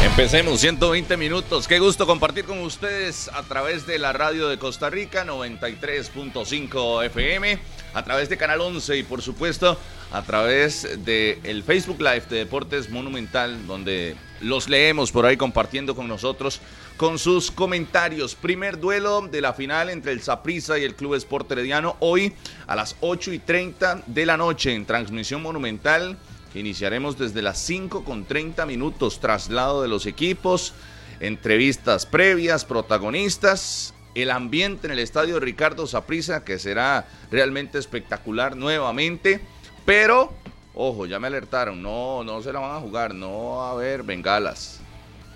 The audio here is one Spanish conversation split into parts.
Empecemos 120 minutos. Qué gusto compartir con ustedes a través de la radio de Costa Rica 93.5 FM, a través de Canal 11 y por supuesto a través de el Facebook Live de Deportes Monumental donde los leemos por ahí compartiendo con nosotros con sus comentarios. Primer duelo de la final entre el Saprissa y el Club Sport Herediano hoy a las 8 y 30 de la noche en transmisión monumental iniciaremos desde las 5 con 30 minutos. Traslado de los equipos, entrevistas previas, protagonistas. El ambiente en el estadio Ricardo Saprissa, que será realmente espectacular nuevamente. Pero Ojo, ya me alertaron, no, no se la van a jugar, no a haber bengalas.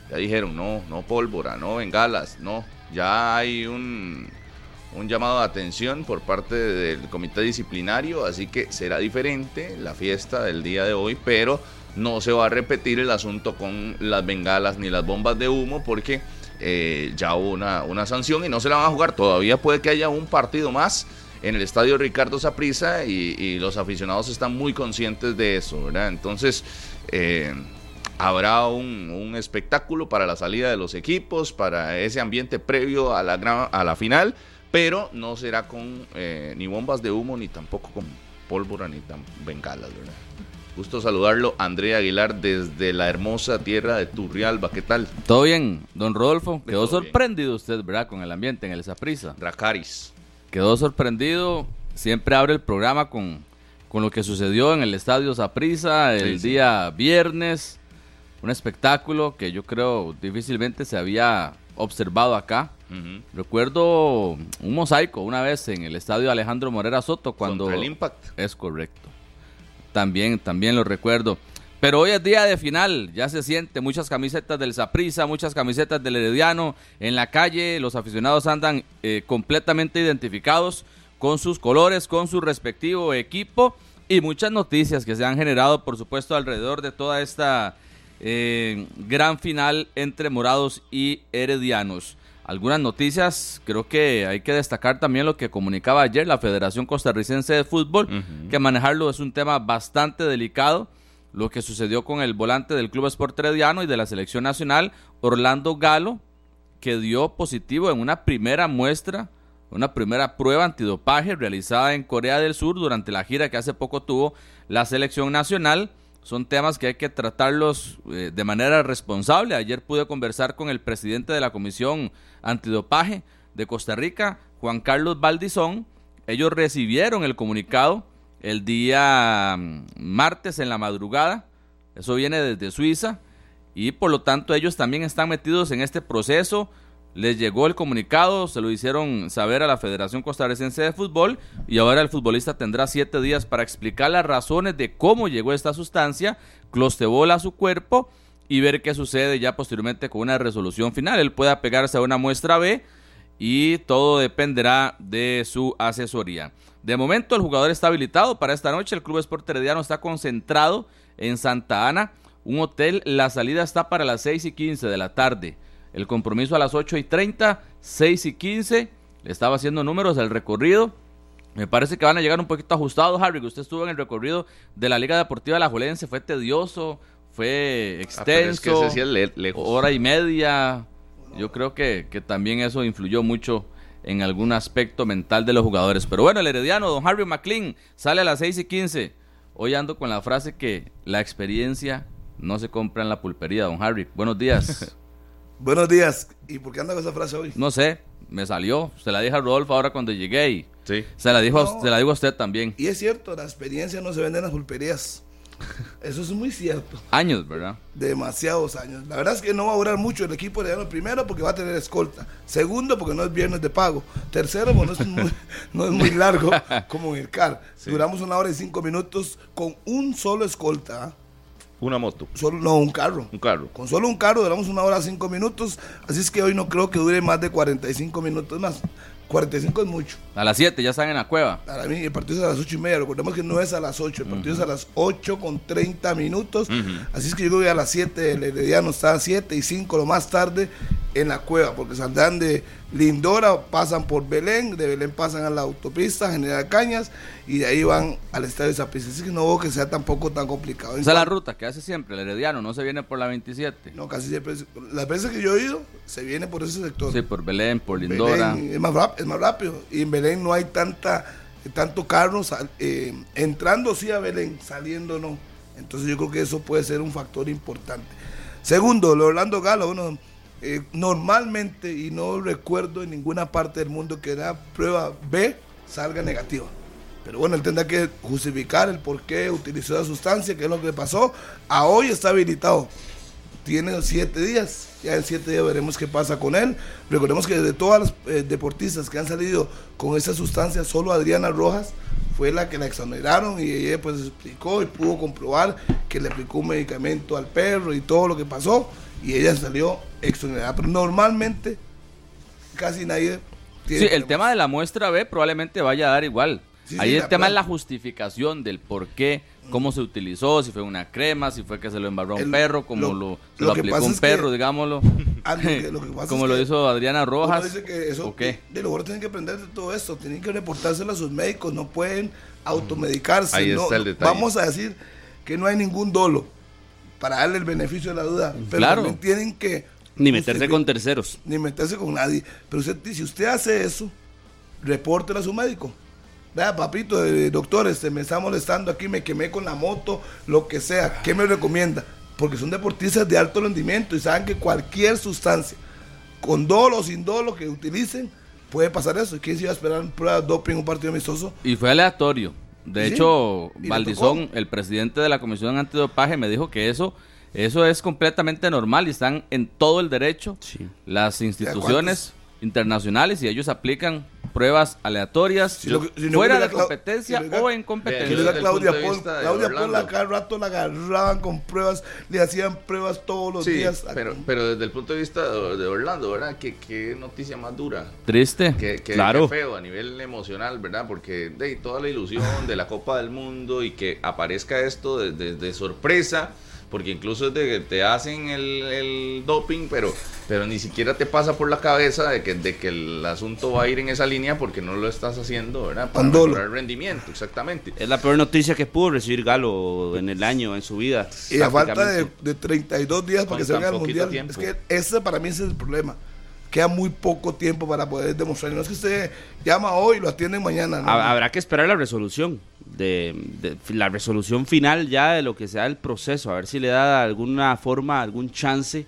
Ya dijeron, no, no pólvora, no bengalas, no. Ya hay un, un llamado de atención por parte del comité disciplinario, así que será diferente la fiesta del día de hoy, pero no se va a repetir el asunto con las bengalas ni las bombas de humo porque eh, ya hubo una, una sanción y no se la van a jugar. Todavía puede que haya un partido más en el estadio Ricardo Saprissa y, los aficionados están muy conscientes de eso, ¿verdad? Entonces, eh, habrá un, espectáculo para la salida de los equipos, para ese ambiente previo a la, a la final, pero no será con eh, ni bombas de humo, ni tampoco con pólvora, ni tan bengalas, ¿verdad? Gusto saludarlo, Andrea Aguilar, desde la hermosa tierra de Turrialba. ¿Qué tal? Todo bien, don Rodolfo. Quedó sorprendido usted, ¿verdad? Con el ambiente en el Saprissa. Dracaris quedó sorprendido. Siempre abre el programa con, con lo que sucedió en el Estadio Zaprisa el día viernes. Un espectáculo que yo creo difícilmente se había observado acá. Recuerdo un mosaico una vez en el estadio Alejandro Morera Soto cuando el Impact. Es correcto. También también lo recuerdo. Pero hoy es día de final, ya se siente muchas camisetas del Saprisa, muchas camisetas del Herediano en la calle, los aficionados andan eh, completamente identificados con sus colores, con su respectivo equipo y muchas noticias que se han generado, por supuesto, alrededor de toda esta eh, gran final entre morados y heredianos. Algunas noticias, creo que hay que destacar también lo que comunicaba ayer la Federación Costarricense de Fútbol, que manejarlo es un tema bastante delicado lo que sucedió con el volante del Club Sport Herediano y de la selección nacional, Orlando Galo, que dio positivo en una primera muestra, una primera prueba antidopaje realizada en Corea del Sur durante la gira que hace poco tuvo la selección nacional. Son temas que hay que tratarlos eh, de manera responsable. Ayer pude conversar con el presidente de la Comisión Antidopaje de Costa Rica, Juan Carlos Valdizón. Ellos recibieron el comunicado el día mm, martes en la madrugada. Eso viene desde Suiza y por lo tanto ellos también están metidos en este proceso. Les llegó el comunicado, se lo hicieron saber a la Federación Costarricense de Fútbol y ahora el futbolista tendrá siete días para explicar las razones de cómo llegó esta sustancia, clostebola a su cuerpo y ver qué sucede ya posteriormente con una resolución final. Él puede apegarse a una muestra B y todo dependerá de su asesoría. De momento el jugador está habilitado para esta noche. El Club Sport Herediano está concentrado en Santa Ana, un hotel. La salida está para las 6 y 15 de la tarde. El compromiso a las 8 y 30, 6 y 15. Le estaba haciendo números del recorrido. Me parece que van a llegar un poquito ajustados, Harry, que usted estuvo en el recorrido de la Liga Deportiva de la Juelense. Fue tedioso, fue ah, extenso, hora y media, yo creo que, que también eso influyó mucho en algún aspecto mental de los jugadores. Pero bueno, el herediano, don Harry McLean, sale a las 6 y 15. Hoy ando con la frase que la experiencia no se compra en la pulpería, don Harry. Buenos días. Buenos días. ¿Y por qué anda con esa frase hoy? No sé, me salió. Se la dije a Rodolfo ahora cuando llegué y sí. se, la dijo, se la digo a usted también. Y es cierto, la experiencia no se vende en las pulperías. Eso es muy cierto. Años, ¿verdad? Demasiados años. La verdad es que no va a durar mucho el equipo de primero porque va a tener escolta. Segundo porque no es viernes de pago. Tercero porque no es muy, largo como en el CAR. Duramos una hora y cinco minutos con un solo escolta. Una moto. Solo, no, un carro. Un carro. Con solo un carro duramos una hora cinco minutos. Así es que hoy no creo que dure más de 45 minutos más. 45 es mucho. A las 7 ya están en la cueva. Para mí el partido es a las 8 y media. Recordemos que no es a las 8, el partido es a las 8 con 30 minutos. Así es que yo creo que a las 7 el Herediano está a 7 y 5 lo más tarde. En la cueva, porque saldrán de Lindora, pasan por Belén, de Belén pasan a la autopista General Cañas y de ahí van al estadio de Zapiza. Así que no veo que sea tampoco tan complicado. Esa es la ruta que hace siempre el Herediano, no se viene por la 27. No, casi siempre. Las veces que yo he ido, se viene por ese sector. Sí, por Belén, por Lindora. Belén es, más rápido, es más rápido. Y en Belén no hay tanta tanto carros eh, entrando sí a Belén, saliendo no. Entonces yo creo que eso puede ser un factor importante. Segundo, lo Orlando Galo, bueno, eh, normalmente, y no recuerdo en ninguna parte del mundo que la prueba B salga negativa. Pero bueno, él tendrá que justificar el por qué utilizó la sustancia, qué es lo que pasó. A hoy está habilitado. Tiene siete días. Ya en siete días veremos qué pasa con él. Recordemos que de todas las eh, deportistas que han salido con esa sustancia, solo Adriana Rojas fue la que la exoneraron y ella pues explicó y pudo comprobar que le aplicó un medicamento al perro y todo lo que pasó y ella salió exonerada. Pero normalmente casi nadie tiene... Sí, el tema de la muestra B probablemente vaya a dar igual. Sí, Ahí sí, el tema es la justificación del por qué, cómo se utilizó, si fue una crema, si fue que se lo embarró a un El- perro, como lo- lo, aplicó un es que- perro, digámoslo. Lo que- lo que pasa como es lo que hizo Adriana Rojas. Dice que eso, ¿O qué? De lo tienen que aprender de todo esto, tienen que reportárselo a sus médicos, no pueden automedicarse. Ahí no- está el detalle. Vamos a decir que no hay ningún dolo para darle el beneficio de la duda, pero Claro. también tienen que Ni meterse con terceros. ni meterse con nadie. Pero usted, si usted hace eso, repórtelo a su médico. Vea, papito, eh, doctor, este, me está molestando aquí, me quemé con la moto, lo que sea. ¿Qué me recomienda? Porque son deportistas de alto rendimiento y saben que cualquier sustancia, con dolo o sin dolo que utilicen, puede pasar eso. ¿Y quién se iba a esperar pruebas doping en un partido amistoso? Y fue aleatorio. De Sí, hecho, Valdizón, el presidente de la Comisión Antidopaje, me dijo que eso, eso es completamente normal y están en todo el derecho Sí. las instituciones internacionales y ellos aplican pruebas aleatorias Si lo que- si no fuera de competencia si o en Que competencia. Desde Claudia de Claudia a cada rato la agarraban con pruebas, le hacían pruebas todos los Sí, días. pero, pero desde el punto de vista de, de Orlando, ¿verdad? ¿Qué, qué noticia más dura. Triste. Qué, qué- Claro. qué feo a nivel emocional, ¿verdad? Porque de toda la ilusión de la Copa del Mundo y que aparezca esto de, de- de sorpresa, porque incluso es de que te hacen el, el doping, pero, pero ni siquiera te pasa por la cabeza de que, de que el asunto va a ir en esa línea porque no lo estás haciendo, ¿verdad? Para Con dolo. mejorar el rendimiento, exactamente. Es la peor noticia que pudo recibir Galo en el año, en su vida. Y a falta de, de 32 días para Con que se venga el mundial. tiempo. Es que ese para mí ese es el problema. Queda muy poco tiempo para poder demostrar. No es que usted llama hoy y lo atienden mañana. ¿no? Ha- Habrá que esperar la resolución, de, de- la resolución final ya de lo que sea el proceso, a ver si le da alguna forma, algún chance,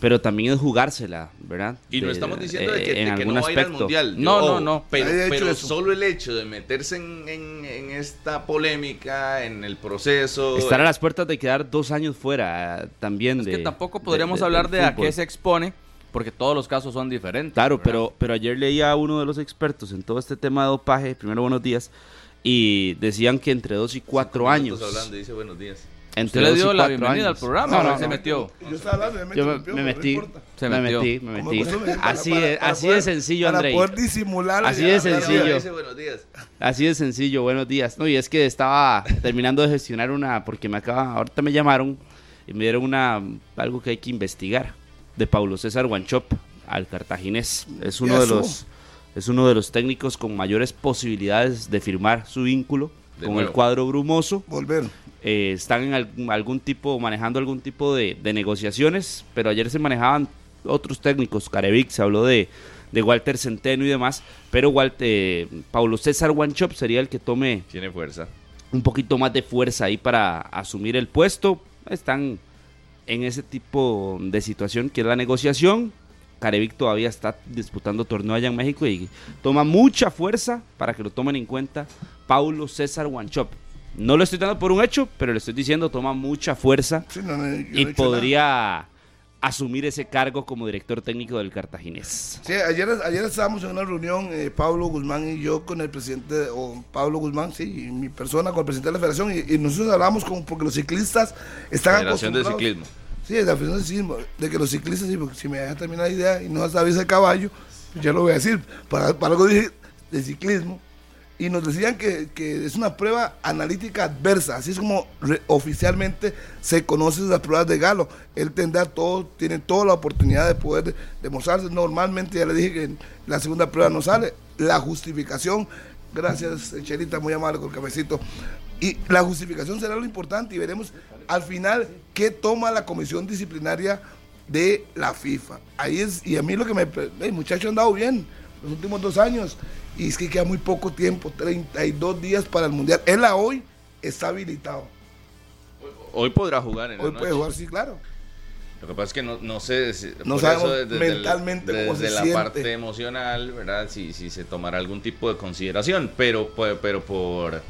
pero también es jugársela, ¿verdad? Y no De- estamos diciendo de eh, que, de en que algún no va a ir al aspecto. mundial. No, Yo- no, no. Pero, hecho pero eso. solo el hecho de meterse en, en- en esta polémica, en el proceso. Estar a las puertas de quedar dos años fuera eh, también Es de... que tampoco podríamos de- hablar de a qué se expone, porque todos los casos son diferentes. Claro, ¿verdad? pero, pero ayer leía a uno de los expertos en todo este tema de dopaje, primero buenos días, y decían que entre dos y cuatro años. hablando, dice buenos días. Entre Usted le dio la bienvenida al programa, No, ¿o no, él se no. metió. Yo estaba hablando, me Yo me, me no metí. Se me metió. metí, me metí. para- Así, para- de, para así poder- de sencillo, Para Andrei. poder disimular. Así de sencillo. bien. Dice buenos días. Así de sencillo, buenos días. No, y es que estaba terminando de gestionar una, porque me acaba, ahorita me llamaron y me dieron una, algo que hay que investigar, de Paulo César Guanchop al cartaginés. Es uno ¿Y de eso? los, es uno de los técnicos con mayores posibilidades de firmar su vínculo De con nuevo. el cuadro brumoso. Volver. Eh, están en algún, algún tipo, manejando algún tipo de, de negociaciones, pero ayer se manejaban otros técnicos, Carevic, se habló de, de Walter Centeno y demás, pero Walter, Paulo César Guanchop sería el que tome Tiene fuerza. un poquito más de fuerza ahí para asumir el puesto. Están en ese tipo de situación que es la negociación. Carevic todavía está disputando torneo allá en México y toma mucha fuerza para que lo tomen en cuenta Paulo César Guanchop. No lo estoy dando por un hecho, pero le estoy diciendo toma mucha fuerza Sí, no, no, yo no y he hecho nada. podría asumir ese cargo como director técnico del cartaginés. Sí, ayer, ayer estábamos en una reunión, eh, Pablo Guzmán y yo con el presidente, o Pablo Guzmán, sí, y mi persona con el presidente de la federación, y, y nosotros hablamos con, porque los ciclistas están Federación de Ciclismo. Sí, la Federación de Ciclismo, de que los ciclistas, si me deja terminar la idea y no sabes el caballo, pues ya lo voy a decir, para, algo dije de ciclismo, y nos decían que, que es una prueba analítica adversa, así es como oficialmente se conocen las pruebas de Galo. Él tendrá todo, tiene toda la oportunidad de poder de- demostrarse. Normalmente ya le dije que la segunda prueba no sale. La justificación, gracias Cherita, muy amable con el cafecito. Y la justificación será lo importante y veremos al final qué toma la comisión disciplinaria de la FIFA. Ahí es, y a mí lo que me... El muchacho ha andado bien los últimos dos años y es que queda muy poco tiempo, 32 días para el Mundial. Él a hoy está habilitado. Hoy podrá jugar en Hoy la puede noche. jugar, sí, claro. Lo que pasa es que no, no sé si- No sabemos eso desde mentalmente cómo desde se la siente. parte emocional, ¿verdad? Si, si se tomará algún tipo de consideración, pero, pues, pero por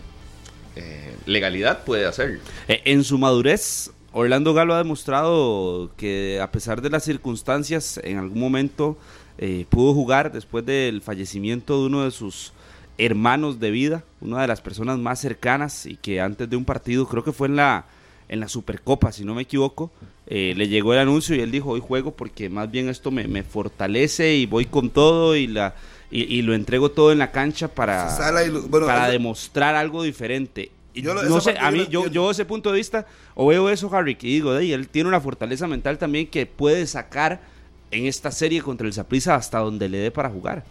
eh, legalidad puede hacerlo. Eh, En su madurez, Orlando Galo ha demostrado que a pesar de las circunstancias, en algún momento eh, pudo jugar después del fallecimiento de uno de sus hermanos de vida, una de las personas más cercanas y que antes de un partido, creo que fue en la, en la Supercopa, si no me equivoco, le llegó el anuncio y él dijo, hoy juego porque más bien esto me, me fortalece y voy con todo y, la, y, y lo entrego todo en la cancha para, bueno, para eso- demostrar algo diferente. Y Yo lo- no sé, a mí, yo, yo ese punto de vista, o veo eso, Harry, que digo, de, él tiene una fortaleza mental también que puede sacar en esta serie contra el Saprissa hasta donde le dé para jugar.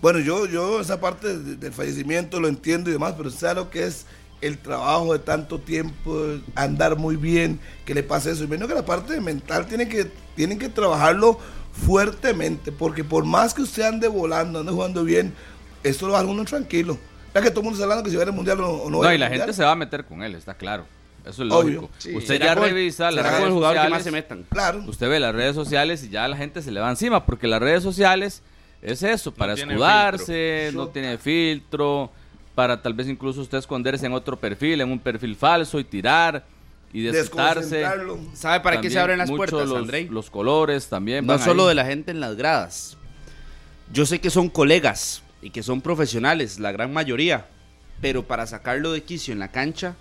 Bueno, yo, yo esa parte de- del fallecimiento lo entiendo y demás, pero sabe lo que es el trabajo de tanto tiempo, andar muy bien, que le pase eso. Y menos que la parte mental tiene que, tienen que trabajarlo fuertemente, porque por más que usted ande volando, ande jugando bien, esto lo hace uno tranquilo. Ya que todo el mundo está hablando que si va a ir al mundial o, no. va No, a y la gente se va a meter con él, está claro. Eso es Obvio. lógico. Sí. Usted ¿Será ya con revisa las con redes el jugador que sociales. más se metan? Claro. Usted ve las redes sociales y ya la gente se le va encima, porque las redes sociales es eso, para escudarse, no tiene filtro, para tal vez incluso usted esconderse en otro perfil, en un perfil falso y tirar y desquitarse. Desconcentrarlo. ¿Sabe para qué se abren las puertas, los, Andrei? Los colores también. No van solo ahí. de la gente en las gradas. Yo sé que son colegas y que son profesionales, la gran mayoría, pero para sacarlo de quicio en la cancha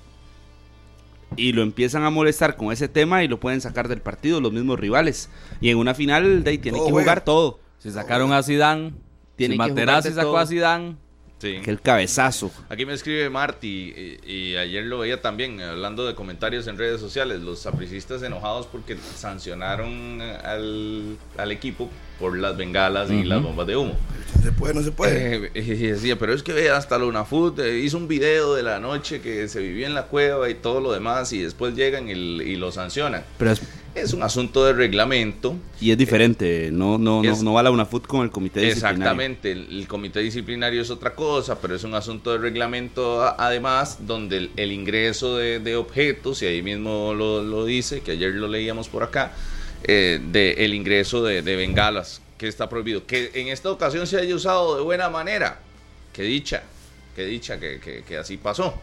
y lo empiezan a molestar con ese tema y lo pueden sacar del partido los mismos rivales. Y en una final de ahí tiene Todo que jugar todo. Si sacaron a Zidane, Tiene si Materazzi sacó todo. a Zidane, Sí. Aquel cabezazo. Aquí me escribe Marty y, y ayer lo veía también hablando de comentarios en redes sociales, los sapricistas enojados porque sancionaron al, al equipo por las bengalas y las bombas de humo. Se puede, no se puede. Eh, y decía, pero es que ve, hasta la UNAFUT eh, hizo un video de la noche que se vivía en la cueva y todo lo demás y después llegan y, y lo sancionan. Pero es, Es un asunto de reglamento. y es diferente. No, no, no, Es- no va la UNAFUT con el comité disciplinario. Exactamente, el, el comité disciplinario es otra cosa, pero es un asunto de reglamento además donde el, el ingreso de, de objetos, y ahí mismo lo, lo dice, que ayer lo leíamos por acá, eh, de el ingreso de, de bengalas, que está prohibido. Que en esta ocasión se haya usado de buena manera, que dicha, que dicha que, que- que así pasó.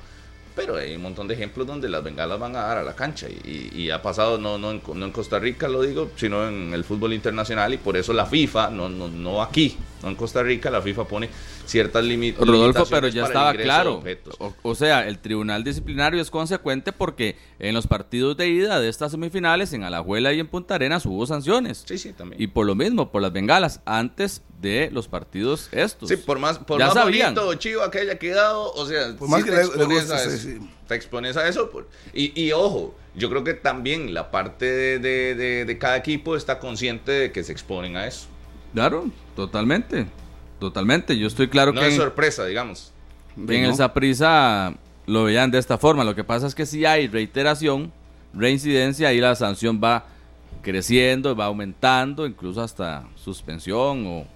Pero hay un montón de ejemplos donde las bengalas van a dar a la cancha y, ha pasado no, no, en, no en Costa Rica, lo digo, sino en el fútbol internacional y por eso la FIFA, no, no, no aquí, en Costa Rica, la FIFA pone ciertas limi- Rodolfo, pero ya estaba claro. O, o sea, el tribunal disciplinario es consecuente porque en los partidos de ida de estas semifinales, en Alajuela y en Punta Arenas, hubo sanciones. Sí, sí, también. Y por lo mismo, por las bengalas, antes de los partidos estos. Sí, por más, por Ya más sabían. bonito que haya quedado, o sea, Por más sí que te, le- le expones a sí, eso, sí. te expones a eso. por- y, y ojo, yo creo que también la parte de, de- de- de cada equipo está consciente de que se exponen a eso. Claro, totalmente. Totalmente. Yo estoy claro no que es en, sorpresa, digamos. en el Saprissa lo veían de esta forma. Lo que pasa es que si hay reiteración, reincidencia, ahí la sanción va creciendo, va aumentando, incluso hasta suspensión o,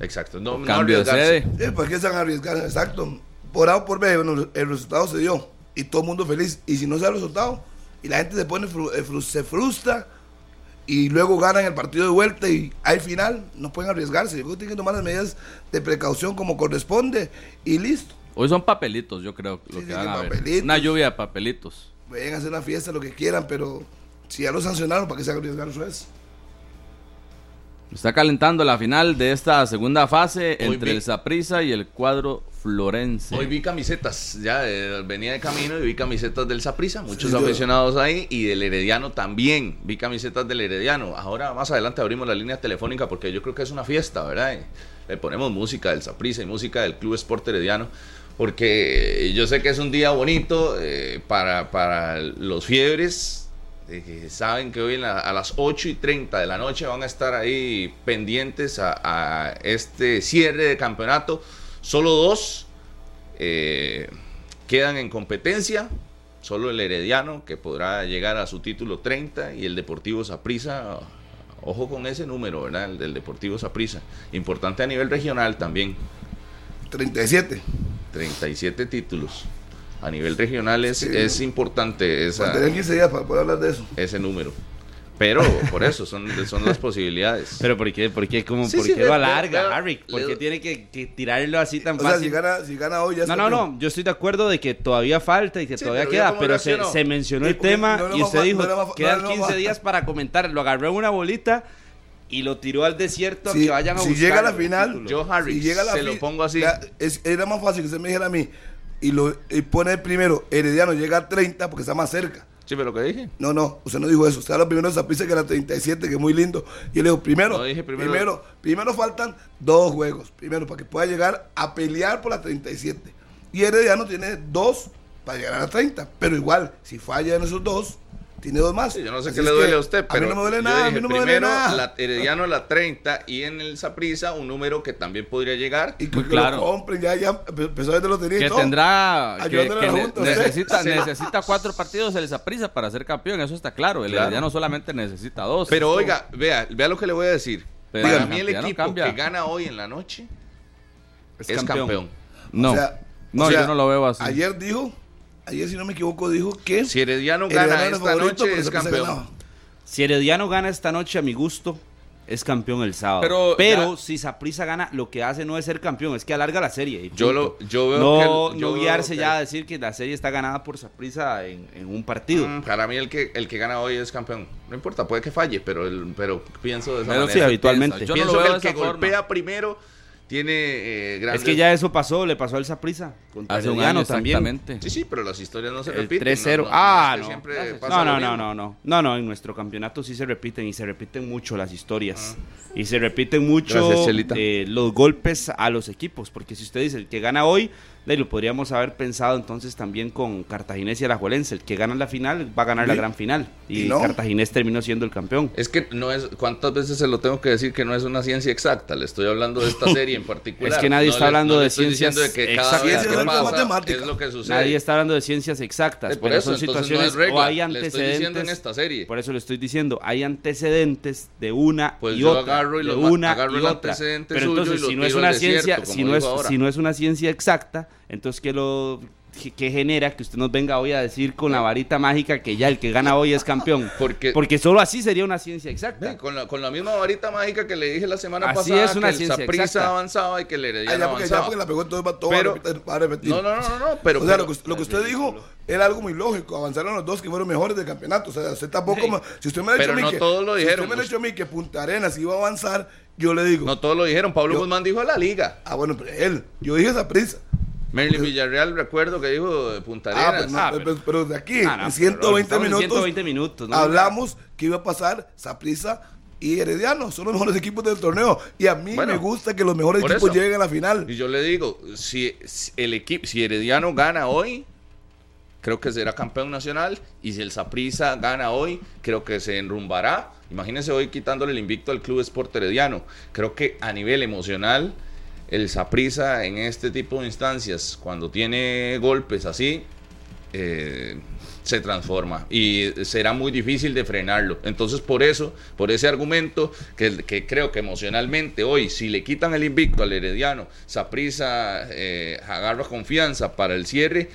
Exacto. No, o no cambio de sede. Sí, ¿Para qué se van a arriesgar? Exacto. Por A o por B, bueno, el resultado se dio y todo el mundo feliz. Y si no se da el resultado y la gente se pone eh, fru- se frustra y luego ganan el partido de vuelta y hay final, no pueden arriesgarse. Yo creo que tienen que tomar las medidas de precaución como corresponde y listo. Hoy son papelitos, yo creo, lo Sí, que sí, van que a ver. papelitos. Una lluvia de papelitos. Vayan a hacer una fiesta, lo que quieran, pero si ya lo sancionaron, ¿para qué se van a arriesgar eso es? Está calentando la final de esta segunda fase Hoy entre vi- el Saprissa y el cuadro florense. Hoy vi camisetas, ya eh, venía de camino y vi camisetas del Saprissa, muchos Sí, yo- aficionados ahí y del Herediano también, vi camisetas del Herediano. Ahora más adelante abrimos la línea telefónica porque yo creo que es una fiesta, ¿verdad? Y le ponemos música del Saprissa y música del Club Sport Herediano porque yo sé que es un día bonito eh, para, para los fiebres, eh, saben que hoy la- a las 8 y 30 de la noche van a estar ahí pendientes a, a este cierre de campeonato. Solo dos eh, quedan en competencia. Solo el Herediano, que podrá llegar a su título 30, y el Deportivo Saprissa. Ojo con ese número, ¿verdad? El del Deportivo Saprissa. Importante a nivel regional también. 37. 37 títulos. A nivel regional es, Sí. es importante esa, Tener 15 días para poder hablar de eso. ese número. Pero por eso son, son las posibilidades. Pero ¿por qué, por qué, cómo, Sí, por sí, qué lo alarga, Harry? ¿Por le- qué tiene que, que tirarlo así tan O sea, fácil? si gana, si gana hoy ya No, no, no, yo estoy de acuerdo de que todavía falta y que Sí, todavía pero ¿vio queda, pero se, se mencionó Sí, el tema no era y usted dijo, no quedan era más 15 fa- días para comentar, lo agarró en una bolita y lo tiró al desierto que vayan a si buscar llega a la final, título. Yo, Harry, si llega a la se lo pongo así. ya, es- era más fácil que usted me dijera a mí y lo y pone primero Herediano llega a 30 porque está más cerca. Sí, pero lo que dije. No, no, usted no dijo eso. Usted habla primero de esa pista que era 37, que es muy lindo. Y yo le digo, primero, No, dije primero- primero, primero faltan dos juegos. Primero, para que pueda llegar a pelear por la 37. Y Herediano tiene dos para llegar a la 30. Pero igual, si falla en esos dos, tiene dos más. Sí, yo no sé Así qué le duele a usted, pero A mí no me duele nada, a dije, mí no me duele primero nada. la Herediano la 30 y en el Saprissa un número que también podría llegar. Y que, que claro. lo compren, ya, ya empezó a ver de lotería que todo. tendrá que, Ayudándole que a la ne- Junta, usted. necesita Sí. necesita cuatro partidos el Saprissa para ser campeón eso está claro el Claro. Herediano solamente necesita dos Pero Esto- oiga, vea, vea lo que le voy a decir. Pero Para mí el equipo cambia. que gana hoy en la noche Es es, campeón. campeón. no O sea, no o sea, yo no lo veo así Ayer dijo, ayer si no me equivoco, dijo que Si Herediano Herediano gana el esta favorito, noche es campeón. Si Herediano gana esta noche a mi gusto, es campeón el sábado. Pero Pero, ya- si Saprissa gana, lo que hace no es ser campeón, es que alarga la serie. y Yo lo- yo veo no, que el- yo no guiarse que- ya a decir que la serie está ganada por Saprissa en, en un partido. Mm, Para mí el que el que gana hoy es campeón. No importa, puede que falle, pero el, pero pienso de esa Pero manera. sí, habitualmente. Yo no pienso lo veo que el que forma. golpea primero tiene eh, grandes... Es que ya eso pasó, le pasó al Saprissa contra hace un año también. Sí, sí, pero las historias no se El repiten. 3-0. no- no- ah, no. siempre pasa No, lo no, no, no, no. No, no, en nuestro campeonato sí se repiten y se repiten mucho las historias. Ah. Y se repiten mucho Gracias, eh, los golpes a los equipos. Porque si usted dice el que gana hoy, de lo podríamos haber pensado entonces también con Cartaginés y Alajuelense. El que gana la final va a ganar la gran final. Y, Y no. Cartaginés terminó siendo el campeón. Es que no es, ¿cuántas veces se lo tengo que decir que no es una ciencia exacta? Le estoy hablando de esta serie en particular. Es que nadie No está le- hablando no de ciencias de que cada exactas. vez Ciencia que es algo pasa matemática. es lo que sucede. Nadie está hablando de ciencias exactas. Por eso son situaciones no es regla. o hay Le estoy diciendo antecedentes. en esta serie. Por eso le estoy diciendo, hay antecedentes de una Pues y yo otra. agarro y de una agarro y el otra. antecedente Pero suyo entonces, y lo si no es una ciencia, si no es, si no es una ciencia exacta, entonces que lo que genera que usted nos venga hoy a decir con la varita mágica que ya el que gana hoy es campeón. Porque- Porque solo así sería una ciencia exacta. con, la, con la misma varita mágica que le dije la semana Así pasada es una que el ciencia Saprissa exacta. avanzaba y que el Ah, Herediano ya, porque, ya porque la pegó, entonces va todo Pero- a repetir. No, no, no, no, pero... o sea, pero- lo que, lo que usted dijo era algo muy lógico. Avanzaron los dos que fueron mejores del campeonato. O sea, usted tampoco. Sí. me- si usted me ha dicho a mí no que. todos lo si dijeron. usted me ha dicho a mí que Punta Arenas iba a avanzar, yo le digo. No todos lo dijeron. Pablo Yo- Guzmán dijo a la liga. Ah, bueno, pero él. Yo dije esa prisa. Merlin Villarreal recuerdo que dijo de Punta Ah, pues no, Ah, pero, pero- pero de aquí, Ah, no, en 120 estamos en minutos. 120 minutos, ¿no? Hablamos que iba a pasar Saprissa y Herediano. Son los mejores equipos del torneo. Y a mí Bueno, me gusta que los mejores equipos eso. lleguen a la final. Y yo le digo, si, si el equipo, si Herediano gana hoy, creo que será campeón nacional. Y si el Saprissa gana hoy, creo que se enrumbará. Imagínense hoy quitándole el invicto al Club Sport Herediano. Creo que a nivel emocional, el Saprissa en este tipo de instancias, cuando tiene golpes así, eh, se transforma y será muy difícil de frenarlo. Entonces, por eso, por ese argumento, que, que creo que emocionalmente hoy, si le quitan el invicto al Herediano, Saprissa eh, agarra confianza para el cierre.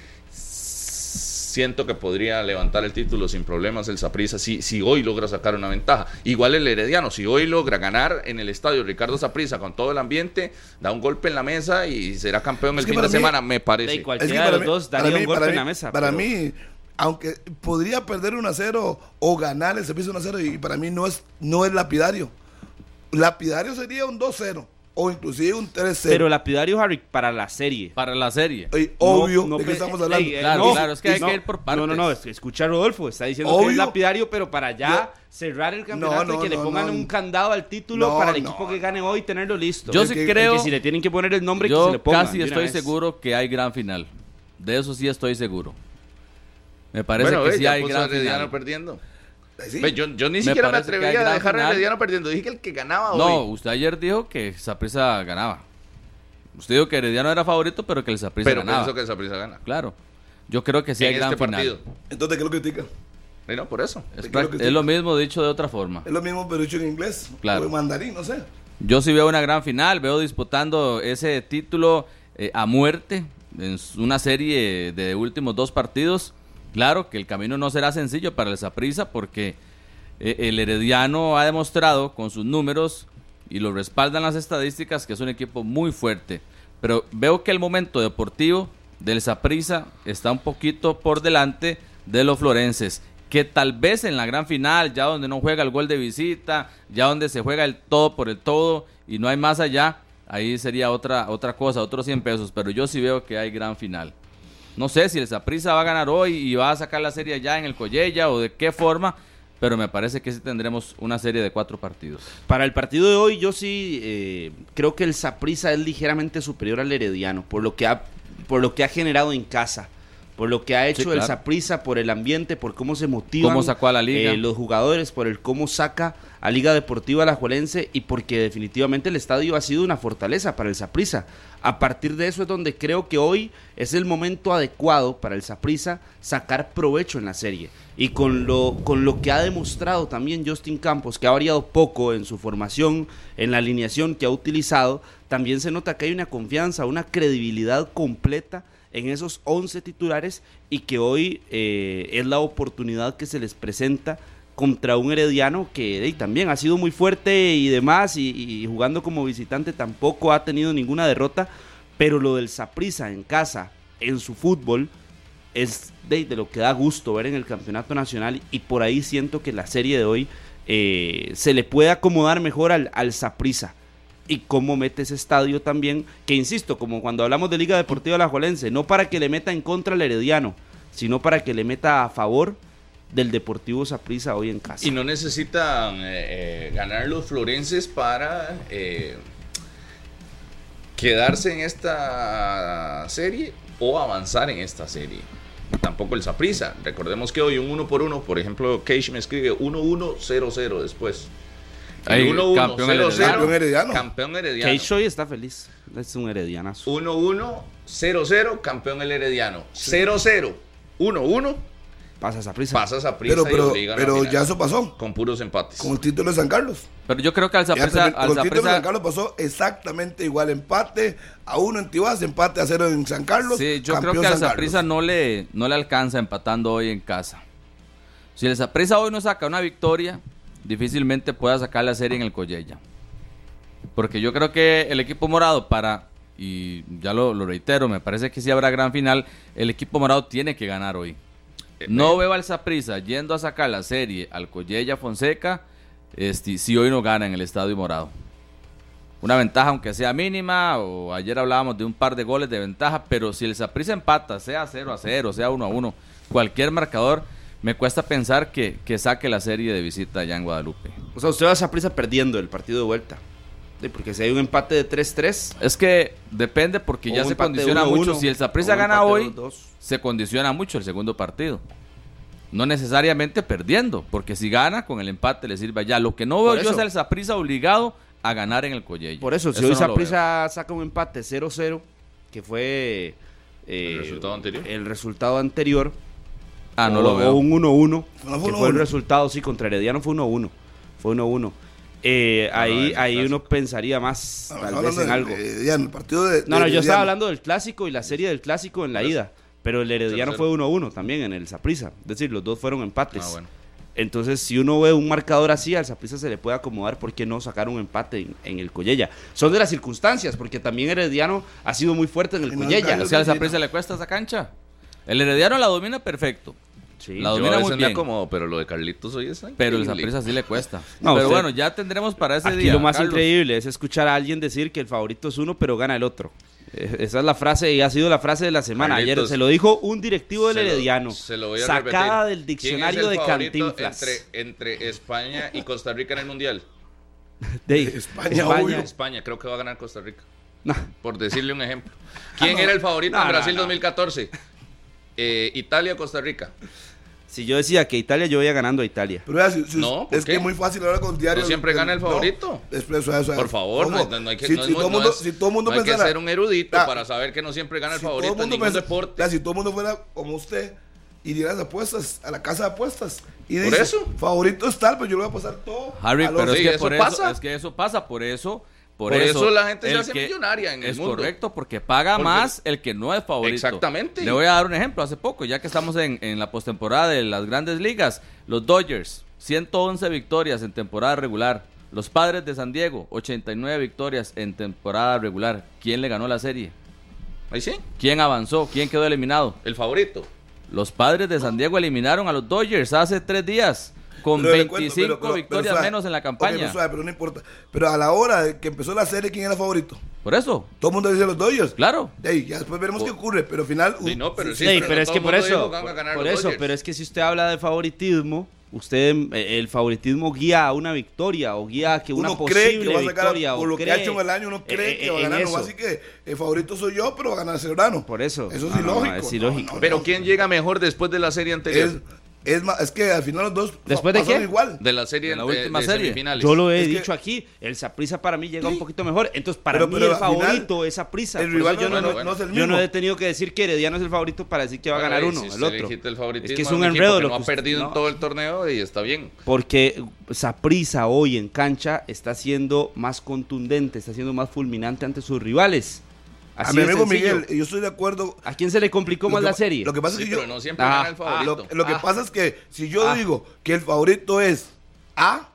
Siento que podría levantar el título sin problemas el Saprissa si, si hoy logra sacar una ventaja. Igual el Herediano, si hoy logra ganar en el estadio Ricardo Saprissa con todo el ambiente, da un golpe en la mesa y será campeón Es el fin de mí- semana, me parece. Da igual. Es que Cualquiera de para los mí- dos daría mí- un golpe en la mesa, Para pero- mí, aunque podría perder 1 a 0 o ganar el servicio 1 a 0, y para mí no es, no es lapidario. Lapidario sería un 2 0. O inclusive un 3-0. Pero lapidario, Harry, para la serie. Para la serie. Ey, obvio, No, no ¿de qué estamos ey, hablando? ey, Claro, no, claro, es que hay no, que ir por No, no, no, partes. es- escucha a Rodolfo, está diciendo que es lapidario, pero para ya cerrar el campeonato No, no, y que le no, pongan no. un candado al título No, para el no. equipo que gane hoy tenerlo listo. Yo sí que- creo- que si le tienen que poner el nombre, que se Yo le pongan. casi estoy vez. seguro que hay gran final. De eso sí estoy seguro. Me parece bueno, que ve, sí ya hay gran final. perdiendo. Sí. Yo, yo ni Me siquiera me hay atrevía a dejar a. Herediano perdiendo. Dije que el que ganaba No, hoy. usted ayer dijo que Saprissa ganaba. Usted dijo que Herediano era favorito, pero que el Saprissa Pero ganaba. pienso que esa prisa gana. Claro. Yo creo que sí hay en gran este final. partido. Entonces, ¿qué lo critica? Y no, por eso. Es, ¿De qué lo es lo mismo dicho de otra forma. Es lo mismo, pero hecho en inglés. Claro. O en mandarín, no sé. Yo sí veo una gran final, veo disputando ese título eh, a muerte en una serie de últimos dos partidos. Claro que el camino no será sencillo para el Saprissa porque eh, el Herediano ha demostrado con sus números y lo respaldan las estadísticas que es un equipo muy fuerte. Pero veo que el momento deportivo del Saprissa está un poquito por delante de los florenses. Que tal vez en la gran final, ya donde no juega el gol de visita, ya donde se juega el todo por el todo y no hay más allá, ahí sería otra, otra cosa, otros 100 pesos. Pero yo sí veo que hay gran final. No sé si el Saprissa va a ganar hoy y va a sacar la serie ya en el Collella o de qué forma, pero me parece que sí tendremos una serie de cuatro partidos. Para el partido de hoy, yo sí eh, creo que el Saprissa es ligeramente superior al Herediano, por lo que ha, por lo que ha generado en casa, por lo que ha hecho el claro. Saprissa, por el ambiente, por cómo se motivan Cómo sacó a la liga. eh, los jugadores, por el cómo saca a Liga Deportiva Alajuelense y porque definitivamente el estadio ha sido una fortaleza para el Saprissa. A partir de eso es donde creo que hoy es el momento adecuado para el Saprissa sacar provecho en la serie. Y con lo, con lo que ha demostrado también Justin Campos, que ha variado poco en su formación, en la alineación que ha utilizado, también se nota que hay una confianza, una credibilidad completa en esos 11 titulares y que hoy eh, es la oportunidad que se les presenta contra un herediano que ey, también ha sido muy fuerte y demás y, jugando como visitante tampoco ha tenido ninguna derrota, pero lo del Saprissa en casa, en su fútbol, es de, de lo que da gusto ver en el campeonato nacional y por ahí siento que la serie de hoy eh, se le puede acomodar mejor al, al Saprissa y cómo mete ese estadio también, que insisto, como cuando hablamos de Liga Deportiva Alajuelense, no para que le meta en contra al Herediano, sino para que le meta a favor del Deportivo Saprissa hoy en casa. Y no necesitan eh, eh, ganar los florenses para eh, quedarse en esta serie o avanzar en esta serie. Tampoco el Saprissa. Recordemos que hoy un uno por uno, por ejemplo, Cage me escribe 1-1-0-0 después. Ahí, El 1-1, campeón 0-0, herediano. Campeón herediano. Campeón herediano. Cage hoy está feliz, es un heredianazo. 1-1, 0-0, campeón el herediano. 0-0, 1-1, Pasa Saprissa. pasa a Saprissa Pero, pero, a pero ya eso pasó. Con puros empates. Con el título de San Carlos. Pero yo creo que al al con el título de San Carlos pasó exactamente igual. Empate a uno en Tibás, empate a cero en San Carlos. Sí, yo creo que al Carlos. no le, no le alcanza empatando hoy en casa. Si el Saprissa hoy no saca una victoria, difícilmente pueda sacar la serie en el Collella. Porque yo creo que el equipo morado para, y ya lo, lo reitero, me parece que sí habrá gran final, el equipo morado tiene que ganar hoy. No veo al Saprissa yendo a sacar la serie al Collella Fonseca este, si hoy no gana en el Estadio Morado. Una ventaja aunque sea mínima, o ayer hablábamos de un par de goles de ventaja, pero si el Saprissa empata, sea 0 a 0, sea 1 a 1, cualquier marcador, me cuesta pensar que, que saque la serie de visita allá en Guadalupe. O sea, usted va a Saprissa perdiendo el partido de vuelta. Sí, porque si hay un empate de 3-3, Es que depende porque ya se condiciona 1-1, mucho. Si el Saprissa gana hoy, 2-2. se condiciona mucho el segundo partido. No necesariamente perdiendo, porque si gana con el empate le sirve allá. Lo que no veo Por yo es el Saprissa obligado a ganar en el Collella. Por eso, si Eso hoy no. Saprissa saca un empate 0-0, que fue eh, El resultado anterior. el resultado anterior, Ah, no o, lo veo. o un 1-1, No, fue que fue el 1-1. resultado, sí, contra Herediano fue 1-1. Fue 1-1. Eh, No, ahí ahí uno pensaría más, No, tal estamos vez en algo. de- de Herediano, el partido de. No, no, de yo estaba hablando del clásico y la serie del clásico en la ida. Pero el Herediano 0-0. fue 1-1 también en el Saprissa. Es decir, los dos fueron empates. Ah, bueno. Entonces, si uno ve un marcador así, al Saprissa se le puede acomodar, ¿por qué no sacar un empate en, en el Collella? Son de las circunstancias, porque también Herediano ha sido muy fuerte en el no Collella. O sea, al. Saprissa le cuesta esa cancha. El Herediano la domina perfecto. Sí. La Yo a domina veces muy me bien. acomodo, pero lo de Carlitos hoy es Pero el. Saprissa sí le cuesta. No, pero usted- bueno, ya tendremos para ese Aquí día. lo más Carlos. increíble es escuchar a alguien decir que el favorito es uno, pero gana el otro. Eh, Esa es la frase y ha sido la frase de la semana. Ayer se lo dijo un directivo del Se lo- Herediano. se lo voy a sacada repetir. del ¿Quién diccionario es el de Cantinflas. Entre, entre España y Costa Rica en el Mundial. De España, obvio. España, creo que va a ganar Costa Rica. No. Por decirle un ejemplo. ¿Quién era el favorito No, en no, Brasil no. 2014? Eh, Italia o Costa Rica. Si yo decía que Italia, yo iba ganando a Italia. Pero si- si- No, ¿por es qué? que es muy fácil ahora con diario. No siempre gana el favorito. Eso, eso, Por favor, no, no- no hay que, si, no es si muy- todo el no mundo, es- si todo mundo no hay que pensara- ser un erudito Ah, para saber que no siempre gana el si todo favorito en ningún pensa- deporte. vea, si todo el mundo fuera como usted y diera las apuestas a la casa de apuestas y Por dice, eso. favorito es tal, pero yo le voy a pasar todo. Harry, a los- pero es Sí, que eso por eso, pasa. es que eso pasa, por eso, por, Por eso la gente se hace millonaria en el es mundo. correcto, porque paga Porque- más el que no es favorito. Exactamente. Le voy a dar un ejemplo, hace poco, ya que estamos en, en la postemporada de las grandes ligas, los Dodgers, 111 victorias en temporada regular. Los Padres de San Diego, 89 victorias en temporada regular. ¿Quién le ganó la serie? Ahí sí, ¿Quién avanzó? ¿Quién quedó eliminado? el favorito. Los Padres de San Diego eliminaron a los Dodgers hace tres días, con Pero le 25 cuento, pero- pero- victorias pero suave. menos en la campaña. pero suave, pero no importa. Pero a la hora de que empezó la serie, ¿quién era favorito? Por eso, Todo el mundo dice los Dodgers. claro. Ahí, ya después veremos qué ocurre, pero al final. Sí, no, pero sí, Sí, pero pero, no es que por eso, que por eso, Dodgers. pero es que si usted habla de favoritismo, usted eh, el favoritismo guía a una victoria o guía a que una uno posible cree que va a sacar, victoria por o lo que cree- ha hecho en el año, uno cree eh, que va a ganar. Así que el favorito soy yo, pero va a ganar Serrano. Por eso. Eso es No, no, ilógico. es No, ilógico. no, Pero no. ¿quién llega mejor después de la serie anterior? Es, es, ma- es que al final los dos ¿Después de pasaron qué? igual. de la serie De la última de serie. Yo lo he Es que- dicho aquí, el Saprisa para mí llega un poquito mejor. Entonces, para Pero- mí pero el al final, favorito es Saprisa. el rival yo, no- no, no- no es el yo no mismo. he tenido que decir que Herediano es el favorito para decir que va a ganar Bueno, uno, si el otro. el Es que es un equipo enredo que lo no que ha perdido en no. todo el torneo y está bien. Porque Saprisa hoy en cancha está siendo más contundente, está siendo más fulminante ante sus rivales. A mi amigo sencillo. Miguel, yo estoy de acuerdo. ¿A quién se le complicó más que la serie? Lo que pasa Sí, es que yo. pero no siempre Ah, gana el ah, favorito. Lo, lo que Ah. pasa es que si yo Ah. digo que el favorito es A,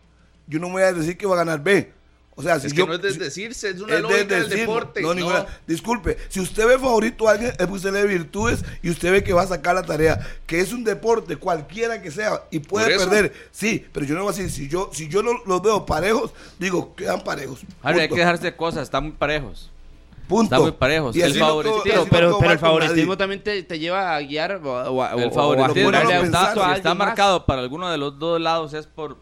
yo no voy a decir que va a ganar B. O sea, si es yo, que no es de si- decirse, es una es de lógica del deporte. No, No, ninguna. Disculpe, si usted ve favorito a alguien, es porque usted le ve virtudes y usted ve que va a sacar la tarea. Que es un deporte, cualquiera que sea, y puede perder. Sí, pero yo no voy a decir, si yo, si yo no los veo parejos, digo, quedan parejos. Harry, hay que dejarse de cosas, están muy parejos. Punto. Están muy parejos. Y El favoritismo- Pero, no pero, el favoritismo también te, te lleva a guiar o, a- o El o a favoritismo ponerle a está, si está más. marcado para alguno de los dos lados es por,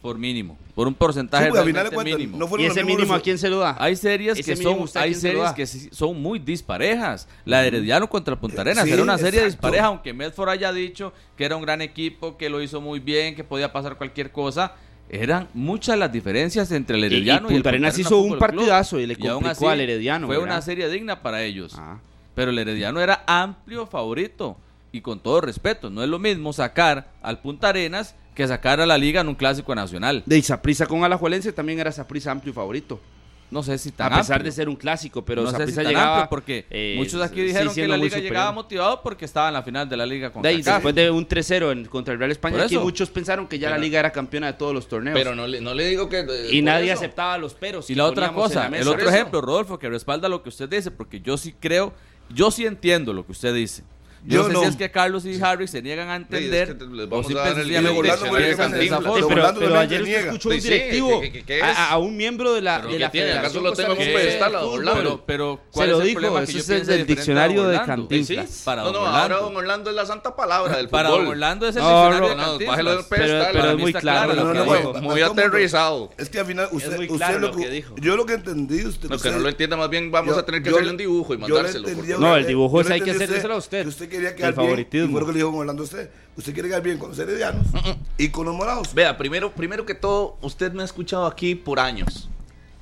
por mínimo, por un porcentaje Sí, realmente cuentas, mínimo. no ¿Y ese mínimo a quién se lo da? Hay series que son, hay series que sí son muy disparejas. La de Herediano contra Punta Arenas Sí, era una serie exacto. dispareja, aunque Medford haya dicho que era un gran equipo, que lo hizo muy bien, que podía pasar cualquier cosa. Eran muchas las diferencias entre el Y- y Herediano y, el Punta Arenas hizo un partidazo y le complicó al Herediano, Fue ¿verdad? una serie digna para ellos. Ah. Pero el Herediano era amplio favorito. Y con todo respeto, no es lo mismo sacar al Punta Arenas que sacar a la liga en un clásico nacional. De Saprisa con Alajuelense también era Saprisa amplio favorito. No sé si tan a pesar amplio. de ser un clásico, pero no sé si tan llegaba amplio, porque eh, muchos aquí sí, dijeron que la liga superior. llegaba motivado porque estaba en la final de la liga con De después de un 3-0 en- contra el Real España, aquí muchos pensaron que ya la liga era campeona de todos los torneos. Pero no le, no le digo que. eh, y nadie eso. aceptaba los peros. Y la otra cosa, la el otro ejemplo, Rodolfo, que respalda lo que usted dice, porque yo sí creo, yo sí entiendo lo que usted dice. Yo, Yo no sé no. si es que Carlos y Harry se niegan a entender es que les o vamos si a dar el de. Sí, pero, Orlando pero también ayer se usted niega. escuchó un Sí, sí, directivo ¿qué- qué- qué a, es? a un miembro de la, ¿Pero de la tiene? ¿Acaso Federación lo tengo en un pedestal a. Orlando? Pero, pero Se ¿cuál lo es el dijo, problema eso que yo es el del a diccionario de? Cantinflas. Sí, sí. Para no, no, ahora Orlando. don Orlando es la santa palabra del Para fútbol. Orlando es el No, diccionario no, de no, Cantinflas. Pero, pero para es muy claro lo lo que que. Muy aterrizado. Es que al final usted, muy usted claro lo, lo que dijo. Yo lo que entendí, usted. No, que no lo entienda, más bien vamos a tener que hacerle le- un dibujo y mandárselo. a No, el dibujo le hay que hacérselo a usted. Quería El quedar bien. favoritismo. Y fue lo que le dijo Orlando a usted. Usted quiere quedar bien con los heredianos y con los morados. Vea, primero, primero que todo, usted me ha escuchado aquí por años.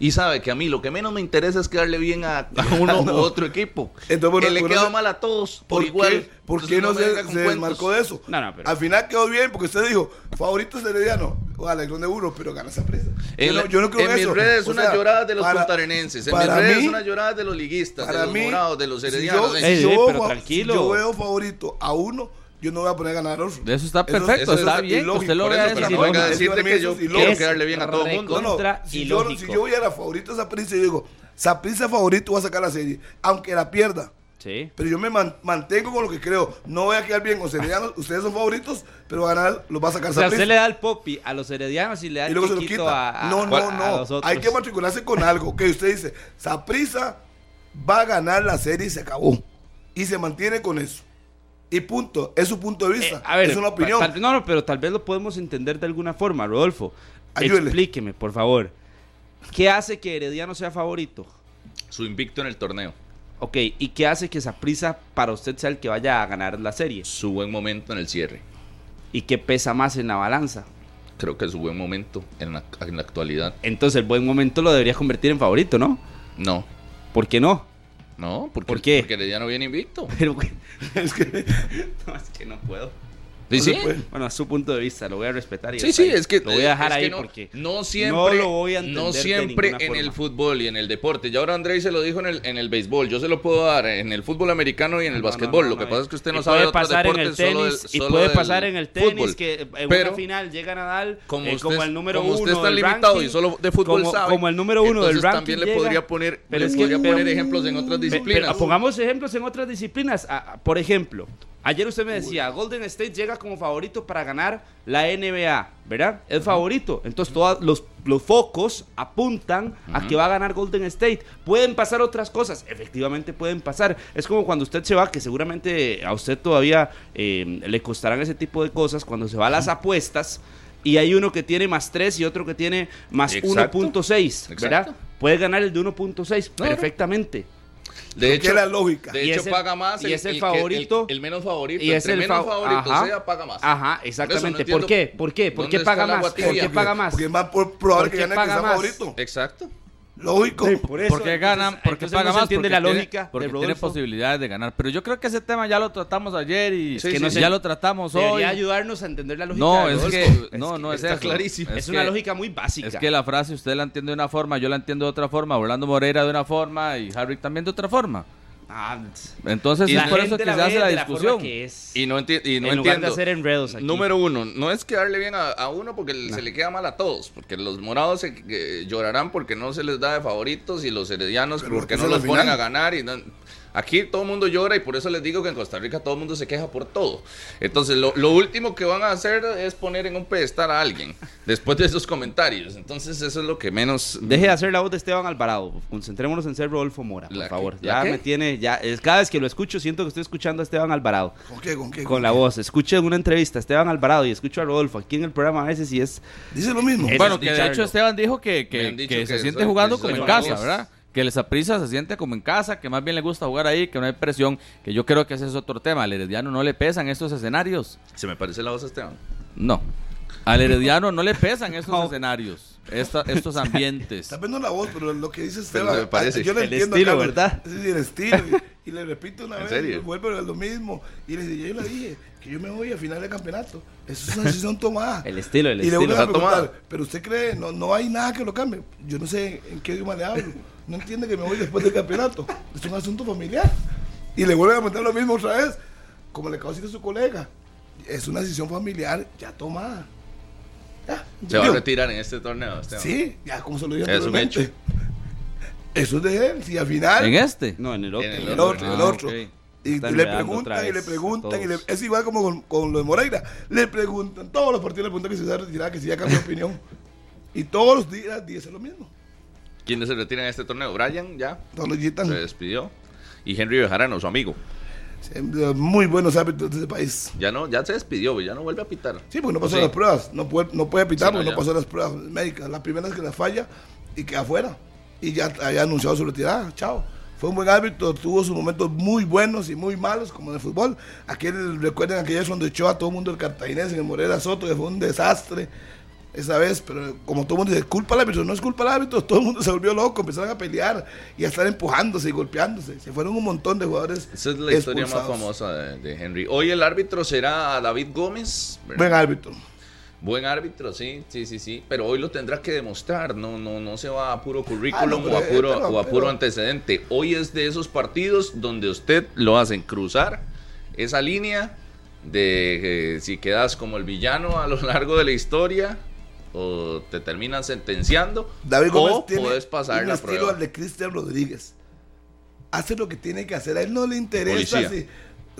Y sabe que a mí lo que menos me interesa es quedarle bien a, a uno u otro equipo. Entonces, bueno, que le quedó mal a todos por, ¿Por igual. qué, ¿por Entonces qué no, se, se desmarcó de eso? No, no, pero- Al final quedó bien porque usted dijo, favorito es herediano. Vale, de burro, pero gana esa presa. En, yo no, yo no creo en en mis eso. redes O una sea, llorada de los para- puntarenenses, en mis redes mí- una llorada de los liguistas, de Para los mí, morados, de los si heredianos. yo- si yo pero tranquilo. Si yo veo favorito a uno, yo no voy a poner a ganar a. De eso está perfecto, eso está es bien, ilógico. usted lo Por vea eso, de pero esa no a decirte que yo es quiero quedarle bien a todo el mundo. No, no, Contra si yo, si yo voy a la favorita esa prisa y digo, Saprissa favorito va a sacar la serie, aunque la pierda. Sí. Pero yo me man- mantengo con lo que creo. No voy a quedar bien con Heredianos. Ustedes son favoritos, pero va a ganar, los va a sacar O sea, Saprissa. usted le da el popi a los heredianos y le da y el luego se lo chiquito quita. a, a- no, no, a no. Hay que matricularse con algo. Que usted dice, Saprisa va a ganar la serie y se acabó. Y se mantiene con eso. Y punto. Es su punto de vista. Eh, a ver, es una opinión. tal- no, no, pero tal vez lo podemos entender de alguna forma, Rodolfo. Ayúdele. Explíqueme, por favor. ¿Qué hace que Herediano sea favorito? Su invicto en el torneo. Ok, ¿y qué hace que Saprissa para usted sea el que vaya a ganar la serie? Su buen momento en el cierre. ¿Y qué pesa más en la balanza? Creo que su buen momento en la, en la actualidad. Entonces el buen momento lo debería convertir en favorito, ¿no? No. ¿Por qué no? No, porque, ¿Por qué? porque Herediano viene invicto. Pero, Es que no, es que no puedo. Sí, sí. puede. Bueno, a su punto de vista, lo voy a respetar. y Sí, sí, ahí. es que Lo voy a dejar ahí no, porque no siempre, no lo voy a entender no de siempre ninguna en el fútbol y en el deporte. Ya ahora Andrés se lo dijo en el, en el béisbol. Yo se lo puedo dar en el fútbol americano y en el No, básquetbol. lo que pasa es que usted no sabe pasar en el deportes, solo tenis del- y puede pasar en el tenis fútbol. que en Pero, una final llega Nadal como eh, como el número como uno usted está del limitado ranking, y solo de fútbol como, sabe, como el número uno del ranking también le podría poner, ejemplos en otras disciplinas. pongamos ejemplos en otras disciplinas. Ah, ah, por ejemplo, ayer usted me decía, Golden State llega como favorito para ganar la NBA, ¿verdad? Es favorito. Entonces todos los, los focos apuntan a que va a ganar Golden State. Pueden pasar otras cosas, efectivamente pueden pasar. Es como cuando usted se va, que seguramente a usted todavía eh, le costarán ese tipo de cosas, cuando se va a las apuestas. Y hay uno que tiene más 3 y otro que tiene más Exacto. 1.6, ¿verdad? Puede ganar el de 1.6 No, no. perfectamente. De hecho, es la lógica. de hecho el- paga más y es el que- favorito. el, el menos favorito. Y es Entre el menos fa- favorito ajá. sea, paga más. Ajá, Por exactamente. no ¿Por qué? ¿Por qué? ¿Por qué paga el más? ¿Por qué paga más? Porque es más por- probable ¿Por que gane el que sea favorito. Exacto. Lógico. Por eso, porque ganan, entonces- porque entonces paga no más, entiende porque la tiene- lógica porque de tiene Rodolfo. posibilidades de ganar. Pero yo creo que ese tema ya lo tratamos ayer y Sí, que sí, ya sí. lo tratamos hoy. Debería ayudarnos a entender la lógica. No, de es que no, no es está eso. clarísimo. Es, Es una que- lógica muy básica. Es que la frase usted la entiende de una forma, yo la entiendo de otra forma, Orlando Moreira de una forma y Harry también de otra forma. Ah, Entonces es por eso que se hace la discusión. Y no, enti- y no en lugar entiendo. de hacer enredos aquí. Número uno, no es quedarle bien a, a uno porque se le queda mal a todos, porque los morados se, que llorarán porque no se les da de favoritos y los heredianos Pero porque no los ponen a ganar. y no- Aquí todo el mundo llora y por eso les digo que en Costa Rica todo el mundo se queja por todo. Entonces lo, lo último que van a hacer es poner en un pedestal a alguien después de esos comentarios. Entonces eso es lo que menos... Deje de hacer la voz de Esteban Alvarado. Concentrémonos en ser Rodolfo Mora, por ¿La favor. Ya qué? me tiene, ya, es, cada vez que lo escucho siento que estoy escuchando a Esteban Alvarado. ¿Con qué? ¿Con qué? Con la voz. Escucho en una entrevista a Esteban Alvarado y escucho a Rodolfo aquí en el programa a veces y es... Dice lo mismo. Es- Bueno, que de hecho Esteban dijo que, se siente soy- jugando como en casa. ¿verdad? Que el Saprissa se siente como en casa, que más bien le gusta jugar ahí, que no hay presión, que yo creo que ese es otro tema. Al Herediano no le pesan estos escenarios. Se me parece la voz a Esteban. No. Al Herediano no le pesan estos No. escenarios, esta- estos ambientes. Está viendo la voz, pero lo que dice Esteban. me parece. Yo le El entiendo estilo, acá, ¿verdad? Sí, sí, el estilo. Y, y le repito una ¿En vez, serio? vuelve a lo mismo. Y le dije, yo le dije que yo me voy a final del campeonato. Eso es una decisión tomada. El estilo, el y le estilo. vuelven a Está tomada. pero usted cree, no, no hay nada que lo cambie. Yo no sé en qué idioma le hablo. No entiende que me voy después del campeonato. Es un asunto familiar. Y le vuelven a preguntar lo mismo otra vez, como le acabo de decir a su colega. Es una decisión familiar ya tomada. Ya, Se va a retirar en este torneo, Esteban. Sí, ya como se lo dije Es un anteriormente. hecho. Eso es de él. Si al final. ¿En este? No, en el otro. En el otro, el Ah, otro. ok. Y le preguntan y le preguntan. Y le- es igual como con, con lo de Moreira. Le preguntan, todos los partidos le preguntan que si se va a retirar, que si ya cambió de opinión. Y todos los días dice lo mismo. ¿Quiénes se retiran en este torneo? Brian ya los días se despidió. Y Henry Bejarano, su amigo. muy buenos árbitros de ese país. Ya no, ya se despidió, ya no vuelve a pitar. Sí, porque no pasó Sí. las pruebas. No puede, no puede pitar Sí, no, porque no pasó las pruebas médicas. La primera es que la falla y queda afuera. Y ya había anunciado su retirada. Chao. Fue un buen árbitro, tuvo sus momentos muy buenos y muy malos, como en el fútbol. Aquel, recuerden aquellos cuando echó a todo el mundo el cartaginés en el Morera Soto, que fue un desastre esa vez, pero como todo el mundo dice, culpa al árbitro, no es culpa al árbitro, todo el mundo se volvió loco, empezaron a pelear y a estar empujándose y golpeándose. Se fueron un montón de jugadores. Esa es la historia más famosa de, de Henry. Hoy el árbitro será David Gómez. ¿verdad? Buen árbitro. Buen árbitro, sí, sí, sí, sí. Pero hoy lo tendrá que demostrar. No, no, no se va a puro currículum Ah, no, o, a puro, pero- o a puro pero- antecedente. Hoy es de esos partidos donde usted lo hacen cruzar esa línea de eh, si quedas como el villano a lo largo de la historia o te terminan sentenciando David Gómez o tiene puedes pasar un la estilo prueba. al de Cristian Rodríguez. hace lo que tiene que hacer. A él no le interesa si,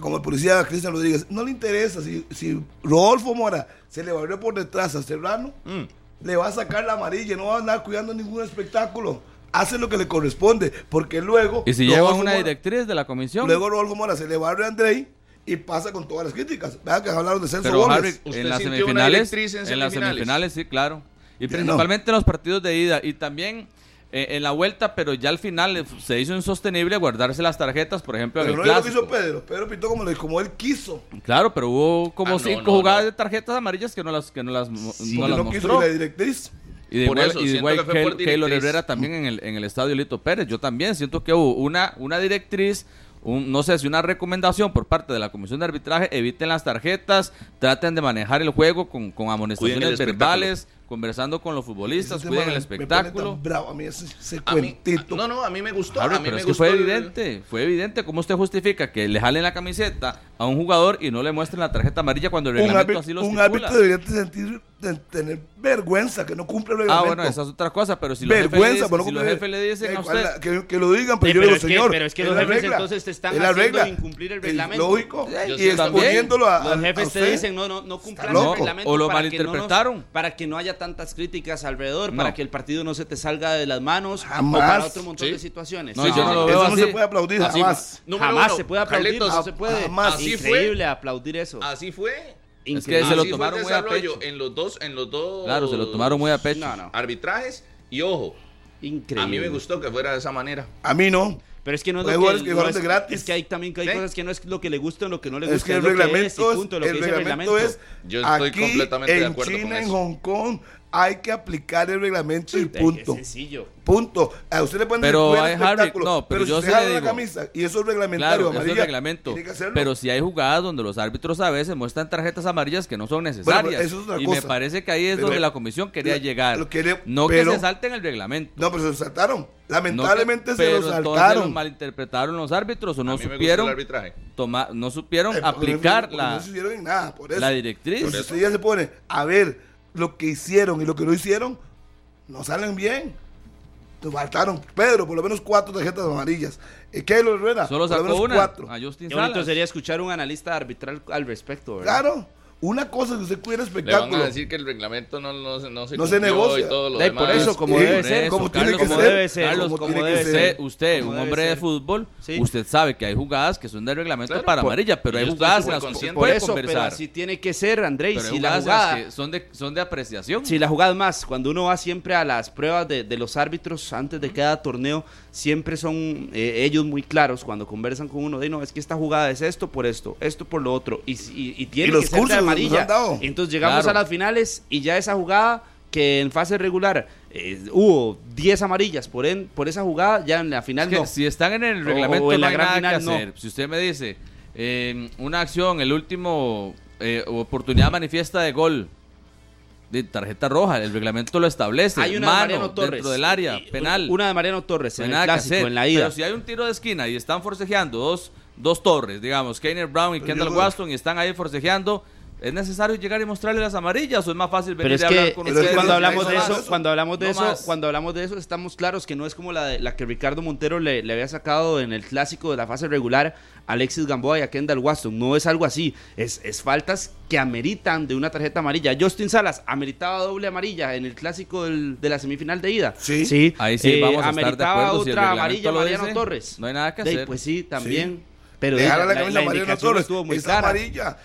como el policía Cristian Rodríguez, no le interesa si, si Rodolfo Mora se le barrió por detrás a Serrano, Mm. le va a sacar la amarilla, no va a andar cuidando ningún espectáculo. Hace lo que le corresponde, porque luego. Y si lleva una Mora- directriz de la comisión. Luego Rodolfo Mora se le barre a Andrei y pasa con todas las críticas. Vean que hablaron de Celso Pero Gómez. Harry, ¿Usted en las semifinales, en las semifinales? sí, claro. Y Ya principalmente en los partidos de ida y también eh, en la vuelta, pero ya al final eh, se hizo insostenible guardarse las tarjetas, por ejemplo, en Pero el no es lo que hizo Pedro. Pedro pintó como, como él quiso. Claro, pero hubo como Ah, cinco no, jugadas no. de tarjetas amarillas que no las que no las, Sí, las quiso mostró. y la directriz. Y de Por igual, eso, y de siento igual que Keylor. Herrera también en el, en el estadio Lito Pérez. Yo también siento que hubo una, una directriz, un- no sé si una recomendación por parte de la Comisión de Arbitraje, eviten las tarjetas, traten de manejar el juego con, con amonestaciones verbales, conversando con los futbolistas, cuiden tema el me- me pone espectáculo. tan bravo a mí ese, ese A mí- cuentito. no, no, a mí me gustó. Harry, a mí pero me es que gustó fue el- evidente, fue evidente cómo usted justifica que le jalen la camiseta a un jugador y no le muestren la tarjeta amarilla cuando el un reglamento árbitro, así lo un estipula. árbitro debería de sentir, de tener vergüenza que no cumple el Ah, reglamento. bueno, esa es otra cosa, pero si los jefes le dicen, por no si los cumplir- jefes le dicen Eh, a ¿cuál usted, la- que, que lo digan, pero Sí, yo pero digo, es que- señor. pero es que es los la jefes regla, entonces te están es la haciendo regla, incumplir el es reglamento. lógico. Y exponiéndolo a, Los jefes te dicen no, no, no cumplan el reglamento O lo que malinterpretaron. para que no haya tantas críticas alrededor, No. para que el partido no se te salga de las manos Jamás. o para otro montón Sí. de situaciones. No, yo no lo veo Eso no se puede aplaudir Así- jamás. Jamás uno, se puede aplaudir, Carlitos, no se puede. jamás. Así fue. Increíble aplaudir eso. Así fue. Es que se lo tomaron muy a pecho. En los dos, en los dos. Claro, se lo tomaron muy a pecho. No, no. Arbitrajes y ojo, Increíble. a mí me gustó que fuera de esa manera. A mí no. Pero es que no es lo jugadores que, que no jugaron es, gratis. es que hay también que hay ¿Sí? cosas que no es lo que le gusta o lo que no le Es gusta. que el lo que reglamento, es, y punto, lo que el dice el reglamento es Yo estoy aquí completamente de en acuerdo con China, en eso. Hong Kong, hay que aplicar el reglamento y Es punto. sencillo. Punto. A usted le pueden Pero decir, "Cuida hay Harry- espectáculo", no, pero si yo usted le jala la digo. camisa y eso es reglamentario, Claro, eso es amarilla, reglamento. tiene que hacerlo. Pero si hay jugadas donde los árbitros a veces muestran tarjetas amarillas que no son necesarias. eso es y cosa. me parece que ahí es Pero- donde la comisión quería llegar. lo quiere- no pero- que se salten el reglamento. No, pero se lo saltaron. No que- Lamentablemente se lo saltaron. lo malinterpretaron los árbitros o a no supieron arbitraje. tomar, no supieron Eh, aplicar la, No se hicieron en nada, por eso. la directriz. Pero si usted ya se pone a ver lo que hicieron y lo que no hicieron, no salen bien. Nos faltaron, Pedro, por lo menos cuatro tarjetas amarillas. Eh, Keylor Herrera, Solo por lo sacó menos una cuatro. a Justin Qué bonito Salas. sería escuchar un analista arbitral al respecto, ¿verdad? Claro, una cosa es que usted cuida el Le van espectáculo. a decir que el reglamento no, no, se- no se No se cumplió negocia. y todo lo por demás. eso, como Sí, debe Por ser, eso, como tiene que ser. debe ser, Carlos, como como tiene debe que ser. ser. Usted, un hombre de fútbol, Sí. usted sabe que hay jugadas que son de reglamento Claro, para por- amarilla, pero hay jugadas en las que. Por puede eso, pero así tiene que ser, André. Pero Y hay si la jugada, son de, son de apreciación. si la jugada más, cuando uno va siempre a las pruebas de, de los árbitros antes de cada torneo, siempre son eh, ellos muy claros cuando conversan con uno de no, es que esta jugada es esto por esto, esto por lo otro, y, y, y tiene Y los que ser de cursos amarilla. han dado. Entonces llegamos Claro. a las finales y ya esa jugada que en fase regular eh, hubo 10 amarillas por, en, por esa jugada, ya en la final Es que no. si están en el reglamento o en no la hay gran nada final, que no. Si usted me dice eh, una acción, el último eh, oportunidad manifiesta de gol de tarjeta roja, el reglamento lo establece. Hay una de Mariano Torres. dentro del área, penal. Una de Mariano Torres en el clásico, en la ida. Pero si hay un tiro de esquina y están forcejeando dos, dos torres, digamos, Keiner Brown y Kendall Waston y están ahí forcejeando, ¿es necesario llegar y mostrarle las amarillas o es más fácil venir Pero es y hablar que, con es Pero que es que cuando hablamos de eso, cuando hablamos de No eso, más. cuando hablamos de eso, estamos claros que no es como la, de- la que Ricardo Montero le, le había sacado en el clásico de la fase regular a Alexis Gamboa y a Kendall Waston. No es algo así. Es, es faltas que ameritan de una tarjeta amarilla. Justin Salas ameritaba doble amarilla en el clásico del- de la semifinal de ida. Sí. Ahí sí Eh, vamos a estar de ameritaba acuerdo, si el otra amarilla Mariano dice, Torres. no hay nada que De- hacer. Pues sí, también. Pero Dejar de- la, camisa a Mariano indicación Torres, estuvo muy es clara. amarilla.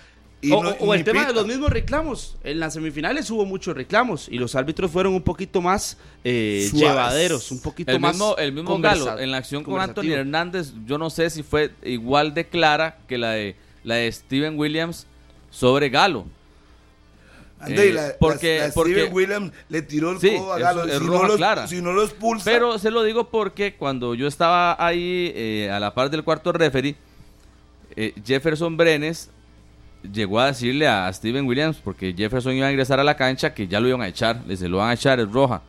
Y o no- o el tema de los mismos reclamos. En las semifinales hubo muchos reclamos y los árbitros fueron un poquito más eh, llevaderos, un poquito El más. mismo, el mismo Galo, en la acción con Anthony. Hernández, yo no sé si fue igual de clara que la de, la de Steven Williams sobre Galo. André, Eh, la, porque- la- la porque- Steven Williams le tiró el Sí, codo a Galo. es si, roja no lo, clara. si no lo expulsa. Pero se lo digo porque cuando yo estaba ahí eh, a la par del cuarto referee, eh, Jefferson Brenes llegó a decirle a Steven Williams, porque Jefferson iba a ingresar a la cancha, que ya lo iban a echar. Le dice, lo van a echar, es roja.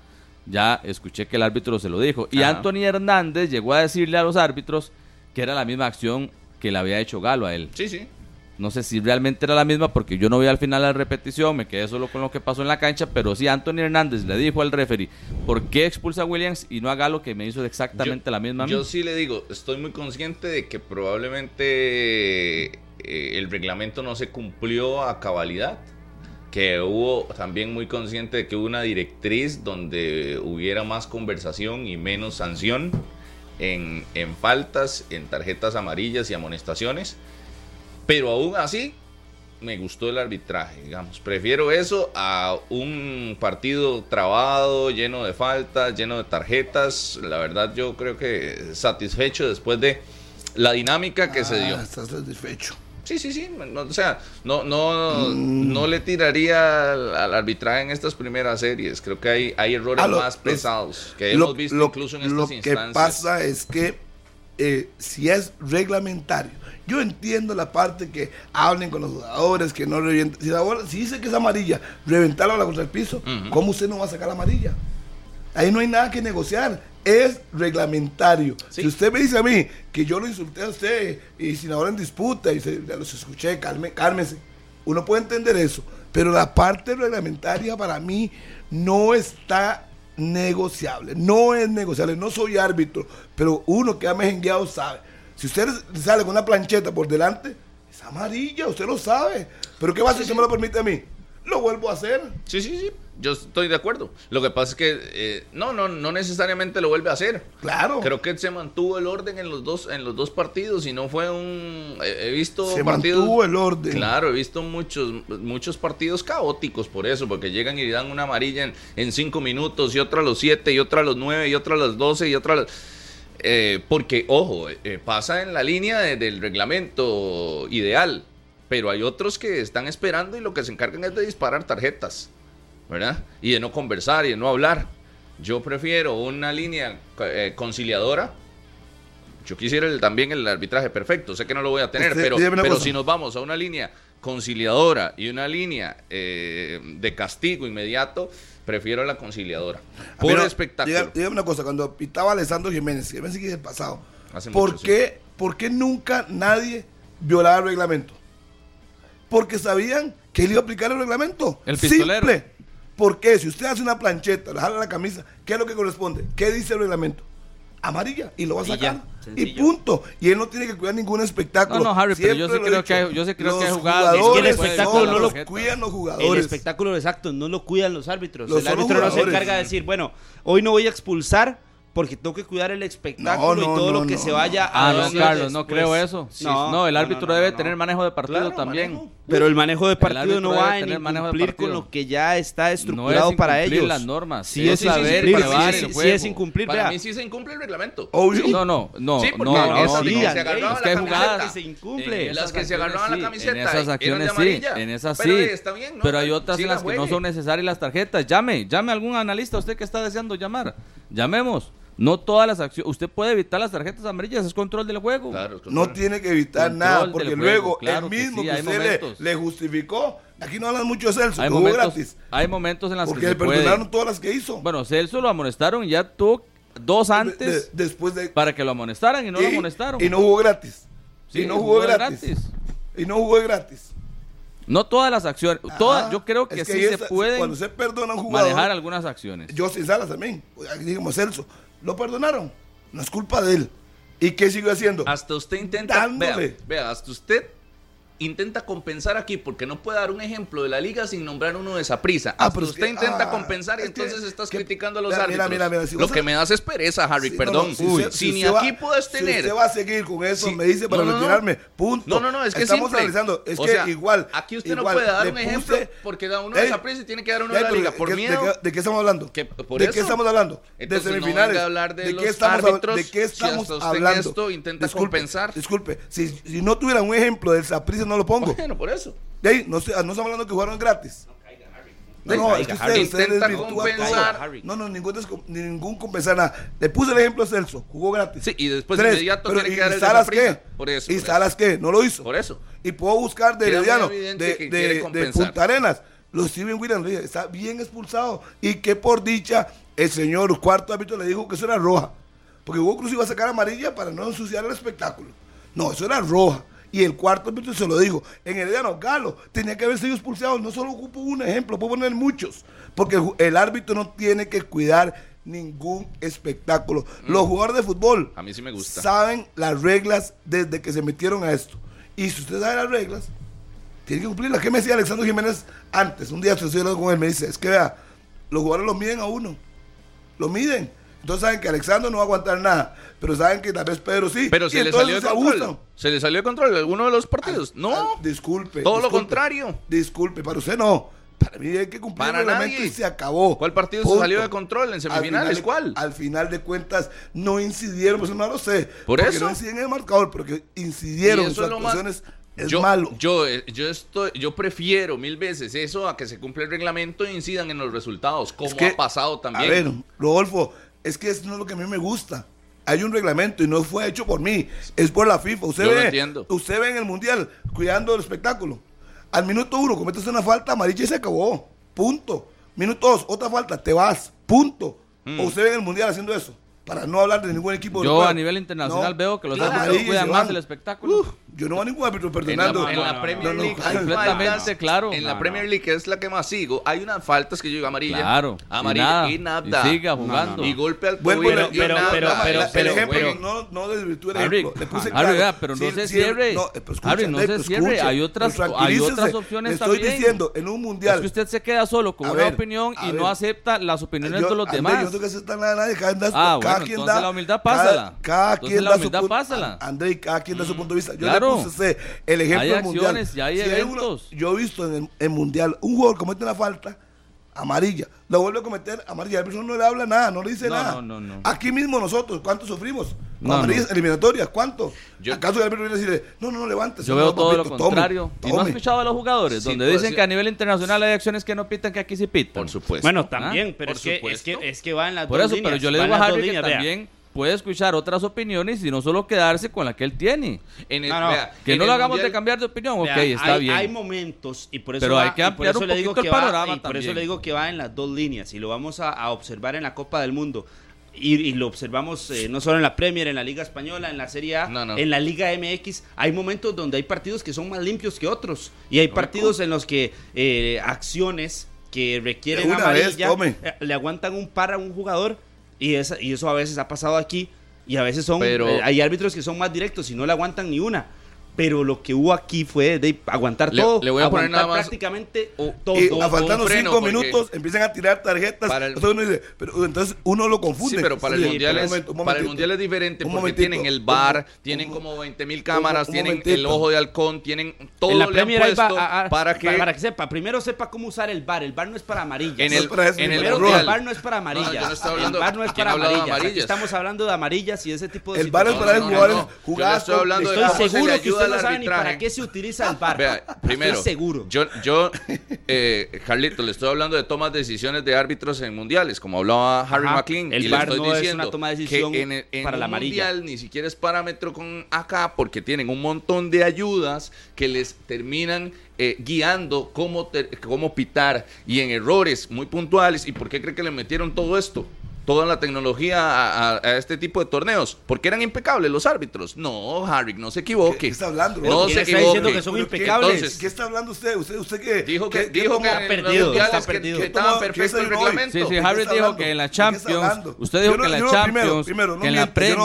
Ya escuché que el árbitro se lo dijo. Y Ajá. Anthony Hernández llegó a decirle a los árbitros que era la misma acción que le había hecho Galo a él. Sí, sí. No sé si realmente era la misma porque yo no vi al final la repetición, me quedé solo con lo que pasó en la cancha, pero sí Anthony Hernández le dijo al referee, ¿por qué expulsa a Williams y no a Galo que me hizo exactamente Yo- la misma? Yo sí le digo, estoy muy consciente de que probablemente eh, el reglamento no se cumplió a cabalidad. Que hubo también muy consciente de que hubo una directriz donde hubiera más conversación y menos sanción en, en faltas, en tarjetas amarillas y amonestaciones. Pero aún así, me gustó el arbitraje, digamos. Prefiero eso a un partido trabado, lleno de faltas, lleno de tarjetas. La verdad, yo creo que satisfecho después de la dinámica que se dio. Ah, Estás satisfecho. Sí, sí, sí. no, o sea, no, no, no le tiraría al, al arbitraje en estas primeras series. Creo que hay, hay errores Ah, lo- más los- pesados que Lo- hemos visto lo- incluso en Lo estas que instancias. pasa es que eh, si es reglamentario, yo entiendo la parte que hablen con los jugadores, que no revienten. Si, si dice que es amarilla, reventarla contra el piso, Ujú. ¿cómo usted no va a sacar la amarilla? Ahí no hay nada que negociar. Es reglamentario. Sí. Si usted me dice a mí que yo lo insulté a usted y sin ahora en disputa y se, ya los escuché, calme, cálmese. Uno puede entender eso. Pero la parte reglamentaria para mí no está negociable. No es negociable. No soy árbitro. Pero uno que ha mejengueado sabe. Si usted sale con una plancheta por delante, es amarilla. Usted lo sabe. Pero ¿qué va a hacer si me lo permite a mí? Lo vuelvo a hacer. Sí, sí, sí. Yo estoy de acuerdo. Lo que pasa es que eh, no, no, no necesariamente lo vuelve a hacer. Claro. Creo que se mantuvo el orden en los dos, en los dos partidos y no fue un. He, he visto Se partidos. mantuvo el orden. Claro, he visto muchos, muchos partidos caóticos por eso, porque llegan y dan una amarilla en, en cinco minutos y otra a los siete y otra a los nueve y otra a los doce y otra a los. Eh, porque, ojo, eh, pasa en la línea de- del reglamento ideal, pero hay otros que están esperando y lo que se encargan es de disparar tarjetas, ¿verdad? Y de no conversar y de no hablar. Yo prefiero una línea eh, conciliadora. Yo quisiera el- también el arbitraje perfecto, sé que no lo voy a tener, Usted, pero, si nos vamos a una línea conciliadora y una línea eh, de castigo inmediato, prefiero la conciliadora. Por Pero, espectáculo. Dígame, dígame una cosa, cuando pitaba Alessandro Jiménez, que me sigue el pasado, Hace ¿por mucho, qué, ¿por qué nunca nadie violaba el reglamento? Porque sabían que él iba a aplicar el reglamento. El pistolero. Simple. ¿Por qué? Si usted hace una plancheta, le jala la camisa, ¿qué es lo que corresponde? ¿Qué dice el reglamento? Amarilla y lo va a Y ya, sacar. Y, punto. Y él no tiene que cuidar ningún espectáculo. No, no, Harry, pero yo Siempre sí creo que hay- yo sí creo que hay Los jugadas- Es que el espectáculo no lo- cuidan los El jugadores. espectáculo exacto no lo cuidan los árbitros. Los el árbitro no se encarga de decir, bueno, hoy no voy a expulsar porque tengo que cuidar el espectáculo No, no, y todo no, lo que no, se no. vaya a Ah, no, Carlos, no creo eso. Sí, no, el árbitro no, no, debe no. tener manejo de partido Claro, también. manejo. Pero el manejo de partido no va a incumplir con lo que ya está No estructurado es para ellos. las normas, Sí, es es saber sí, el sí, sí es incumplir. Para mí sí se incumple el reglamento. Obvio. No, no, no, Sí, porque no, no, no, esas sí, que se agarraban es que hay la jugadas camiseta. se incumple. En Las que se agarraban la camiseta En esas acciones sí, en esas Pero sí. está bien, ¿no? Pero hay otras en la las que no son necesarias las tarjetas. Llame, llame a algún analista, usted que está deseando llamar. Llamemos. No todas las acciones. Usted puede evitar las tarjetas amarillas, es control del juego. Claro, No tiene que evitar Control nada, porque juego, luego claro el que mismo sí, que, usted le, le justificó, aquí no hablan mucho de Celso, Hay momentos, gratis, hay momentos en las porque que le se puede. perdonaron todas las que hizo. Bueno, Celso lo amonestaron y ya tuvo dos antes de- después de... para que lo amonestaran y no lo amonestaron. Y no jugó gratis. Sí, y no jugó, jugó gratis. gratis. Y no jugó gratis. No todas las acciones. Ajá. Todas, yo creo que Es sí se pueden Cuando se perdona a un jugador, manejar algunas acciones. yo sin Salas también, digamos Celso, lo perdonaron. No es culpa de él. ¿Y qué siguió haciendo? Hasta usted intenta. Dándole. Vea, vea, hasta usted intenta compensar aquí porque no puede dar un ejemplo de la liga sin nombrar uno de esa prisa. Ah, Hasta pero es usted que- intenta ah, compensar y es que- entonces estás que- criticando a los mira, árbitros. mira, mira, si Lo que me das es pereza, Harry, Sí, perdón. no, si Uy, usted- si, ni va- aquí puedes tener. Si usted va a seguir con eso, Sí. me dice para No, retirarme. Punto. No, no, no, es que Estamos simple. analizando. Es O que sea, igual. Aquí usted igual, no puede dar un ejemplo porque da uno de esa prisa y tiene que dar uno de la liga. ¿de Por qué- miedo. ¿De qué, de estamos hablando? ¿De qué estamos hablando? De semifinales. de qué estamos, hab- árbitros, ¿De qué estamos hablando? esto intenta compensar. Disculpe, si, no tuviera un ejemplo del Saprissa, no lo pongo. Bueno, por eso. De ahí, no, no estamos hablando que jugaron gratis. No, no, es que usted, usted compensar. No, no, ningún, compensar nada. Le puse el ejemplo a Celso, jugó gratis. Sí, y después Tres, inmediato pero ¿y Salas qué? Por eso, ¿Y por Salas qué? No lo hizo. Por eso. Y puedo buscar de Herediano, de. Punta Arenas. Los Steven Williams está bien expulsado. Y que por dicha, el señor cuarto árbitro le dijo que eso era roja. Porque Hugo Cruz iba a sacar amarilla para no ensuciar el espectáculo. No, eso era roja. Y el cuarto árbitro se lo dijo. En Herediano, Galo, tenía que haber sido expulsado. No solo ocupo un ejemplo, puedo poner muchos. Porque el, el árbitro no tiene que cuidar ningún espectáculo. Los jugadores de fútbol A mí sí me gusta. saben las reglas desde que se metieron a esto. Y si usted sabe las reglas, tiene que cumplirlas. ¿Qué me decía Alexandro Jiménez antes? Un día estoy hablando con él, me dice, es que vea, los jugadores lo miden a uno. Lo miden. Entonces saben que Alexandro no va a aguantar nada, pero saben que tal vez Pedro sí. Pero Y se le salió de control. abusan. Se le salió de control alguno de los partidos. No. Ah, disculpe. Todo lo contrario. Disculpe, para usted no. Para mí hay que cumplir Para el reglamento y se acabó. ¿Cuál partido se salió de control en Al semifinales? final- ¿Cuál? Al final de cuentas no incidieron, pues no lo sé. Por porque eso. no inciden en el marcador, pero que incidieron en sus actuaciones es yo, malo. Yo, eh, yo, estoy, yo prefiero mil veces eso a que se cumpla el reglamento e incidan en los resultados, como Es que, ha pasado también. A ver, Rodolfo, es que eso no es lo que a mí me gusta. Hay un reglamento y no fue hecho por mí, es por la FIFA. Usted Yo lo ve, entiendo. usted ve en el mundial cuidando el espectáculo. Al minuto uno cometes una falta amarilla y se acabó. Punto. Minuto dos, otra falta, te vas. Punto. Mm. O usted ve en el mundial haciendo eso. Para no hablar de ningún equipo Yo a nivel internacional No, veo que los árbitros cuidan más van. el espectáculo. Uf, yo no voy a ningún árbitro perdonando. en la Premier League completamente claro. En la Premier. League, que es la que más sigo, hay unas faltas que yo digo amarilla. Claro. Amarilla y y nada. Y siga jugando. Y golpe al y pero- nada. pero- pero- el pero- ejemplo, pero- no, no desvirtúe el Harry, ejemplo. Le puse Harry, claro. vea, pero no Sí, se sí, cierre. no, eh, pero escuche, Harry, no Andrés, se cierre. Hay otras- hay opciones Le estoy también. diciendo, en un mundial. Es que usted se queda solo con una opinión y no acepta las opiniones de los demás. Yo no tengo que aceptar nada de nadie. Cada, da- Ah, bueno, quien entonces da. la humildad pásala. Cada, Entonces quien la da su humildad punto. pásala. Mm. André, cada quien da su punto de vista. Yo Claro. usted el ejemplo Hay del mundial. y hay Si uno- eventos. yo he visto en el, en mundial un jugador comete una falta amarilla, lo vuelve a cometer amarilla, el árbitro no le habla nada, no le dice No, nada. no, no, no. Aquí mismo nosotros, ¿cuánto sufrimos? Amarillas no. eliminatorias, ¿cuánto? Yo- ¿Acaso el árbitro viene a decirle, no, no, no, levántese? Yo no, veo todo lo tome, contrario. ¿Y no has tome"? escuchado a los jugadores? Sí, donde dicen que a nivel internacional hay acciones que no pitan, que aquí sí pitan. Por supuesto. Bueno, también, Ah, pero es que, es, que, es que va en las Por dos eso, líneas. pero yo le digo a Harry que vea. Puede escuchar otras opiniones y no solo quedarse con la que él tiene. En el- No, no, vea, Que en no lo hagamos Mundial- de cambiar de opinión, ok, está hay, bien. Hay momentos y por eso Pero va- hay que ampliar un le digo poquito que el va- panorama y por eso le digo que va en las dos líneas y lo vamos a, a observar en la Copa del Mundo. Y, y lo observamos eh, no solo en la Premier, en la Liga Española, en la Serie A, No, no. en la Liga MX. Hay momentos donde hay partidos que son más limpios que otros. Y hay partidos en los que eh, acciones que requieren vez, amarilla tome. eh, le aguantan un par a un jugador y, esa, y eso a veces ha pasado aquí. Y a veces son Pero- eh, hay árbitros que son más directos y no le aguantan ni una. Pero lo que hubo aquí fue de aguantar Le- todo. le voy a poner nada más- prácticamente o- todo. Y faltando freno, cinco minutos empiezan a tirar tarjetas. Para el- entonces uno dice, pero entonces uno lo confunde. Sí, pero para el mundial un es, momento, para el mundial es diferente Un porque tienen el bar, un- tienen un- como 20 mil cámaras, un tienen el ojo de halcón, tienen todo en la le han Premier ahí va puesto a- a- para que para que sepa, primero sepa cómo usar el bar. El bar no es para amarillas. en No el, es eso, en el Primero que mundial el bar no es para amarillas. No, no el bar no es ¿quién para amarillas. Estamos hablando de amarillas y ese tipo de El bar es para No, no, jugadores no. Jugadas estoy seguro que usted no sabe ni para qué se utiliza el bar. Vea, primero, Estoy seguro. yo, yo eh, Carlito, le estoy hablando de tomas de decisiones de árbitros en mundiales, como hablaba Harry Ajá, McLean. el y VAR le estoy no es diciendo una toma de decisión que en, el- en para un la amarilla. mundial ni siquiera es parámetro con acá, porque tienen un montón de ayudas que les terminan eh, guiando cómo, ter- cómo pitar y en errores muy puntuales. ¿Y por qué cree que le metieron todo esto? Toda la tecnología a, a- a este tipo de torneos. Porque eran impecables los árbitros. No, Harry, no se equivoque. ¿Qué- qué está hablando? No ¿Quién se está diciendo equivoque. que son Pero ¿qué- impecables? entonces- ¿Qué está hablando usted? ¿Usted, usted qué? Dijo que, ¿Qué- qué dijo que Está en perdido, está que- perdido. que, ¿Qué estaban el reglamento. Sí, sí, ¿De Harry dijo hablando? que en la ¿De qué está Champions, usted dijo no- que en la no- Champions, primero, primero, no que en la Premier,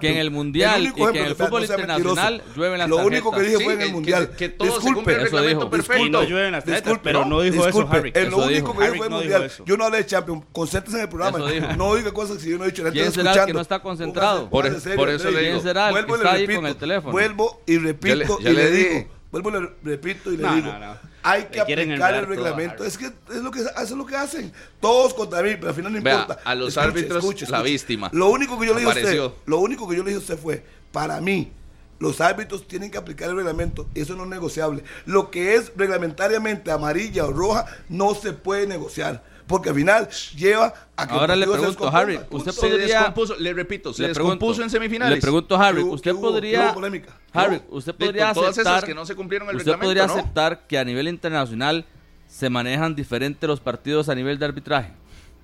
que en el El Mundial y que en el fútbol internacional llueven las Lo único que dije fue en el que- mundial. que- que todo se Disculpe. cumple el Eso reglamento dijo. perfecto. No llueven las pero no dijo eso, Harry. En lo único que dijo fue el no dijo mundial. Yo no hablé de Champions. Concéntrese en el programa. No diga cosas que yo no he dicho. La ¿Quién será que escuchando. no está concentrado? Por- póngase serio, por eso le digo. ¿Quién será el Vuelvo que está ahí repito, con el teléfono? Vuelvo y repito Ya le- ya y le le dije. digo. Vuelvo y le repito y le No, digo. no, no. Hay que aplicar el todo, reglamento. Es que es lo que, eso es lo que hacen. Todos contra mí, pero al final no Vea, importa. a los árbitros, la víctima. Lo único que yo le dije a usted, lo único que yo le dije a usted fue, para mí, los árbitros tienen que aplicar el reglamento. Eso no es negociable. Lo que es reglamentariamente amarilla o roja no se puede negociar. Porque al final lleva a que Ahora le pregunto. Harry, usted Se podría- descompuso, le repito, se Le descompuso pregunto, en semifinales. Le pregunto, Harry, ¿Qué hubo- ¿usted qué hubo- qué podría, hubo polémica? Harry, usted podría con todas esas aceptar, que no se cumplieron el usted podría ¿no? aceptar que a nivel internacional se manejan diferente los partidos a nivel de arbitraje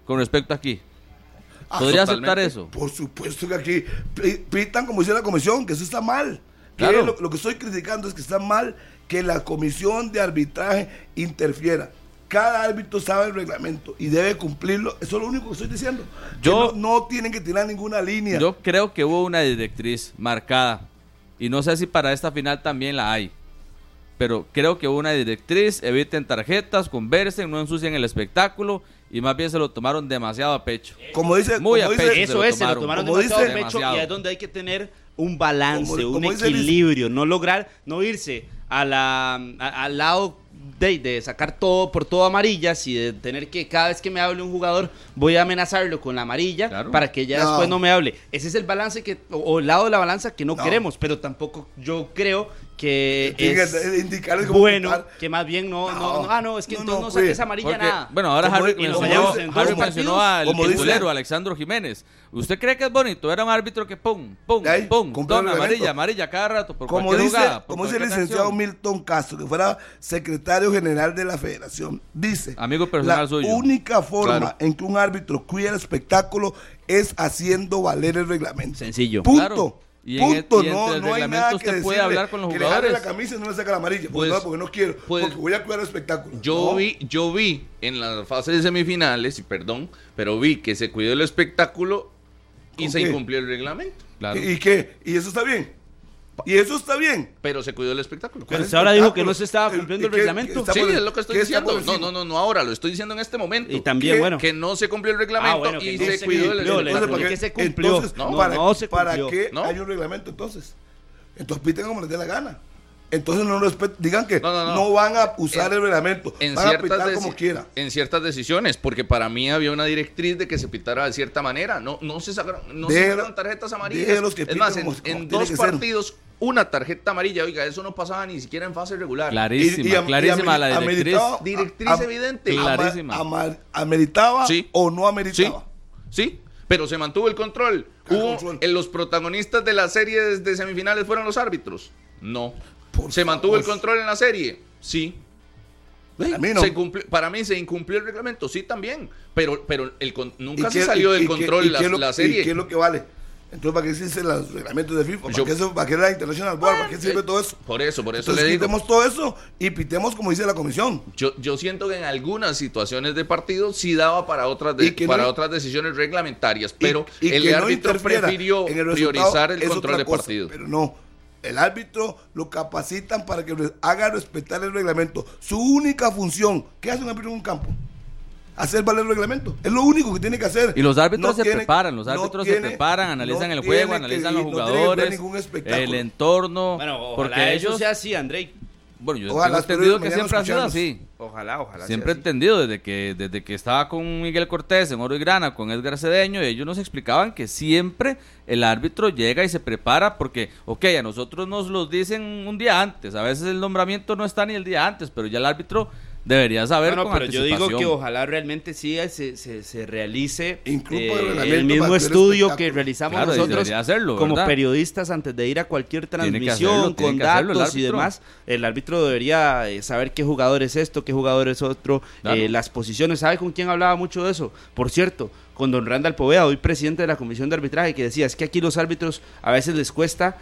con respecto aquí. Ah, ¿Podría totalmente. aceptar eso? Por supuesto que aquí pi- pitan como dice la comisión, que eso está mal. Que Claro. lo, lo que estoy criticando es que está mal que la comisión de arbitraje interfiera. Cada árbitro sabe el reglamento y debe cumplirlo. Eso es lo único que estoy diciendo. Yo- no, no tienen que tirar ninguna línea. Yo creo que hubo una directriz marcada. Y no sé si para esta final también la hay. Pero creo que hubo una directriz. Eviten tarjetas, conversen, no ensucien el espectáculo. Y más bien se lo tomaron demasiado a pecho. como dice, Muy como a dice- pecho. Eso es, se lo tomaron. Como demasiado dice- a pecho y es donde hay que tener un balance, Como- un como dice Liz- equilibrio, no lograr, no irse a la, a- al lado de, de sacar todo por todo amarillas y de tener que cada vez que me hable un jugador voy a amenazarlo con la amarilla Claro. para que ya No. después no me hable. Ese es el balance que, o, o el lado de la balanza que no, No. queremos, pero tampoco yo creo que es indicarles cómo bueno que más bien no, no, No. no, ah, no, es que No, entonces no, no, saques pues, amarilla Porque, nada. bueno, ahora Harry, mencionó, dice- Harry mencionó al titulero Alexandro Jiménez. ¿Usted cree que es bonito? Era un árbitro que pum, pum, ahí, pum, reglamento. amarilla, amarilla cada rato por como cualquier dice, jugada. por como dice el licenciado acción. Milton Castro, que fuera secretario general de la federación, dice, Amigo personal la suyo. única forma Claro. en que un árbitro cuida el espectáculo es haciendo valer el reglamento. Sencillo. Punto. Claro. Y en el- Punto. y no, el no hay nada usted que puede decirle hablar con los que le jugadores. la camisa y no le saca la amarilla. Porque, Pues- no, porque no quiero. pues- porque voy a cuidar el espectáculo. Yo No. vi, yo vi en las fases de semifinales, y perdón, pero vi que se cuidó el espectáculo y ¿Con se qué? incumplió el reglamento. Claro. ¿Y, y qué? ¿Y eso está bien? ¿Y eso está bien? Pero se cuidó el espectáculo. Pero ¿Cuál usted ahora dijo que no se estaba ¿Y cumpliendo el reglamento. Sí, es lo que estoy diciendo. No, no, no, no ahora, lo estoy diciendo en este momento. Y también, ¿Qué? bueno. Que no se cumplió el reglamento Ah, bueno, que y no se se cuidó el expliqué que se qué- cumplió. entonces, No, ¿para, no se ¿para qué No. hay un reglamento entonces? Entonces piten como les dé la gana. Entonces no respet- digan que No, no, no, no. van a usar En- el reglamento, en van a ciertas, pitar deci- como quiera. en ciertas decisiones, porque para mí había una directriz de que se pitara de cierta manera. No, no se sacaron, no se sacaron tarjetas amarillas. que es más, en, dos que ser. Una tarjeta amarilla, oiga, eso no pasaba ni siquiera en fase regular. Clarísima, Y- y am- clarísima y la directriz. ameritaba- Directriz evidente. Clarísima. ama- ¿Ameritaba Sí. o no ameritaba? sí, pero se mantuvo el control. ¿Qué Hubo, en los protagonistas de las series de semifinales fueron los árbitros. No. Por ¿Se mantuvo el control en la serie? Sí. Para mí no. Se cumplió- para mí se incumplió el reglamento, sí también. Pero, pero el nunca ¿Y se qué- salió del qué- control la, qué es lo- la ¿Y serie. qué es lo que vale? Entonces, ¿para qué existen los reglamentos de FIFA? ¿Para, Yo- qué, eso, ¿Para qué la International Board? ¿Para qué sirve Eh, todo eso? Por eso, por eso Entonces le digo. quitemos todo eso y pitemos como dice la comisión. Yo, yo siento que en algunas situaciones de partido sí daba para otras, de- Y que para no- otras decisiones reglamentarias, pero y el no árbitro prefirió en el resultado priorizar el control de cosa, partido. Pero no, el árbitro lo capacitan para que haga respetar el reglamento. Su única función, ¿qué hace un árbitro en un campo? Hacer valer el reglamento. Es lo único que tiene que hacer. Y los árbitros No se tiene- preparan, los no árbitros se preparan, analizan no el juego, analizan los que jugadores, el entorno, Bueno, ojalá porque ellos, sea así, Andrei. bueno, yo Ojalá, tengo entendido que siempre ha sido así. Ojalá, ojalá. Siempre he entendido desde que desde que estaba con Miguel Cortés en Oro y Grana, con Edgar Cedeño, ellos nos explicaban que siempre el árbitro llega y se prepara porque, ok, a nosotros nos los dicen un día antes, a veces el nombramiento no está ni el día antes, pero ya el árbitro debería saber No, no, con pero yo digo que ojalá realmente sí se, se, se realice eh, el mismo estudio que realizamos Claro, nosotros hacerlo, como periodistas antes de ir a cualquier transmisión hacerlo, con hacerlo datos y demás. El árbitro debería eh, saber qué jugador es esto, qué jugador es otro, Claro. eh, las posiciones. ¿Sabe con quién hablaba mucho de eso? Por cierto, con don Randall Poveda, hoy presidente de la Comisión de Arbitraje, que decía, es que aquí los árbitros a veces les cuesta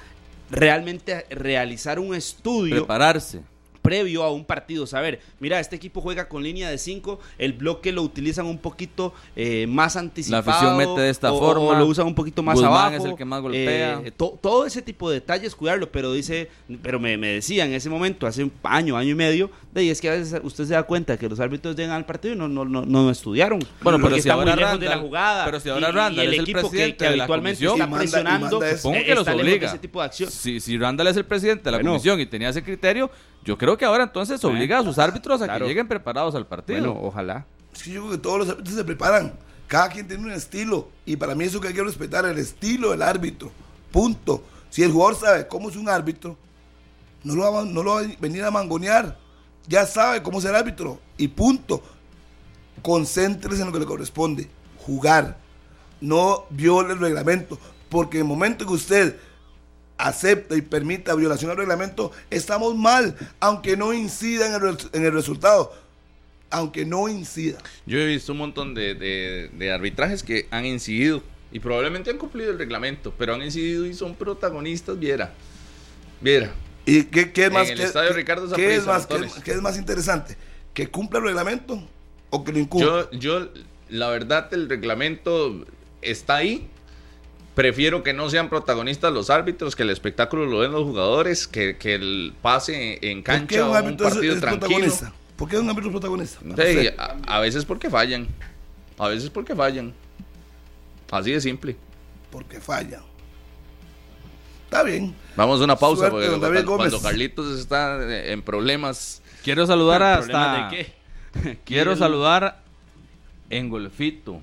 realmente realizar un estudio prepararse. Previo a un partido, saber, mira, este equipo juega con línea de 5, el bloque lo utilizan un poquito eh, más anticipado. afición mete de esta o- forma, O lo usan un poquito más Guzmán abajo. es el que más golpea. eh, to- todo ese tipo de detalles, cuidarlo, pero dice, pero me, me decía en ese momento, hace un año, año y medio, de ahí es que a veces usted se da cuenta que los árbitros llegan al partido y no, no, no, no estudiaron. Bueno, pero si está ahora muy lejos de la Randall- jugada. pero si y- ahora y Randall el es el equipo que, presidente que de la habitualmente comisión. está Y manda- y presionando, manda. Supongo que los de obliga. ese tipo de acción. Si, si Randall es el presidente de la Bueno. comisión y tenía ese criterio, yo creo que ahora entonces obliga a sus árbitros a Claro. que lleguen preparados al partido. Bueno, ojalá. Es que yo creo que todos los árbitros se preparan. Cada quien tiene un estilo. Y para mí eso que hay que respetar, el estilo del árbitro. Punto. Si el jugador sabe cómo es un árbitro, no lo va, a- no lo va a venir a mangonear. Ya sabe cómo es el árbitro. Y punto. Concéntrese en lo que le corresponde. Jugar. No viole el reglamento. Porque en el momento que usted acepta y permita violación al reglamento, estamos mal, aunque no incida en el, en el resultado. Aunque no incida. Yo he visto un montón de, de- de arbitrajes que han incidido y probablemente han cumplido el reglamento, pero han incidido y son protagonistas, viera. Mira, ¿Y qué, qué es más? Qué- estadio qué- Ricardo ¿qué Saprissa, es, más, qué es más interesante? ¿Que cumpla el reglamento o que lo incumpla? yo, yo, la verdad, el reglamento está ahí. Prefiero que no sean protagonistas los árbitros, que el espectáculo lo den los jugadores, que, que el pase en ¿Por qué cancha un es, partido es tranquilo. ¿Por qué un árbitro es protagonista? Sí, a, a veces porque fallan. A veces porque fallan. Así de simple. Porque falla. Está bien. Vamos a una pausa Suerte, porque cuando, cuando Carlitos está eh, en problemas. Quiero saludar hasta. ¿Problemas de qué? Quiero saludar en Golfito.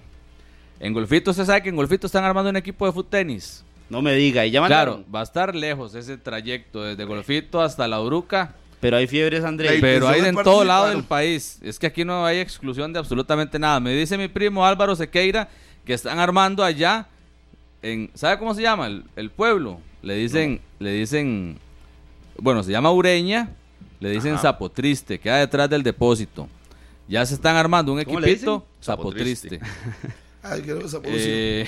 En Golfito, usted sabe que en Golfito están armando un equipo de foot tenis. No me diga, y ya mandaron. Claro, va a estar lejos ese trayecto, desde Golfito hasta La Uruca. Pero hay fiebres, André. Ey, Pero hay en de todo lado del país. Es que aquí no hay exclusión de absolutamente nada. Me dice mi primo Álvaro Sequeira que están armando allá en ¿sabe cómo se llama? El, el pueblo. Le dicen le dicen bueno, se llama Ureña, le dicen Ajá. Sapo Triste, queda detrás del depósito. Ya se están armando un ¿Cómo le equipito dicen? Sapo Sapo Triste. Triste. Ay, quiero esa posición. Eh,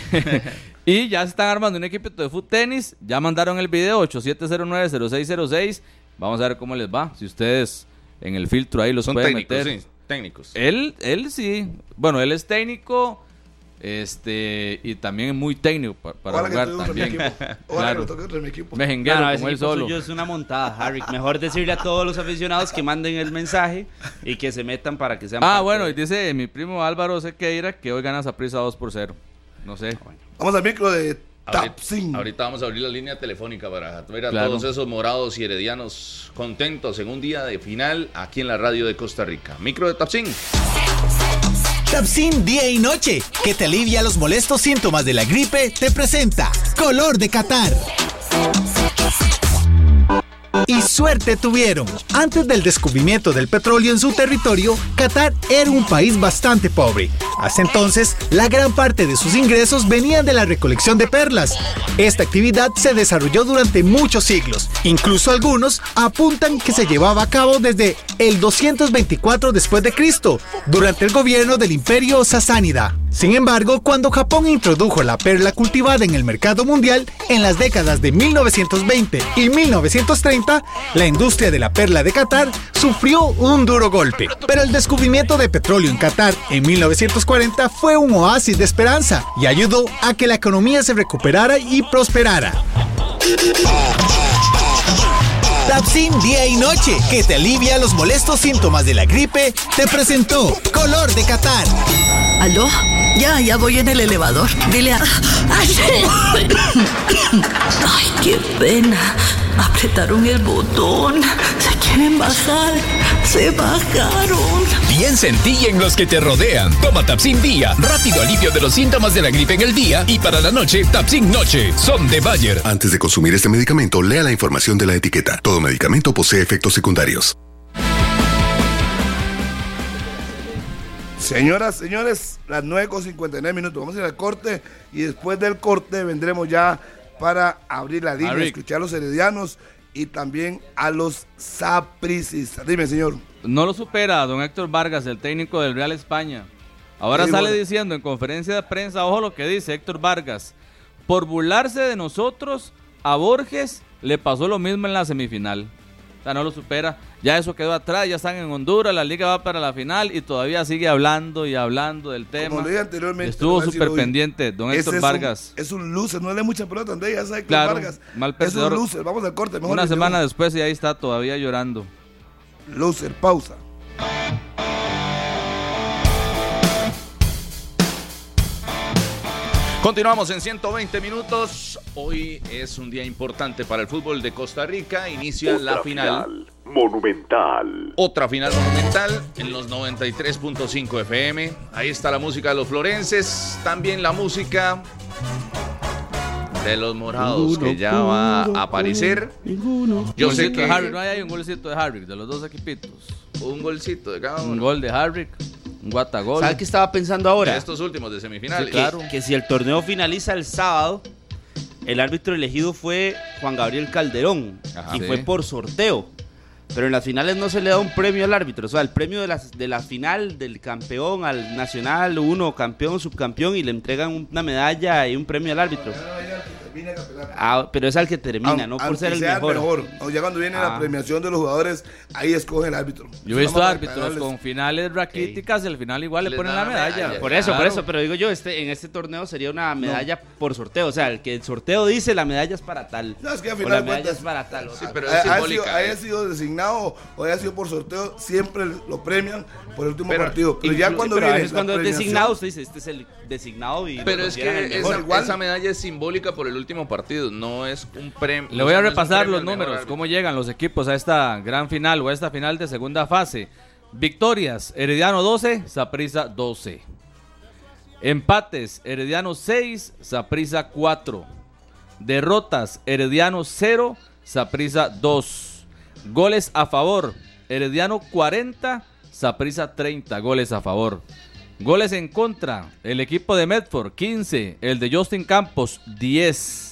y ya se están armando un equipito de foot tenis. Ya mandaron el video 8709-0606. Vamos a ver cómo les va. Si ustedes en el filtro ahí los Son pueden técnicos, meter. sí, técnicos. Él, él sí. Bueno, él es técnico. Este, y también es muy técnico pa- para Ojalá que jugar otro también. mi que Claro. otro mi equipo. Mejenguero No, no, como él solo. suyo es una montada, Harry. Mejor decirle a todos los aficionados que manden el mensaje y que se metan para que sean Ah, parte bueno, de- y dice mi primo Álvaro Sequeira que hoy gana Saprissa 2 por 0. No sé. Vamos al micro de Ahorita, Tapsin. ahorita vamos a abrir la línea telefónica para ver a Claro. todos esos morados y heredianos contentos en un día de final aquí en la radio de Costa Rica. Micro de Tapsin. Tapsin Día y Noche, que te alivia los molestos síntomas de la gripe, te presenta Color de Qatar. Y suerte tuvieron. Antes del descubrimiento del petróleo en su territorio, Qatar era un país bastante pobre. Hasta entonces, la gran parte de sus ingresos venían de la recolección de perlas. Esta actividad se desarrolló durante muchos siglos. Incluso algunos apuntan que se llevaba a cabo desde el 224 después de Cristo, durante el gobierno del Imperio Sasánida. Sin embargo, cuando Japón introdujo la perla cultivada en el mercado mundial en las décadas de 1920 y 1930, la industria de la perla de Qatar sufrió un duro golpe. Pero el descubrimiento de petróleo en Qatar en 1940 fue un oasis de esperanza y ayudó a que la economía se recuperara y prosperara. Tapsin Día y Noche, que te alivia los molestos síntomas de la gripe, te presentó Color de Qatar. ¿Aló? Ya, ya voy en el elevador. Dile a... ¡Ay! ¡Ay, qué pena! Apretaron el botón. Se quieren bajar. Se bajaron. Piensa en ti y en los que te rodean. Toma Tapsin Día, rápido alivio de los síntomas de la gripe en el día y para la noche, Tapsin Noche. Son de Bayer. Antes de consumir este medicamento, lea la información de la etiqueta. Todo medicamento posee efectos secundarios. Señoras, señores, las 9 con 59 minutos. Vamos a ir al corte y después del corte vendremos ya para abrir la línea, escuchar a los heredianos y también a los sapricistas. Dime, señor. No lo supera don Héctor Vargas, el técnico del Real España. Ahora Sí, sale bueno. diciendo en conferencia de prensa, ojo lo que dice Héctor Vargas, por burlarse de nosotros, a Borges le pasó lo mismo en la semifinal. Sea, no lo supera. Ya eso quedó atrás, ya están en Honduras, la liga va para la final y todavía sigue hablando y hablando del tema. Como lo dije anteriormente. Estuvo súper pendiente, don Héctor es un- Vargas. es un loser, no le mucha pelota, André, ya sabe Héctor Claro, Vargas. mal es un loser, vamos al corte. Mejor Una semana después y ahí está todavía llorando. Loser, pausa. Continuamos en 120 minutos. Hoy es un día importante para el fútbol de Costa Rica. Inicia la final. Monumental. Otra final monumental en los 93.5 FM. Ahí está la música de los florenses. También la música de los morados que ya va a aparecer. Yo sé que de no hay un golcito de Harrick, de los dos equipitos. un golcito de cada Un uno. gol de Harrick, un guatagol. ¿Sabes qué estaba pensando ahora? De estos últimos de semifinales. Sí, claro. que si el torneo finaliza el sábado, el árbitro elegido fue Juan Gabriel Calderón Ajá. y Sí. fue por sorteo. Pero en las finales no se le da un premio al árbitro, o sea, el premio de la, de la final del campeón al nacional, uno campeón, subcampeón y le entregan una medalla y un premio al árbitro. Campeonato. Ah, pero es al que termina, no por ser el sea mejor. No, ya cuando viene la Ah. premiación de los jugadores, ahí escoge el árbitro. Yo he visto árbitros con finales raquíticas y al final igual le ponen la medalla. medalla. Por eso, por eso, pero digo yo, este, en este torneo sería una medalla por sorteo. O sea, el que el sorteo dice la medalla es para tal. No, es que al o final la medalla cuentas- es para tal. Sí, pero Ha- es haya sido, eh. sido designado o haya sido por sorteo, siempre lo premian por el último Pero partido. Pero ya cuando pero viene la cuando es designado, usted dice, este es el designado y Pero es que esa, Igual. esa medalla es simbólica por el último partido, no es un premio. Le voy a no repasar los números, cómo llegan los equipos a esta gran final o a esta final de segunda fase. Victorias, Herediano 12, Saprissa 12. Empates, Herediano 6, Saprissa 4. Derrotas, Herediano 0, Saprissa 2. Goles a favor, Herediano 40, Saprissa 30 goles a favor. Goles en contra, el equipo de Medford 15, el de Justin Campos 10.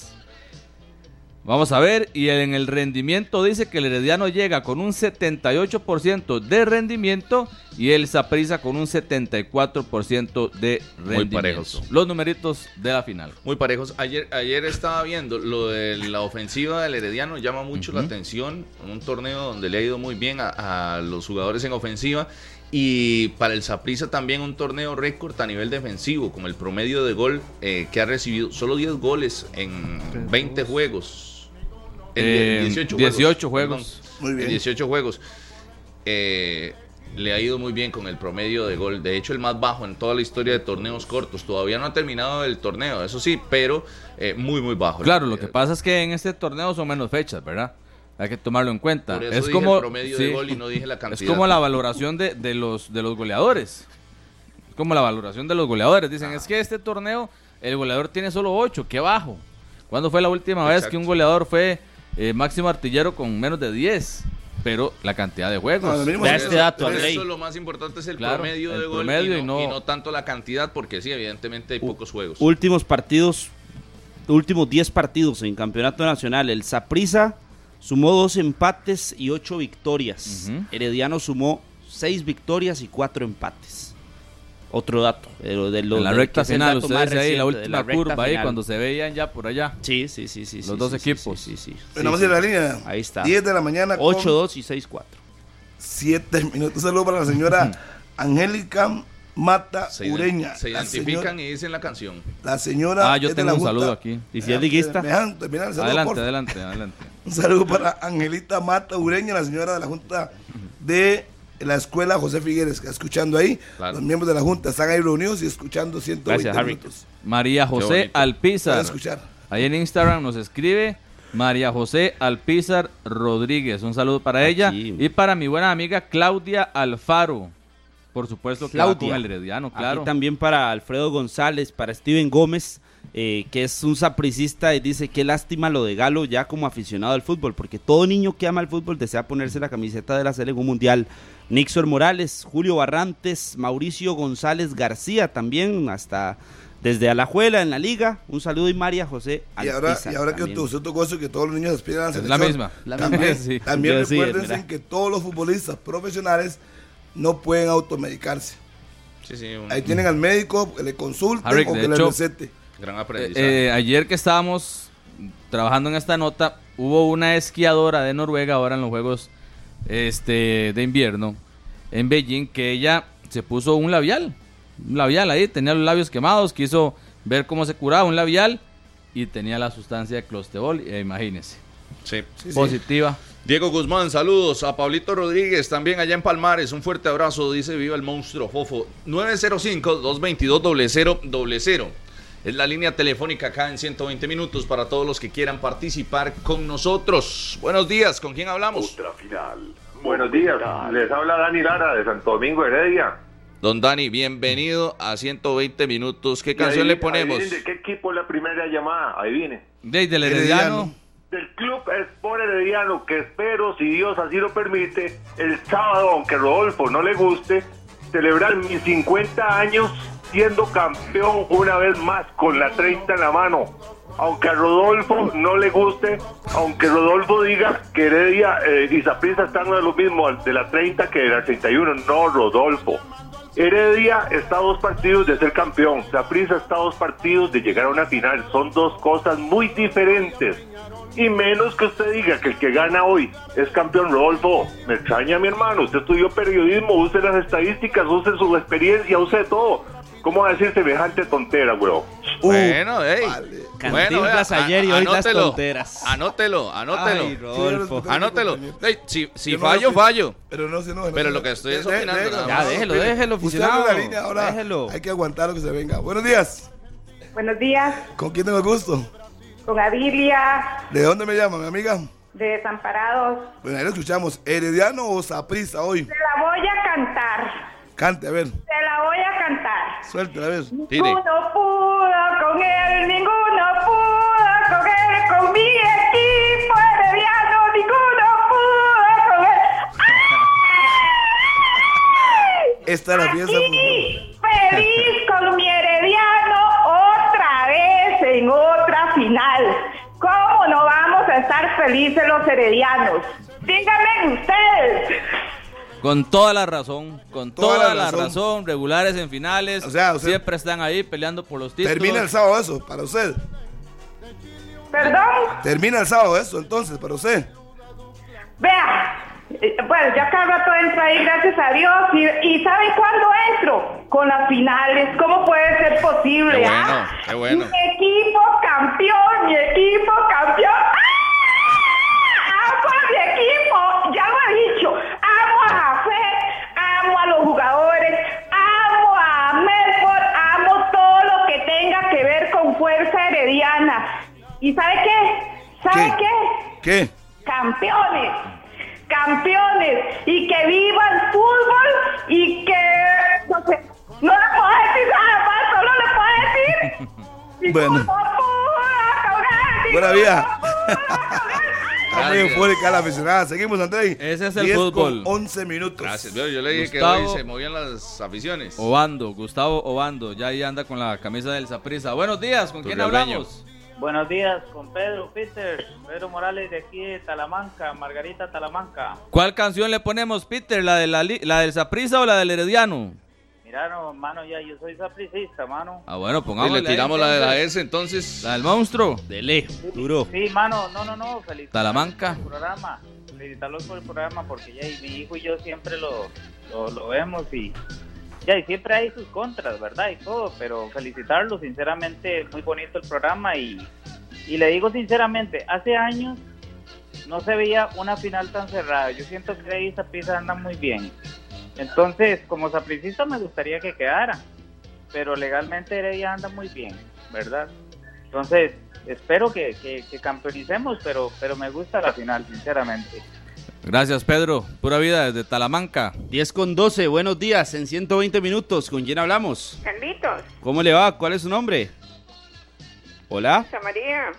Vamos a ver, y en el rendimiento dice que el Herediano llega con un 78% de rendimiento y el Saprissa con un 74% de rendimiento. parejos. Los numeritos de la final. Muy parejos. Ayer, ayer estaba viendo lo de la ofensiva del Herediano, llama mucho la atención. Un torneo donde le ha ido muy bien a, a los jugadores en ofensiva. Y para el Saprissa también un torneo récord a nivel defensivo, con el promedio de gol eh, que ha recibido. Solo 10 goles en 20 juegos. En Eh, 18 18 juegos. Muy bien. En 18 juegos. Eh, le ha ido muy bien con el promedio de gol. De hecho, el más bajo en toda la historia de torneos cortos. Todavía no ha terminado el torneo, eso sí, pero eh, muy, muy bajo. Claro, lo que pasa es que en este torneo son menos fechas, ¿verdad? Hay que tomarlo en cuenta. Por eso es dije como el promedio de gol y no dije la Es cantidad. como la valoración de, de los de los goleadores. Es como la valoración de los goleadores. Dicen, Ah. es que este torneo el goleador tiene solo 8, qué bajo. ¿Cuándo fue la última vez que un goleador fue eh, máximo artillero con menos de 10? Pero la cantidad de juegos. No, es- este dato, Andrei. eso lo más importante es el Claro, promedio el de gol promedio y, y no, no- y no tanto la cantidad, porque sí, evidentemente hay pocos juegos. Últimos partidos, últimos 10 partidos en campeonato nacional. El Saprissa sumó dos empates y ocho victorias. Ujú. Herediano sumó seis victorias y cuatro empates. Otro dato. de lo- de lo- en la de- recta final, ustedes ahí, la última recta curva ahí, final. cuando se veían ya por allá. Sí, sí, sí, sí. Los sí, dos sí, equipos. Sí, sí, sí. Bueno, vamos a ir a la línea. Ahí está. 10 de la mañana. con 8-2 y 6-4. 7 minutos. Un saludo para la señora Angélica Mata Se, Ureña. se identifican señora- y dicen la canción. La señora. Ah, yo es de tengo la un Junta. saludo aquí. ¿Y si es liguista? Me dejan terminar el saludo, Adelante, adelante, adelante. Un saludo para Angelita Mata Ureña, la señora de la Junta de la escuela José Figueres, que está escuchando ahí. Claro. Los miembros de la Junta están ahí reunidos y escuchando 120 Gracias, Harry. minutos. María José. Alpizar. Escuchar. Ahí en Instagram nos escribe María José Alpizar Rodríguez. Un saludo para ella y para mi buena amiga Claudia Alfaro. Por supuesto Claudia. con el Herediano, claro. Aquí también para Alfredo González, para Steven Gómez, eh, que es un sapricista y dice qué lástima lo de Galo ya como aficionado al fútbol, porque todo niño que ama el fútbol desea ponerse la camiseta de la selección mundial. Nixon Morales, Julio Barrantes, Mauricio González García también, hasta desde Alajuela en la liga. Un saludo y María José Y ahora, y ahora que usted tocó eso, que todos los niños aspiran a la Es selección. la misma. La También, Sí. también sí, recuérdense mira. que todos los futbolistas profesionales no pueden automedicarse. Sí, sí, un Ahí tienen al médico que le consulten Harry, o que le hecho, recete. gran Eh, aprendizaje. eh, ayer que estábamos trabajando en esta nota, hubo una esquiadora de Noruega ahora en los Juegos este, de invierno en Beijing que ella se puso un labial. Un labial ahí, tenía los labios quemados, quiso ver cómo se curaba un labial y tenía la sustancia de clostebol, eh, imagínense. sí. Positiva. Diego Guzmán, saludos. A Pablito Rodríguez, también allá en Palmares. Un fuerte abrazo, dice Viva el Monstruo Fofo. 905-222-0000. Es la línea telefónica acá en 120 minutos para todos los que quieran participar con nosotros. Buenos días, ¿con quién hablamos? Buenos días, les habla Dani Lara de Santo Domingo Heredia. Don Dani, bienvenido a 120 minutos. ¿Qué canción le ponemos? ¿De qué equipo es la primera llamada? Adivine. Desde el Herediano. Herediano. Del Club Sport Herediano, que espero, si Dios así lo permite, el sábado, aunque Rodolfo no le guste, celebrar mis 50 años siendo campeón una vez más con la 30 en la mano. Aunque a Rodolfo no le guste, aunque Rodolfo diga que Heredia eh, y Saprissa están de lo mismo de la 30 que de la 31, no Rodolfo. Heredia está a dos partidos de ser campeón. Saprissa está a dos partidos de llegar a una final. Son dos cosas muy diferentes. Y menos que usted diga que el que gana hoy es campeón Rodolfo. Me extraña, mi hermano. Usted estudió periodismo, use las estadísticas, use su experiencia, use todo. ¿Cómo va a decir semejante tontera, weón? Bueno, hey. Cantinflas vea, ayer y hoy las anótelo, tonteras. Anótelo, anótelo. Ay, Rodolfo. Anótelo. Ey, si si no fallo, lo- fallo. Pero no se no, Pero lo que estoy es De- de- opinando, de- Ya, déjelo, déjelo, ahora Déjelo. hay que aguantar lo que se venga. Buenos días. Buenos días, ¿Con quién tengo el gusto? Con Adilia ¿De dónde me llama, mi amiga? de Desamparados. Bueno, ahí lo escuchamos. ¿Herediano o Saprisa hoy? Te la voy a cantar, Cante, a ver. te la voy a cantar. Suelte, a ver. Tire. Ninguno pudo con él, ninguno pudo con él, con mi equipo herediano, ninguno pudo con él. ¡Ay! Esta es la fiesta. Aquí, feliz con mi herediano otra vez en otra final. ¿Cómo no vamos a estar felices los heredianos? Díganme ustedes. Con toda la razón, con Toda toda, la la, razón. razón. regulares en finales, O sea, siempre están ahí peleando por los títulos. Termina el sábado eso, para usted. Perdón, Termina el sábado eso, entonces, para usted. vea. Eh, Bueno, ya cada rato entro ahí, gracias a Dios. ¿Y, y saben cuándo entro? Con las finales. ¿Cómo puede ser posible? Qué ah? bueno, qué bueno. Mi equipo campeón, mi equipo campeón. ¡Ah! ¡Amo a mi equipo! Ya lo he dicho. Amo a Jafet, amo a los jugadores, amo a Melford, amo todo lo que tenga que ver con fuerza herediana. ¿Y sabe qué? ¿Sabe qué? ¿Qué? campeones, campeones y que viva el fútbol y que no sé, no le puedo decir nada más, solo le puedo decir. Bueno. "Ninguno pudo con él, Buena vida. pudo con él". Está muy eufórica la aficionada. Seguimos, Andrei. Ese es el 10 fútbol. Con 11 minutos. Gracias. Yo yo le dije que Gustavo. hoy se movían las aficiones. Obando, Gustavo Obando, ya ahí anda con la camisa del Saprissa. Buenos días, ¿con quién hablamos? Buenos días, con Pedro Peter, Pedro Morales de aquí de Talamanca, Margarita Talamanca. ¿Cuál canción le ponemos, Peter? ¿La, de la, li- la del Saprissa o la del Herediano? Mira, no, mano, ya yo soy sapricista, mano. Ah, bueno, Y pongámosle. le ahí, tiramos la de la. S, entonces. La del monstruo. Dele, duro. Sí, mano, no, no, no, felicitarlos Talamanca. por el programa, felicitarlos por el programa porque ya y mi hijo y yo siempre lo, lo, lo vemos y ya y siempre hay sus contras, ¿verdad? Y todo, pero felicitarlos, sinceramente, muy bonito el programa y, y le digo sinceramente, hace años no se veía una final tan cerrada. Yo siento que ahí Saprissa anda muy bien. Entonces, como sapricista me gustaría que quedara, pero legalmente Heredia anda muy bien, ¿verdad? Entonces, espero que, que, que campeonicemos, pero, pero me gusta la final, sinceramente. Gracias, Pedro. Pura vida desde Talamanca. 10 con 12, buenos días, en 120 minutos. ¿Con quién hablamos? Carlitos, ¿Cómo le va? ¿Cuál es su nombre? Hola, Elisa María,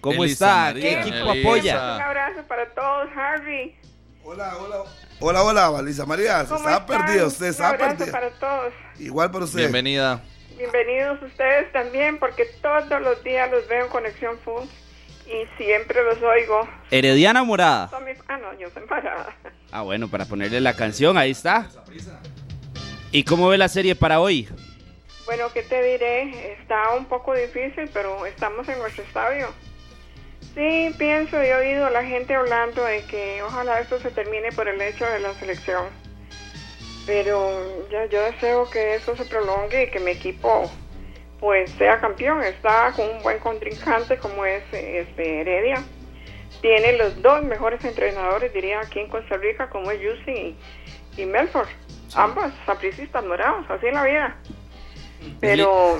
¿cómo Elisa está? María. ¿Qué equipo Elisa. apoya? un abrazo para todos, Harvey. Hola, hola. Hola, hola, Valisa María. Se ¿Cómo está perdida, usted Un está abrazo perdida. para todos. Igual para usted. Bienvenida. Bienvenidos ustedes también, porque todos los días los veo en Conexión Full y siempre los oigo. Herediana Morada. Ah, no, yo soy parada. Ah, bueno, para ponerle la canción, ahí está. ¿Y cómo ve la serie para hoy? Bueno, ¿qué te diré? Está un poco difícil, pero estamos en nuestro estadio. Sí, pienso y he oído a la gente hablando de que ojalá esto se termine por el hecho de la selección. Pero ya yo deseo que esto se prolongue y que mi equipo pues sea campeón. Está con un buen contrincante como es este Heredia. Tiene los dos mejores entrenadores, diría, aquí en Costa Rica, como es Yusi y, y Melford. Ambos sapricistas morados, así en la vida. Pero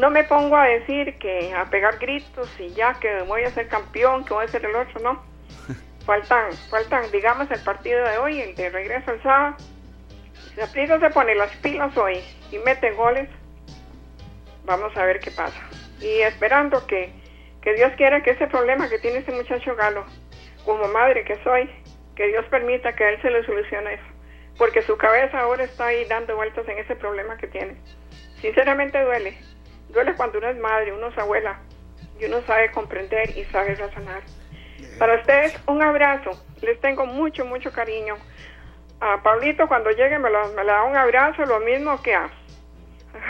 no me pongo a decir que a pegar gritos y ya que voy a ser campeón, que voy a ser el otro, no. Faltan, faltan, digamos, el partido de hoy, el de regreso el sábado. Saprissa se pone las pilas hoy y mete goles, vamos a ver qué pasa. Y esperando que, que Dios quiera que ese problema que tiene ese muchacho Galo, como madre que soy, que Dios permita que a él se le solucione eso. Porque su cabeza ahora está ahí dando vueltas en ese problema que tiene. Sinceramente duele. Duele cuando uno es madre, uno es abuela y uno sabe comprender y sabe razonar. Para ustedes, un abrazo. Les tengo mucho, mucho cariño. a Pablito cuando llegue me, lo- me le da un abrazo, lo mismo que a a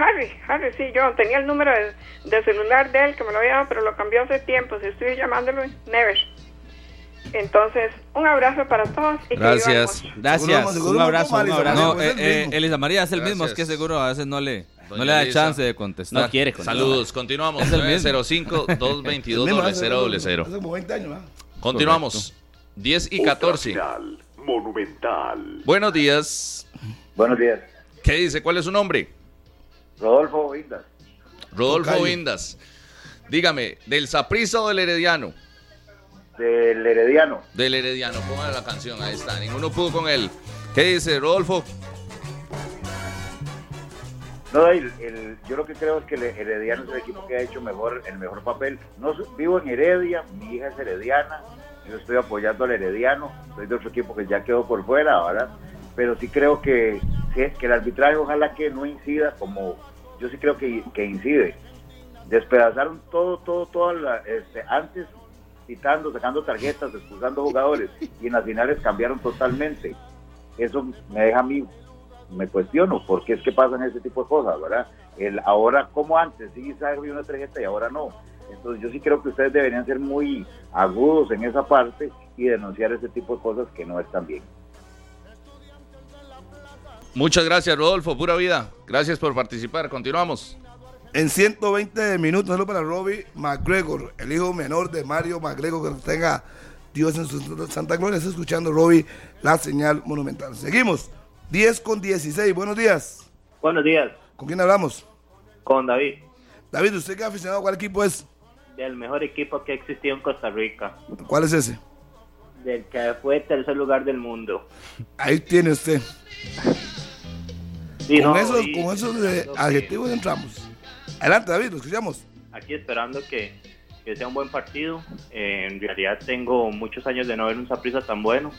Harry. Harry, sí, yo tenía el número de, de celular de él que me lo había dado, pero lo cambió hace tiempo. Si estoy llamándolo, never. Entonces, un abrazo para todos y que Gracias. vivamos. Gracias. Seguro un no abrazo, un abrazo. No, pues es eh, eh. Elisa María es el mismo, es Gracias. que seguro a veces no le, no Doña le da Elisa. chance de contestar. No quiere contestar. Saludos, continuamos. Es el mismo. 905-222-0000. Hace como 20 años, ¿verdad? Continuamos. 10 y 14. Monumental. Buenos días. Buenos días. ¿Qué dice? ¿Cuál es su nombre? Rodolfo Indas. Rodolfo Tocayo. Indas. Dígame, ¿del Saprissa o del Herediano? Del Herediano. Del Herediano. Póngale la canción, ahí está. Ninguno pudo con él. ¿Qué dice Rodolfo? No, el- el- yo lo que creo es que el Herediano es el equipo que ha hecho mejor el mejor papel. No vivo en Heredia, mi hija es herediana, yo estoy apoyando al Herediano, soy de otro equipo que ya quedó por fuera, ¿verdad? Pero sí creo que, que, que el arbitraje ojalá que no incida como yo sí creo que, que incide. Despedazaron todo, todo, todo este, antes citando, sacando tarjetas, expulsando jugadores y en las finales cambiaron totalmente. Eso me deja a mí me cuestiono por qué es que pasan ese tipo de cosas, ¿verdad? El ahora como antes, sí salió una tarjeta y ahora no. Entonces yo sí creo que ustedes deberían ser muy agudos en esa parte y denunciar ese tipo de cosas que no están bien. Muchas gracias, Rodolfo. Pura vida. Gracias por participar. Continuamos. En 120 minutos, solo para Robbie McGregor, el hijo menor de Mario McGregor, que tenga Dios en su santa gloria. Está escuchando Robbie la señal monumental. Seguimos. 10 con 16. Buenos días. Buenos días, ¿Con quién hablamos? con David, David, ¿usted qué aficionado a cuál equipo es? del mejor equipo que existió en Costa Rica, ¿Cuál es ese? del que fue tercer lugar del mundo. Ahí tiene usted. Sí, con no, esos, y con esos eh, esperando que- adjetivos entramos. Adelante, David, lo escuchamos. Aquí esperando que, que sea un buen partido. Eh, en realidad tengo muchos años de no ver un Saprissa tan bueno,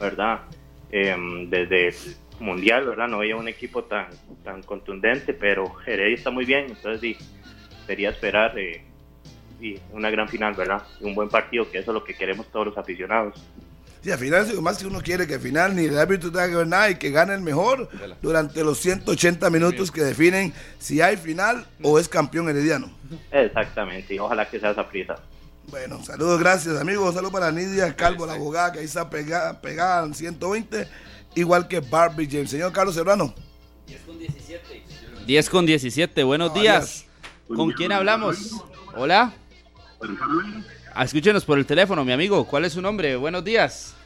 ¿verdad? Eh, desde el Mundial, ¿verdad? No veía un equipo tan, tan contundente, pero Heredia está muy bien, entonces sí, sería esperar eh, y una gran final, ¿verdad? Un buen partido, que eso es lo que queremos todos los aficionados. Sí, al final, si más que uno quiere que al final ni el árbitro tenga que ver nada y que gane el mejor durante los 180 minutos que definen si hay final o es campeón herediano. Exactamente, y ojalá que sea esa prisa. Bueno, saludos, gracias amigos. Saludos para Nidia Calvo, la abogada que ahí está pegada, pegada en 120, igual que Barbie James. Señor Carlos Serrano. 10 con 17, buenos Ah, días. ¿Con quién hablamos? Hola. Ah, Escúchenos por el teléfono, mi amigo. ¿Cuál es su nombre? Buenos días.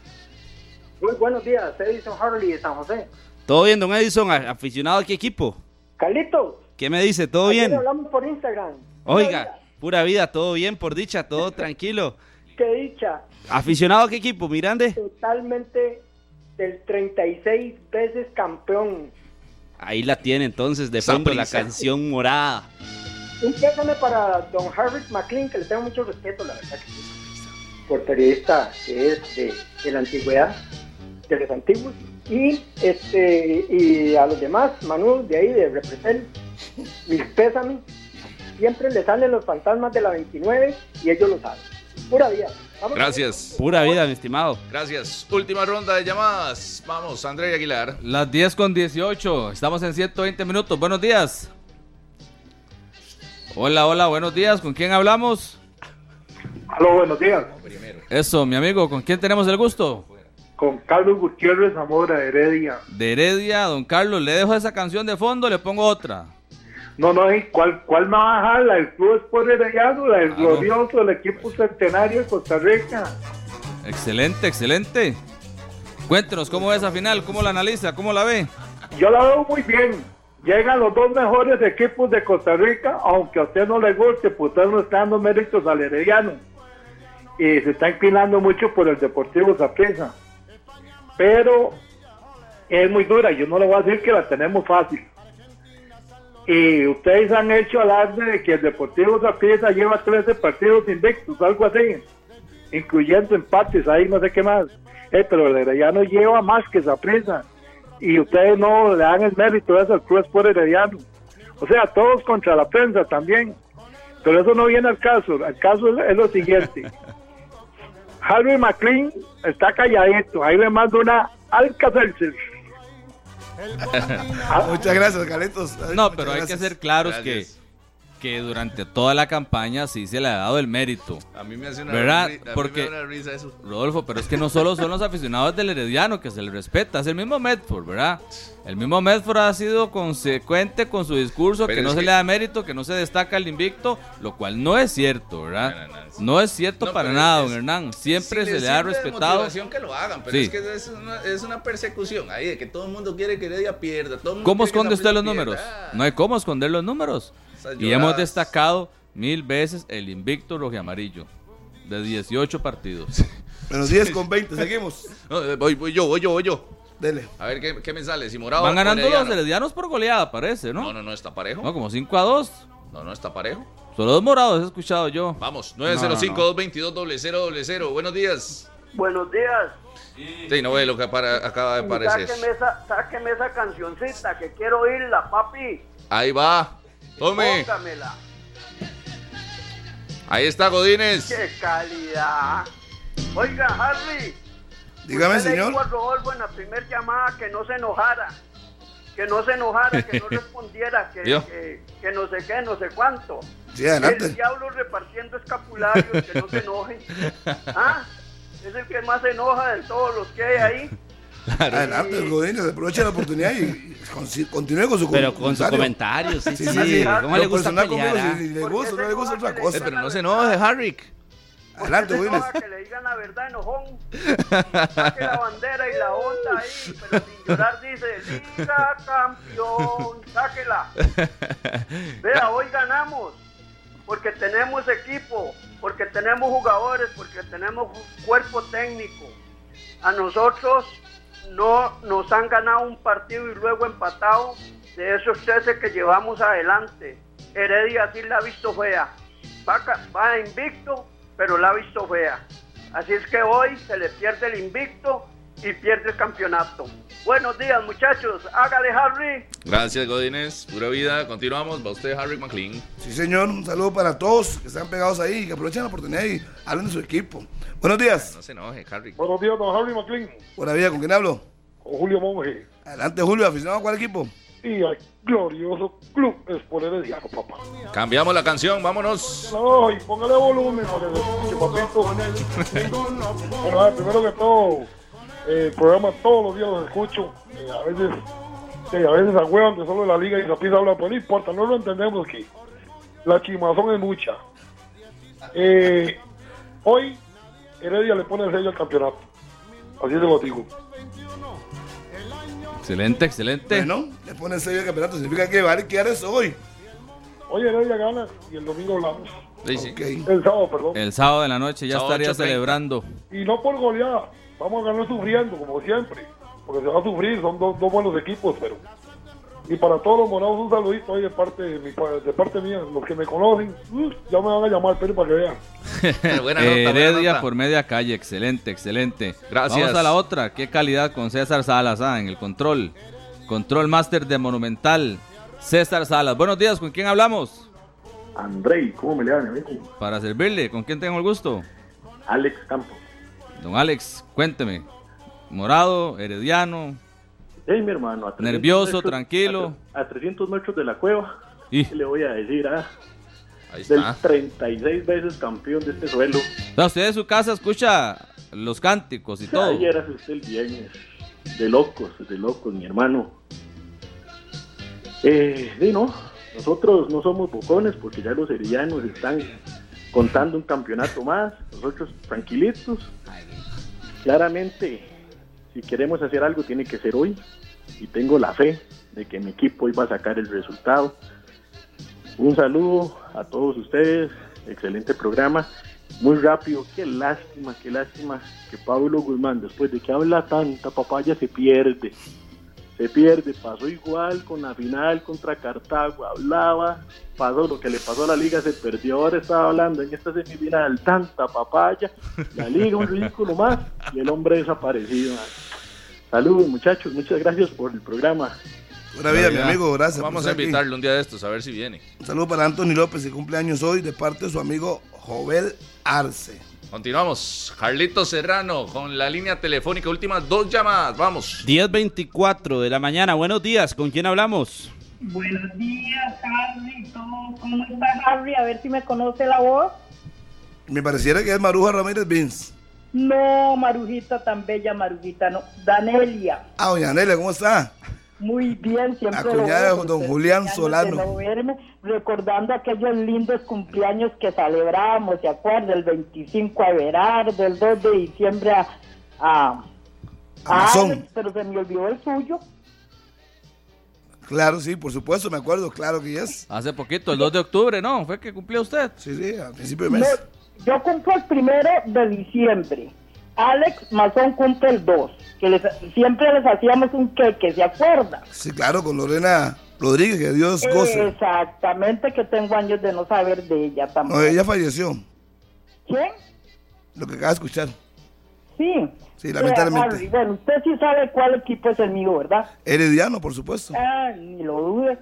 Muy buenos días, Edison Harley de San José. ¿Todo bien, don Edison? ¿A- ¿Aficionado a qué equipo? Carlito, ¿Qué me dice? ¿Todo ayer bien? hablamos por Instagram. Oiga, pura vida, todo bien, por dicha, todo tranquilo. Qué dicha, ¿Aficionado a qué equipo, Mirande? totalmente del 36 veces campeón. Ahí la tiene entonces, de fondo la canción morada. Un pésame para don Harvard McLean, que le tengo mucho respeto, la verdad que sí. Por periodista que es de, de la antigüedad, de los antiguos. Y, este, y a los demás, Manu, de ahí, de Represent, mis pésames. Siempre le salen los fantasmas de la 29 y ellos lo saben. Pura vida. Vamos. Gracias. Pura vida, mi estimado. Gracias. Última ronda de llamadas. Vamos, André Aguilar. Las 10 con 18. Estamos en 120 minutos. Buenos días. Hola, hola, buenos días. ¿Con quién hablamos? Aló, buenos días. Eso, mi amigo. ¿Con quién tenemos el gusto? Con Carlos Gutiérrez Zamora, Heredia. De Heredia, don Carlos. Le dejo esa canción de fondo, le pongo otra. No, no, ¿y ¿cuál, ¿cuál me va a dejar? La del Club Sport Herediano, la del Ah, no. glorioso, el equipo centenario de Costa Rica. Excelente, excelente. Cuéntenos cómo es esa final, cómo la analiza, cómo la ve. Yo la veo muy bien. Llegan los dos mejores equipos de Costa Rica, aunque a usted no le guste, pues usted no está dando méritos al Herediano. Y se está inclinando mucho por el Deportivo Zapresa. Pero es muy dura, yo no le voy a decir que la tenemos fácil. Y ustedes han hecho alarde de que el Deportivo Zapresa lleva 13 partidos invictos, algo así, incluyendo empates, ahí no sé qué más. Eh, pero el Herediano lleva más que Zapresa y ustedes no le dan el mérito eso al Cruz por Herediano. O sea, todos contra la prensa también. Pero eso no viene al caso. El caso es, es lo siguiente. Harry McLean está calladito. Ahí le mando una Alcacelser. Muchas gracias, Carlitos. No, pero hay que ser claros que, que durante toda la campaña sí se le ha dado el mérito. A mí me hace una, ¿Verdad? ri- a mí Porque- me da una risa eso. Rodolfo, pero es que no solo son los aficionados del Herediano que se le respeta, es el mismo Medford, ¿verdad? El mismo Medford ha sido consecuente con su discurso, Pero que no se que- le da mérito, que no se destaca el invicto, lo cual no es cierto, ¿verdad? No es cierto para nada, es- don Hernán. Siempre Si se les le ha respetado. motivación que lo hagan, pero Sí. es que es una, es una persecución ahí de que todo el mundo quiere que Heredia pierda. Todo el mundo ¿Cómo esconde usted los números? No hay cómo esconder los números. Y hemos destacado mil veces el invicto rojiamarillo de 18 partidos. Menos 10 con 20, seguimos. No, eh, voy, voy yo, voy yo, voy yo. Dele. A ver qué, qué me sale. Si Morado Van ganando los Herediano? heredianos por goleada, parece, ¿no? No, no, no, está parejo. No, como 5 a 2. No, no, está parejo. Solo dos morados he escuchado yo. Vamos, No, no, no. 905-222-0000. Buenos días. Buenos días. Sí, no ve lo que para- acaba de aparecer. Sáqueme esa, sáqueme esa cancioncita que quiero oírla, papi. Ahí va. Tome. Póngamela. Ahí está Godínez. ¡Qué calidad! Oiga, Harry. Dígame, usted le señor. dijo a Rodolfo en la primera llamada que no se enojara. Que no se enojara, que no respondiera, que, Yo. que, que no sé qué, no sé cuánto. Sí, adelante. El diablo repartiendo escapularios, que no se enoje. ¿Ah? Es el que más se enoja de todos los que hay ahí. Adelante, el Godínez, aproveche la oportunidad y, con- continúe con su Pero con su comentario. comentario, sí, sí. ¿Cómo Lo le gusta personal conmigo, pelear, ah? si le gusta o no le gusta otra cosa. Pero no se enoje, Harrick. Adelante, enoja que le digan la verdad, enojón. Saque la bandera y la onda ahí, pero sin llorar dice, Liga campeón, sáquela. Vea, hoy ganamos, porque tenemos equipo, porque tenemos jugadores, porque tenemos cuerpo técnico. A nosotros no nos han ganado un partido y luego empatado de esos 13 que llevamos adelante. Heredia sí la ha visto fea. Va, va invicto, pero la ha visto fea. Así es que hoy se le pierde el invicto y pierde el campeonato. Buenos días, muchachos. Hágale, Harry. Gracias, Godínez. Pura vida. Continuamos. Va usted, Harrick McLean. Sí, señor. Un saludo para todos que están pegados ahí y que aprovechen la oportunidad y hablen de su equipo. Buenos días. No se enoje, Harrick. Buenos días, don Harry McLean. Buena vida, ¿con quién hablo? Con Julio Monge. Adelante, Julio. ¿Aficionado a cuál equipo? Y al glorioso Club Espoler Herediano, papá. Cambiamos la canción. Vámonos. No, y póngale volumen papito. bueno, a ver, primero que todo, el programa todos los días lo escucho. Eh, a veces, sí, a veces agüevan que solo la liga y la pisa habla, pero no importa, no lo entendemos que la chimazón es mucha. Eh, hoy, Heredia le pone el sello al campeonato. Así se lo digo. Excelente, excelente. Bueno, le pone el sello de campeonato. Significa que vale quedar eso hoy. Hoy Heredia gana y el domingo hablamos. Sí, sí. El sábado, perdón. El sábado de la noche ya Sábado estaría 8:30. celebrando. Y no por goleada, vamos a ganar sufriendo, como siempre. Porque se va a sufrir, son dos, dos buenos equipos, pero. Y para todos los morados, un saludito ahí de parte, de, mi, de parte mía. Los que me conocen, uh, ya me van a llamar, pero para que vean. buena nota, buena Heredia nota. por media calle, excelente, excelente. Gracias. Vamos a la otra, qué calidad con César Salas ah, en el control. Control Master de Monumental, César Salas. Buenos días, ¿con quién hablamos? Andrei, ¿cómo me le mi amigo? Para servirle, ¿con quién tengo el gusto? Alex Campos. Don Alex, cuénteme. Morado, Herediano, Hey, mi hermano. a 300 nervioso, metros- tranquilo. A, a 300 metros de la cueva. Y- ¿Qué le voy a decir? Ah? Ahí Del está. 36 veces campeón de este suelo. No, usted en su casa escucha los cánticos y todo. Ayer hace usted el viernes. De locos, de locos, mi hermano. Eh, sí, no. Nosotros no somos bocones porque ya los heredianos están contando un campeonato más. Nosotros tranquilitos. Claramente, si queremos hacer algo, tiene que ser hoy. Y tengo la fe de que mi equipo hoy va a sacar el resultado. Un saludo a todos ustedes. Excelente programa. Muy rápido. Qué lástima, qué lástima que Pablo Guzmán, después de que habla tanta papaya, se pierde. Se pierde. Pasó igual con la final contra Cartago. Hablaba. Pasó lo que le pasó a la liga, se perdió. Ahora estaba hablando en esta semifinal. Tanta papaya. La liga, un ridículo más. Y el hombre desaparecido. Saludos, muchachos. Muchas gracias por el programa. Buena vida, mi amigo. Gracias. Vamos a aquí. invitarle un día de estos a ver si viene. Un saludo para Anthony López, que cumple años hoy, de parte de su amigo Jovel Arce. Continuamos. Carlito Serrano con la línea telefónica. Últimas dos llamadas. Vamos. 10.24 de la mañana. Buenos días. ¿Con quién hablamos? Buenos días, Harry. ¿Cómo está Harry? A ver si me conoce la voz. Me pareciera que es Maruja Ramírez Vince. No, Marujita tan bella, Marujita, no. Danelia. Ah, doña Nelia, ¿cómo está? Muy bien, siempre. La lo cuñada de don Julián años Solano. de no verme, recordando aquellos lindos cumpleaños que celebrábamos, ¿se acuerda? El 25 a Everardo, el 2 de diciembre a, a. Alex, pero se me olvidó el suyo. Claro, sí, por supuesto, me acuerdo, claro que es. Hace poquito, el 2 de octubre, ¿no? ¿Fue que cumplió usted? Sí, sí, a principio de mes. No, yo cumplo el primero de diciembre. Alex Mazón cumple el 2, que les- siempre les hacíamos un queque, ¿se acuerda? Sí, claro, con Lorena Rodríguez, que Dios goce. Exactamente, que tengo años de no saber de ella también. No, ella falleció, ¿Quién? lo que acaba de escuchar. Sí. Sí, lamentablemente. Eh, Harry, bueno, usted sí sabe cuál equipo es el mío, ¿verdad? Herediano, por supuesto. Ah, ni lo dude.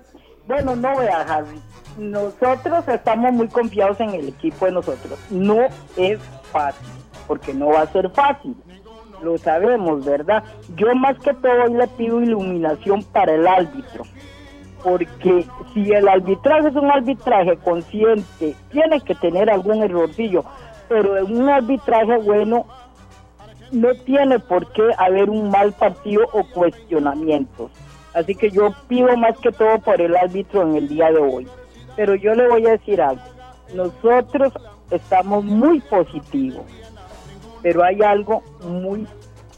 Bueno, no vea, Harry. Nosotros estamos muy confiados en el equipo de nosotros. No es fácil, porque no va a ser fácil. Lo sabemos, ¿verdad? Yo más que todo hoy le pido iluminación para el árbitro. Porque si el arbitraje es un arbitraje consciente, tiene que tener algún errorcillo. Pero en un arbitraje bueno, no tiene por qué haber un mal partido o cuestionamientos. Así que yo pido más que todo por el árbitro en el día de hoy. Pero yo le voy a decir algo. Nosotros estamos muy positivos, pero hay algo muy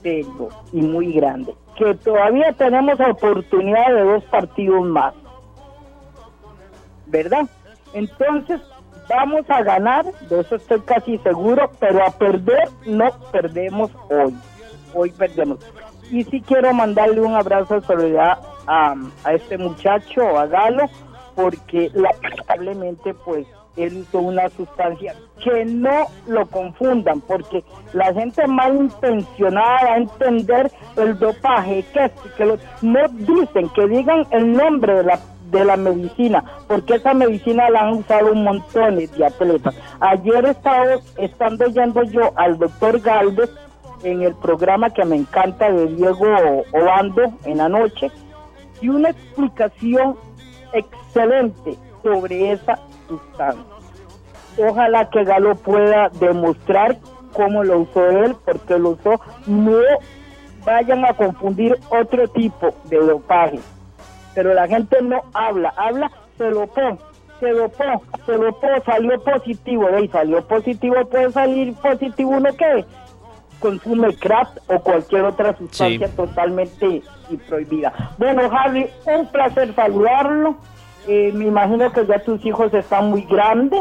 serio y muy grande, que todavía tenemos oportunidad de dos partidos más. ¿Verdad? Entonces, vamos a ganar, de eso estoy casi seguro, pero a perder no perdemos hoy. Hoy perdemos. Y sí quiero mandarle un abrazo de solidaridad a, a este muchacho, a Galo, porque lamentablemente pues él usó una sustancia que no lo confundan, porque la gente malintencionada va a entender el dopaje, que, no dicen que digan el nombre de la de la medicina, porque esa medicina la han usado un montón de atletas. Ayer estaba estando yendo yo al doctor Galvez en el programa que me encanta de Diego Obando en la noche, y una explicación excelente sobre esa sustancia. Ojalá que Galo pueda demostrar cómo lo usó él, porque lo usó. No vayan a confundir otro tipo de dopaje. Pero la gente no habla, habla, se lo pone, se lo pone, se lo pone, salió positivo, y salió positivo, puede salir positivo uno que consume crack o cualquier otra sustancia Sí. totalmente y prohibida. Bueno, Harry, un placer saludarlo. Eh, me imagino que ya tus hijos están muy grandes.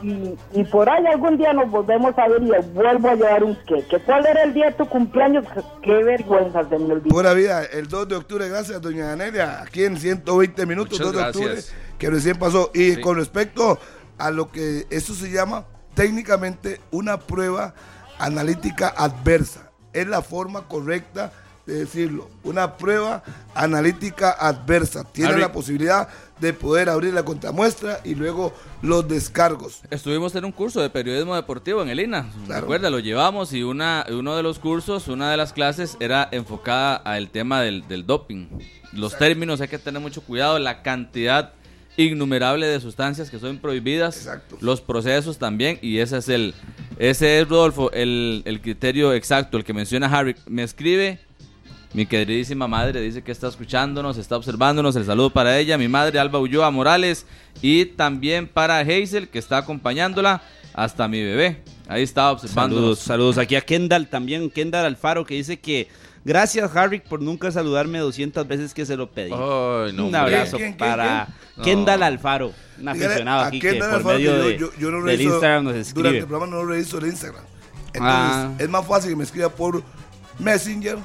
Y, y por ahí algún día nos volvemos a ver y les vuelvo a llevar un queque. ¿Cuál era el día de tu cumpleaños? Qué vergüenza, se me olvidó. Buena vida, el 2 de octubre, gracias doña Anelia, aquí en 120 minutos, Muchas 2 de octubre, gracias. que recién pasó. Y Sí. con respecto a lo que eso se llama técnicamente una prueba analítica adversa, es la forma correcta de decirlo, una prueba analítica adversa, tiene la posibilidad de poder abrir la contramuestra y luego los descargos. Estuvimos en un curso de periodismo deportivo en el INA. Recuerda, lo llevamos y una, uno de los cursos, una de las clases era enfocada al tema del, del doping. Los términos hay que tener mucho cuidado, la cantidad innumerable de sustancias que son prohibidas, los procesos también, y ese es el, ese es Rodolfo, el, el criterio exacto, el que menciona Harry. Me escribe mi queridísima madre dice que está escuchándonos, está observándonos. El saludo para ella, mi madre Alba Ulloa Morales y también para Hazel que está acompañándola hasta mi bebé. Ahí está observándonos. Saludos, saludos. Aquí a Kendall también, Kendall Alfaro, que dice que gracias, Harry, por nunca saludarme 200 veces que se lo pedí. No, Un abrazo ¿Quién, quién, para quién? Kendall No. Alfaro, un aficionado aquí que por Alfaro medio que de, yo, yo no del reviso- Instagram nos Durante escribe. el programa no reviso el Instagram. Entonces, Ah. es más fácil que me escriba por Messenger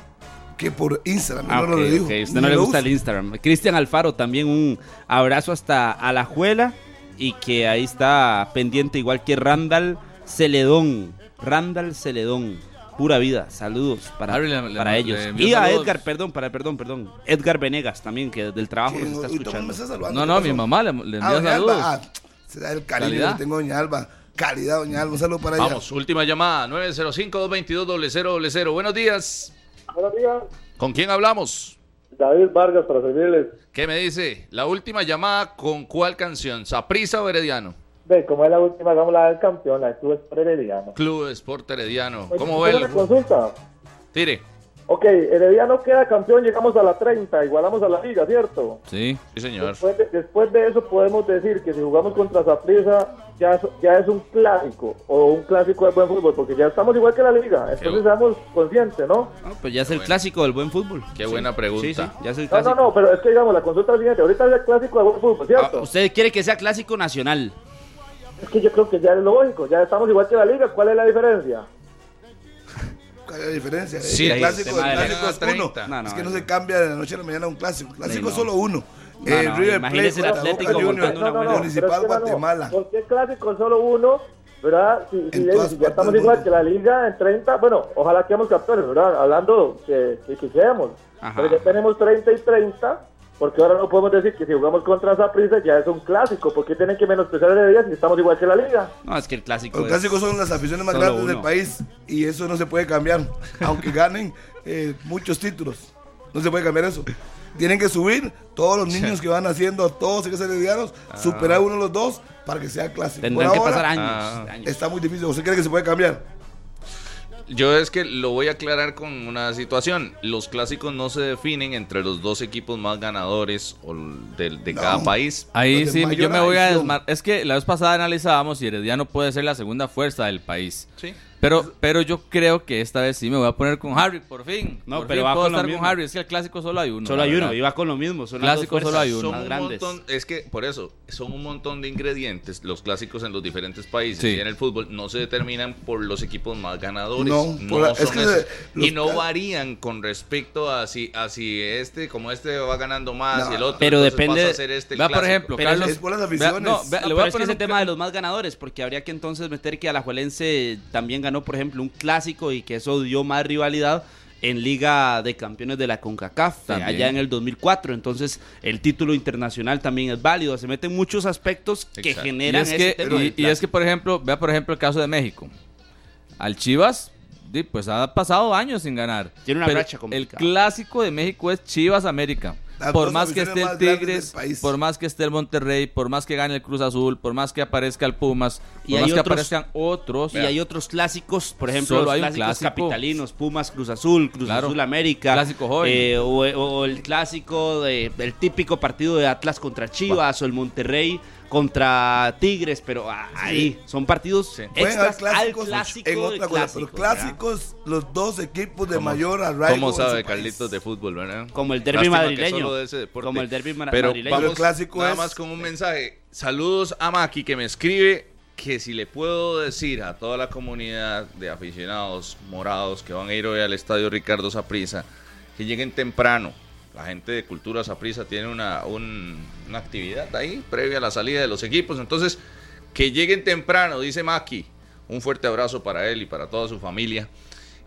que por Instagram. Ah, no ok, lo digo. ok. Usted no le gusta uso. el Instagram. Cristian Alfaro, también un abrazo hasta Alajuela y que ahí está pendiente igual que Randall Celedón. Randall Celedón. Pura vida. Saludos para, Harry, le- le- para le ellos. Y a saludos. Edgar, perdón, para, perdón, perdón. Edgar Venegas también, que desde el trabajo nos está escuchando. me está saludando, No, ¿qué no, mi mamá le, le Ah, envía doña saludos. Alba, ah, será el cariño Calidad. que tengo, doña Alba. calidad, doña Alba. Un saludo para ella. Vamos, última llamada, 905-222-0000. Buenos días. Buenos días. ¿Con quién hablamos? David Vargas para servirles. ¿Qué me dice? La última llamada, ¿con cuál canción? ¿Saprisa o Herediano? Ve, como es la última, hagamos la del campeón, la de Club Sport Herediano. Club Sport Herediano. Oye, ¿Cómo ¿tengo ve? el- consulta? Tire. Ok, Herediano queda campeón, llegamos a la 30, igualamos a la liga, ¿cierto? Sí. Sí, señor. Después de, después de eso podemos decir que si jugamos contra Zaprisa ya, es- ya es un clásico o un clásico de buen fútbol, porque ya estamos igual que la liga, entonces seamos conscientes, ¿no? Pues ya es el clásico del buen fútbol. Qué Sí. buena pregunta. Sí, sí, ya es el No, clásico. no, no, pero es que digamos, la consulta es la siguiente, ahorita es el clásico de buen fútbol, ¿cierto? Ah, Usted quiere que sea clásico nacional. Es que yo creo que ya es lógico, ya estamos igual que la liga, ¿cuál es la diferencia? ¿Cuál es la diferencia? Sí, el clásico, el clásico es 30. uno. No, no, es que no no. se cambia de la noche a la mañana un clásico. El clásico no. es solo uno. No, Eh, no, River Plate Atlético buena- Municipal es que Guatemala. ¿Por qué clásico es solo uno? ¿Verdad? Si, si- si ya estamos igual que la liga en 30, bueno, ojalá quedemos campeones, ¿verdad? Hablando que, que quisiéramos. Ajá. Pero ya tenemos 30 y 30, porque ahora no podemos decir que si jugamos contra Zaprisa ya es un clásico. ¿Por qué tienen que menospreciar el día si estamos igual que la liga? No, es que el clásico Los es- clásicos son las aficiones más solo grandes del país y eso no se puede cambiar, aunque ganen eh, muchos títulos. No se puede cambiar eso. Tienen que subir todos los niños que van haciendo, todos que ser heredianos, superar uno de los dos para que sea clásico. Tendrán Por que ahora, pasar años, Ah. años. Está muy difícil. ¿Usted cree que se puede cambiar? Yo es que lo voy a aclarar con una situación. Los clásicos no se definen entre los dos equipos más ganadores o de, de cada país. Ahí sí, yo me voy a desmar. Es que la vez pasada analizábamos y Herediano puede ser la segunda fuerza del país. Sí. Pero, pero yo creo que esta vez sí me voy a poner con Harry, por fin. No, Por pero fin va puedo con lo estar mismo. con Harry. Es que el clásico solo hay uno. Solo hay uno, verdad. iba con lo mismo. Son las dos Clásico solo hay uno. Son más un grandes. montón, es que por eso, son un montón de ingredientes, los clásicos en los diferentes países Sí. y en el fútbol no se determinan por los equipos más ganadores. No, No, es son que esos. los y no varían con respecto a si, a si este, como este va ganando más No. y el otro. Pero depende- ser este Vea, por ejemplo, Pero Carlos. es por las vea- aficiones. no, vea, No, le pero voy a es que poner ese un- tema de los más ganadores, porque habría que entonces meter que Alajuelense también ganó, por ejemplo, un clásico y que eso dio más rivalidad en Liga de Campeones de la CONCACAF, eh, También. allá en el 2004. Entonces, el título internacional también es válido. Se meten muchos aspectos que Exacto. Y generan es, ese que, tema y, es que, por ejemplo, vea por ejemplo el caso de México. Al Chivas, pues ha pasado años sin ganar. Tiene una Pero racha El complicada. clásico de México es Chivas América. Las por más que esté el Tigres, por más que esté el Monterrey, por más que gane el Cruz Azul, por más que aparezca el Pumas, Y hay que otros- aparezcan otros. Y hay otros clásicos, por ejemplo, los clásicos clásico. capitalinos, Pumas, Cruz Azul, Cruz Claro. Azul América. Clásico joven. eh, o, o el clásico, de, el típico partido de Atlas contra Chivas o el Monterrey contra Tigres, pero ah, ahí son partidos al clásicos clásico en de otra cosa, pero clásicos, los dos equipos de ¿Cómo- mayor arraigo. ¿Cómo en sabe. Carlitos de fútbol, verdad? Como el que madrileño. de deporte. Como el derbi ma- Pero madrileño. vamos Pero el clásico nada es- más con un mensaje. Saludos a Maki que me escribe que si le puedo decir a toda la comunidad de aficionados morados que van a ir hoy al estadio Ricardo Saprissa que lleguen temprano. La gente de Cultura Saprissa tiene una, un- una actividad ahí previa a la salida de los equipos. Entonces, que lleguen temprano, dice Maki. Un fuerte abrazo para él y para toda su familia.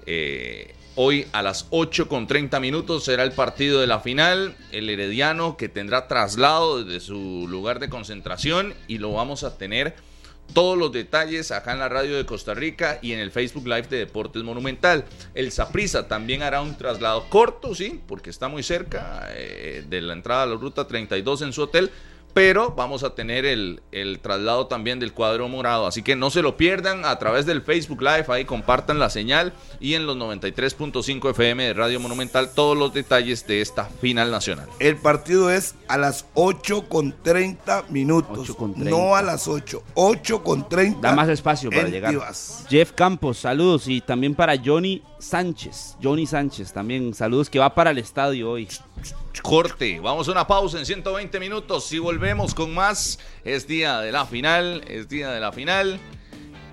Eh, hoy a las 8 con 30 minutos será el partido de la final. El Herediano que tendrá traslado desde su lugar de concentración y lo vamos a tener todos los detalles acá en la radio de Costa Rica y en el Facebook Live de Deportes Monumental. El Saprisa también hará un traslado corto, sí, porque está muy cerca eh, de la entrada a la ruta 32 en su hotel. Pero vamos a tener el, el traslado también del cuadro morado. Así que no se lo pierdan a través del Facebook Live. Ahí compartan la señal. Y en los 93.5 FM de Radio Monumental todos los detalles de esta final nacional. El partido es a las 8 con 30 minutos. 8 con 30. No a las 8. 8 con 30. Da más espacio para llegar. Jeff Campos, saludos. Y también para Johnny Sánchez. Johnny Sánchez, también saludos que va para el estadio hoy. Corte, vamos a una pausa en 120 minutos. Si volvemos con más, es día de la final, es día de la final.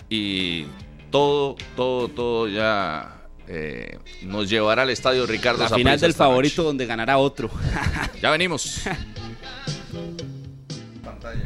Y todo, todo, todo ya eh, nos llevará al estadio Ricardo La final del noche. favorito donde ganará otro. Ya venimos.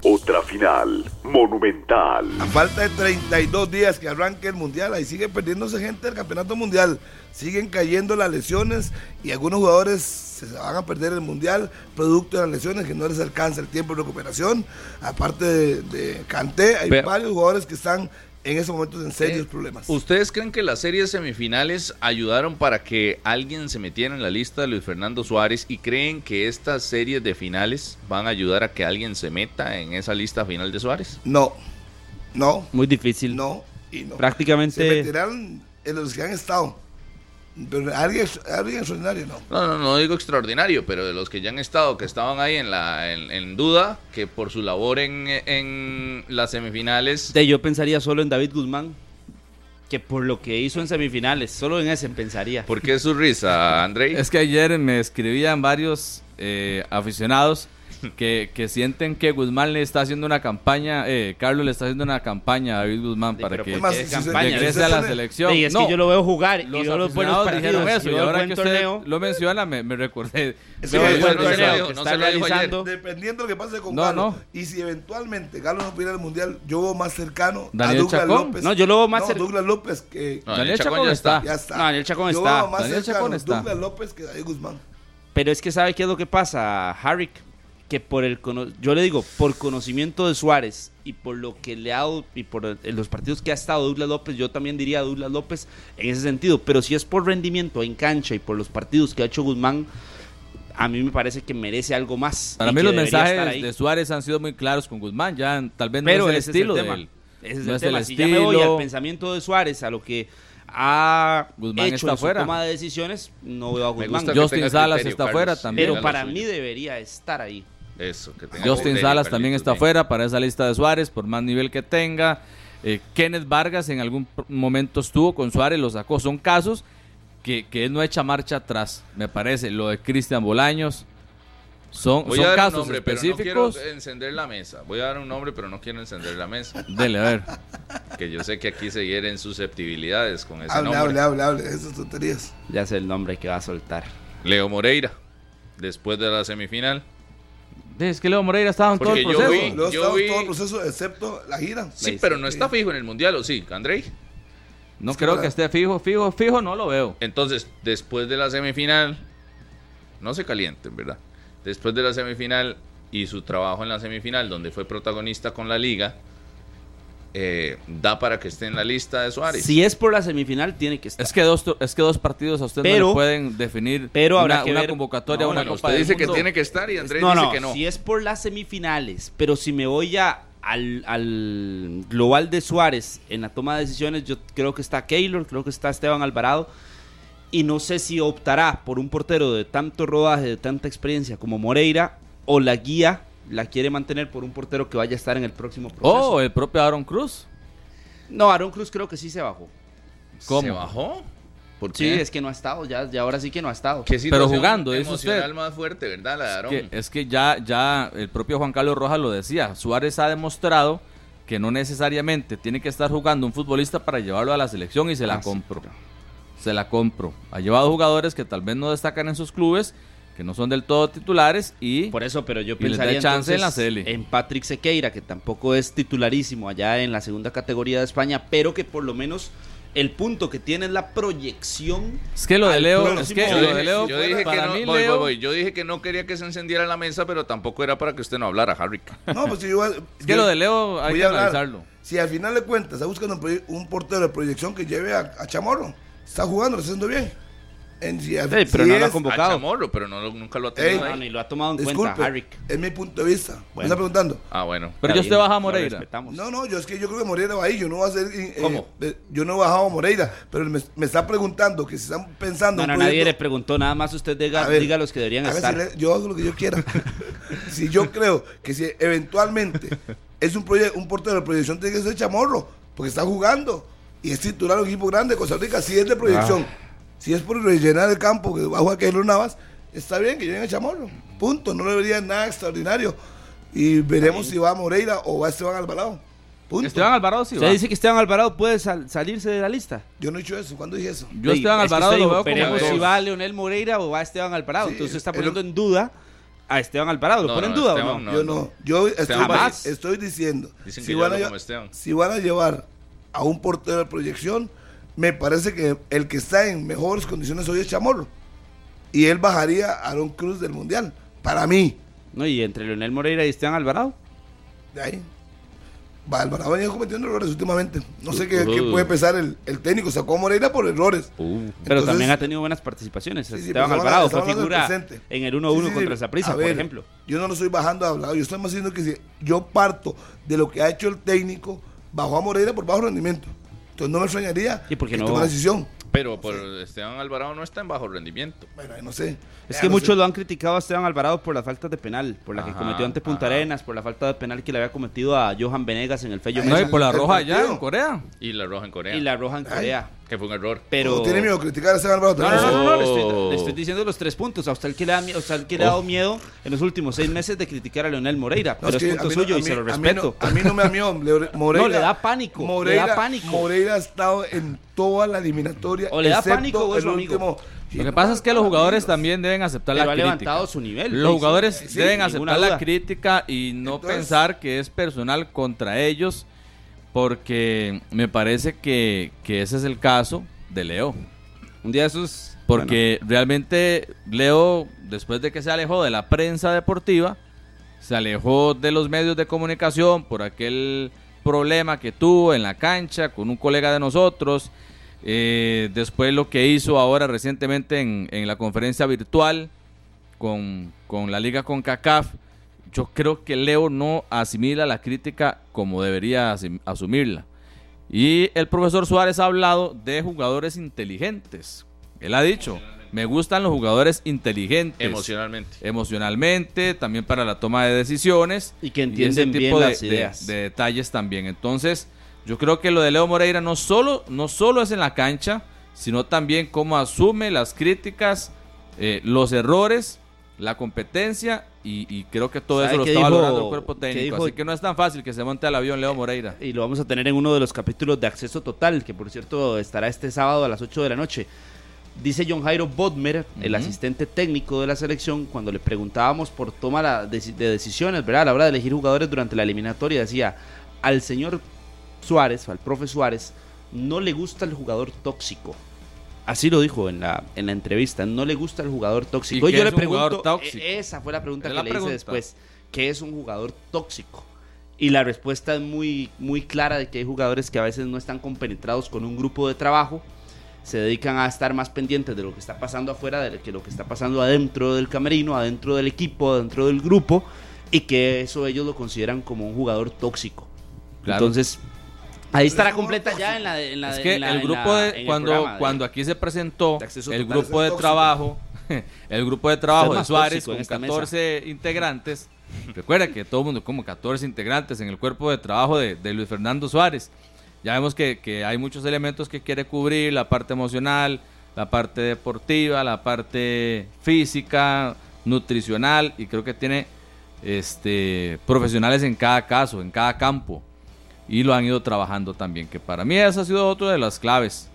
Otra final monumental. A falta de 32 días que arranque el mundial, ahí sigue perdiéndose gente del campeonato mundial. Siguen cayendo las lesiones y algunos jugadores se van a perder el mundial producto de las lesiones que no les alcanza el tiempo de recuperación. Aparte de, de Kanté, hay varios jugadores que están en esos momentos en serios problemas. ¿Ustedes creen que las series semifinales ayudaron para que alguien se metiera en la lista de Luis Fernando Suárez y creen que estas series de finales van a ayudar a que alguien se meta en esa lista final de Suárez? No, no. Muy difícil. No, y no. Prácticamente. Se meterán en los que han estado. Pero alguien, alguien extraordinario, no. No, no, no digo extraordinario, pero de los que ya han estado, que estaban ahí en la en, en duda, que por su labor en, en las semifinales... De, yo pensaría solo en David Guzmán, que por lo que hizo en semifinales, solo en ese pensaría. ¿Por qué su risa, Andrei? Es que ayer me escribían varios eh, aficionados que, que sienten que Guzmán le está haciendo una campaña, eh, Carlos le está haciendo una campaña a David Guzmán para pero que, ¿por qué que es campaña? regrese a la selección. Sí, es que yo lo veo jugar y los veo los buenos aficionados dijeron partidos, eso y el ahora que usted torneo. lo menciona me, me recordé. Es que el no se torneo dijo, que no está se lo dijo ayer. realizando. Dependiendo de lo que pase con No, no. Y si eventualmente Galo no pudiera el mundial, yo veo más cercano Daniel a Douglas Chacón. López. No, yo lo veo más No, cer- Douglas López que. No, Daniel Chacón ya está. No, Daniel Chacón yo está. Veo más cercano Chacón está. Douglas López que David Guzmán. Pero es que sabe qué es lo que pasa, Harry, que por el cono- yo le digo, por conocimiento de Suárez y por lo que le ha dado y por el- los partidos que ha estado Douglas López, yo también diría Douglas López en ese sentido, pero si es por rendimiento en cancha y por los partidos que ha hecho Guzmán, a mí me parece que merece algo más. Para mí los mensajes de Suárez han sido muy claros con Guzmán, ya tal vez no Pero es el ese estilo es el de tema. él. Ese es no el es tema. el Si ya me voy estilo. al pensamiento de Suárez, a lo que ha Guzmán hecho está en su fuera. toma de decisiones, no veo a Guzmán. Justin Salas criterio, está Carlos, fuera también. Pero para suyo. mí debería estar ahí. Eso, que tenga Justin Salas también está bien. fuera para esa lista de Suárez, por más nivel que tenga. Eh, Kenneth Vargas en algún momento estuvo con Suárez, lo sacó. Son casos que, que él no echa marcha atrás, me parece. Lo de Cristian Bolaños son, Voy son a dar un casos nombre, pero no específicos. quiero encender la mesa. Voy a dar un nombre, pero no quiero encender la mesa. Dele, a ver. Que yo sé que aquí se hieren susceptibilidades con ese Hable, nombre. hable, hable, hable. Esas tonterías. Ya sé el nombre que va a soltar. Leo Moreira, después de la semifinal. Es que Leo Moreira estaba en todo el yo proceso. vi- Luego yo estamos vi- todo el proceso, excepto la gira. Sí, pero no está fijo en el mundial, ¿o sí, Andrei? No Es que creo para- que esté fijo, fijo, fijo, no lo veo. Entonces, después de la semifinal, no se calienten, ¿verdad? Después de la semifinal y su trabajo en la semifinal, donde fue protagonista con la liga, eh, da para que esté en la lista de Suárez. Si es por la semifinal, tiene que estar. Es que dos, es que dos partidos a usted no le pueden definir pero habrá una, que una ver- convocatoria a No, una bueno, Copa usted dice que tiene que estar y Andrés no, dice no, que no. si es por las semifinales, pero si me voy ya al, al global de Suárez en la toma de decisiones, yo creo que está Keylor, creo que está Esteban Alvarado, y no sé si optará por un portero de tanto rodaje, de tanta experiencia como Moreira, o la guía la quiere mantener por un portero que vaya a estar en el próximo proceso. Oh, el propio Aaron Cruz. No, Aaron Cruz creo que sí se bajó. ¿Cómo? ¿Se bajó? ¿Por Sí, qué? es que no ha estado, ya, ya ahora sí que no ha estado. ¿Qué Pero jugando, emocional usted. más fuerte, ¿verdad? La de Aarón. Que- es que ya, ya el propio Juan Carlos Rojas lo decía. Suárez ha demostrado que no necesariamente tiene que estar jugando un futbolista para llevarlo a la selección y se la Ah, sí, compro. Se la compro. Ha llevado jugadores que tal vez no destacan en sus clubes, que no son del todo titulares y Por eso, pero yo Y les da pensaría chance en la CL. en Patrick Sequeira, que tampoco es titularísimo allá en la segunda categoría de España, pero que por lo menos el punto que tiene es la proyección. es que lo de Leo, es que Yo lo de Leo yo dije que para no, mí voy, Leo- voy, voy. Yo dije que no quería que se encendiera la mesa, pero tampoco era para que usted no hablara, Harry. No, pues si yo, es que lo de Leo hay voy que a hablar. analizarlo. Si al final de cuentas está buscando un, un portero de proyección que lleve a, a Chamorro, está jugando, lo está haciendo bien. En, si, Sí, pero si no lo ha es- convocado. A Chamorro, pero no, lo- nunca lo ha Ey, tenido No, ni lo ha tomado en Disculpe, cuenta, Harry. es mi punto de vista. Me Bueno. está preguntando. Ah, bueno. Pero yo usted baja a Moreira. No, no, yo es que yo creo que Moreira va ahí, yo no voy a hacer... eh, ¿Cómo? eh, yo no he bajado a Moreira, pero me, me está preguntando que si están pensando... No, no, nadie le proyecto- preguntó, nada más usted diga, A ver, diga los que deberían a ver estar. si le- yo hago lo que yo quiera. si yo creo que si eventualmente es un, proye- un portero de proyección, tiene que ser Chamorro, porque está jugando y es titular de un equipo grande de Costa Rica. Si es de proyección, Ah. Si es por rellenar el campo, que va a jugar Keylor Navas, está bien que lleven a Chamorro. Punto. No le vería nada extraordinario. Y veremos si va Moreira o va Esteban Alvarado. Punto. Esteban Alvarado sí va. dice que Esteban Alvarado puede sal- salirse de la lista. Yo no he dicho eso. ¿Cuándo dije eso? Yo Sí, Esteban es Alvarado lo veo como si va Leonel Moreira o va Esteban Alvarado. Sí, Entonces está es poniendo lo- en duda a Esteban Alvarado. ¿Lo No, ponen en no, duda Esteban o no? no. Yo no. Yo estoy, Jamás. estoy diciendo, Dicen si van, a, como Esteban. si van a llevar a un portero de proyección, me parece que el que está en mejores condiciones hoy es Chamorro. Y él bajaría a Aaron Cruz del Mundial. Para mí. No, y entre Leonel Moreira y Esteban Alvarado. De ahí. Va, Alvarado ha venido cometiendo errores últimamente. No sé qué, Uh. qué puede pesar el, el técnico. Sacó a Moreira por errores. Pero Entonces- también ha tenido buenas participaciones. Sí, sí, Esteban pero estamos Alvarado fue figura en el 1-1 Sí, contra sí. Saprissa, A por ejemplo. Yo no lo estoy bajando a hablado. Yo estoy más diciendo que si yo parto de lo que ha hecho el técnico, bajó a Moreira por bajo rendimiento. Entonces no me extrañaría ¿Y por qué que no? tome la decisión. Pero por Esteban Alvarado no está en bajo rendimiento. Bueno, no sé. Es Ya que no muchos sé. lo han criticado a Esteban Alvarado por las faltas de penal, por la que Ajá, cometió ante Punta ajá. Arenas, por la falta de penal que le había cometido a Johan Venegas en el Fello No, y por la el roja allá partido. en Corea. Y la roja en Corea. y la roja en Corea. Que fue un error. Pero No tiene miedo criticar a Esteban Alvarado. No, no, no, no, no, le, estoy, Oh. le estoy diciendo los tres puntos. A usted que le ha, mie- o sea, el que le ha dado miedo en los últimos seis meses de criticar a Leonel Moreira. No, pero es, que punto no- suyo y mí- se lo a mí respeto. no- A mí no me da miedo. Le- Moreira, No, le da pánico, le Moreira, da pánico. Moreira ha estado en toda la eliminatoria. O le da pánico o es el amigo. último. Lo que pasa es que los jugadores también deben aceptar Pero la ha crítica. levantado su nivel, Los jugadores sí, deben aceptar la crítica y no Entonces- pensar que es personal contra ellos, porque me parece que, que ese es el caso de Leo. Un día de esos. Porque realmente Leo, después de que se alejó de la prensa deportiva, se alejó de los medios de comunicación por aquel problema que tuvo en la cancha con un colega de nosotros. eh, después lo que hizo ahora recientemente en, en la conferencia virtual con, con la liga con CACAF. Yo creo que Leo no asimila la crítica como debería asim- asumirla. Y el profesor Suárez ha hablado de jugadores inteligentes. Él ha dicho, me gustan los jugadores inteligentes. Emocionalmente. Emocionalmente, también para la toma de decisiones. Y que ese entienden bien de, las de- ideas. de detalles también. Entonces, yo creo que lo de Leo Moreira no solo, no solo es en la cancha, sino también cómo asume las críticas, eh, los errores, la competencia y, y creo que todo ¿Sabe eso lo está dijo- valorando el cuerpo técnico. dijo- Así que no es tan fácil que se monte al avión Leo Moreira. Y lo vamos a tener en uno de los capítulos de Acceso Total, que por cierto estará este sábado a las 8 de la noche. Dice John Jairo Bodmer, el asistente técnico de la selección, cuando le preguntábamos por toma la- de, de decisiones, ¿verdad? A la hora de elegir jugadores durante la eliminatoria, decía, al señor Suárez, al profe Suárez, no le gusta el jugador tóxico. Así lo dijo en la, en la entrevista, no le gusta el jugador tóxico. ¿Y yo es le pregunto, tóxico? e- esa fue la pregunta que la le pregunta. hice después, ¿qué es un jugador tóxico? Y la respuesta es muy, muy clara de que hay jugadores que a veces no están compenetrados con un grupo de trabajo, se dedican a estar más pendientes de lo que está pasando afuera de que lo que está pasando adentro del camerino, adentro del equipo, adentro del grupo, y que eso ellos lo consideran como un jugador tóxico. Claro. Entonces, ahí estará completa ya en la, en la es que en la- el grupo de en cuando programa de- cuando aquí se presentó de acceso el grupo de trabajo el grupo de trabajo de Suárez con esta 14 integrantes. Recuerda que todo el mundo como 14 integrantes en el cuerpo de trabajo de, de Luis Fernando Suárez. Ya vemos que, que hay muchos elementos que quiere cubrir la parte emocional la parte deportiva la parte física nutricional y creo que tiene este profesionales en cada caso en cada campo y lo han ido trabajando también, que para mí esa ha sido otra de las claves.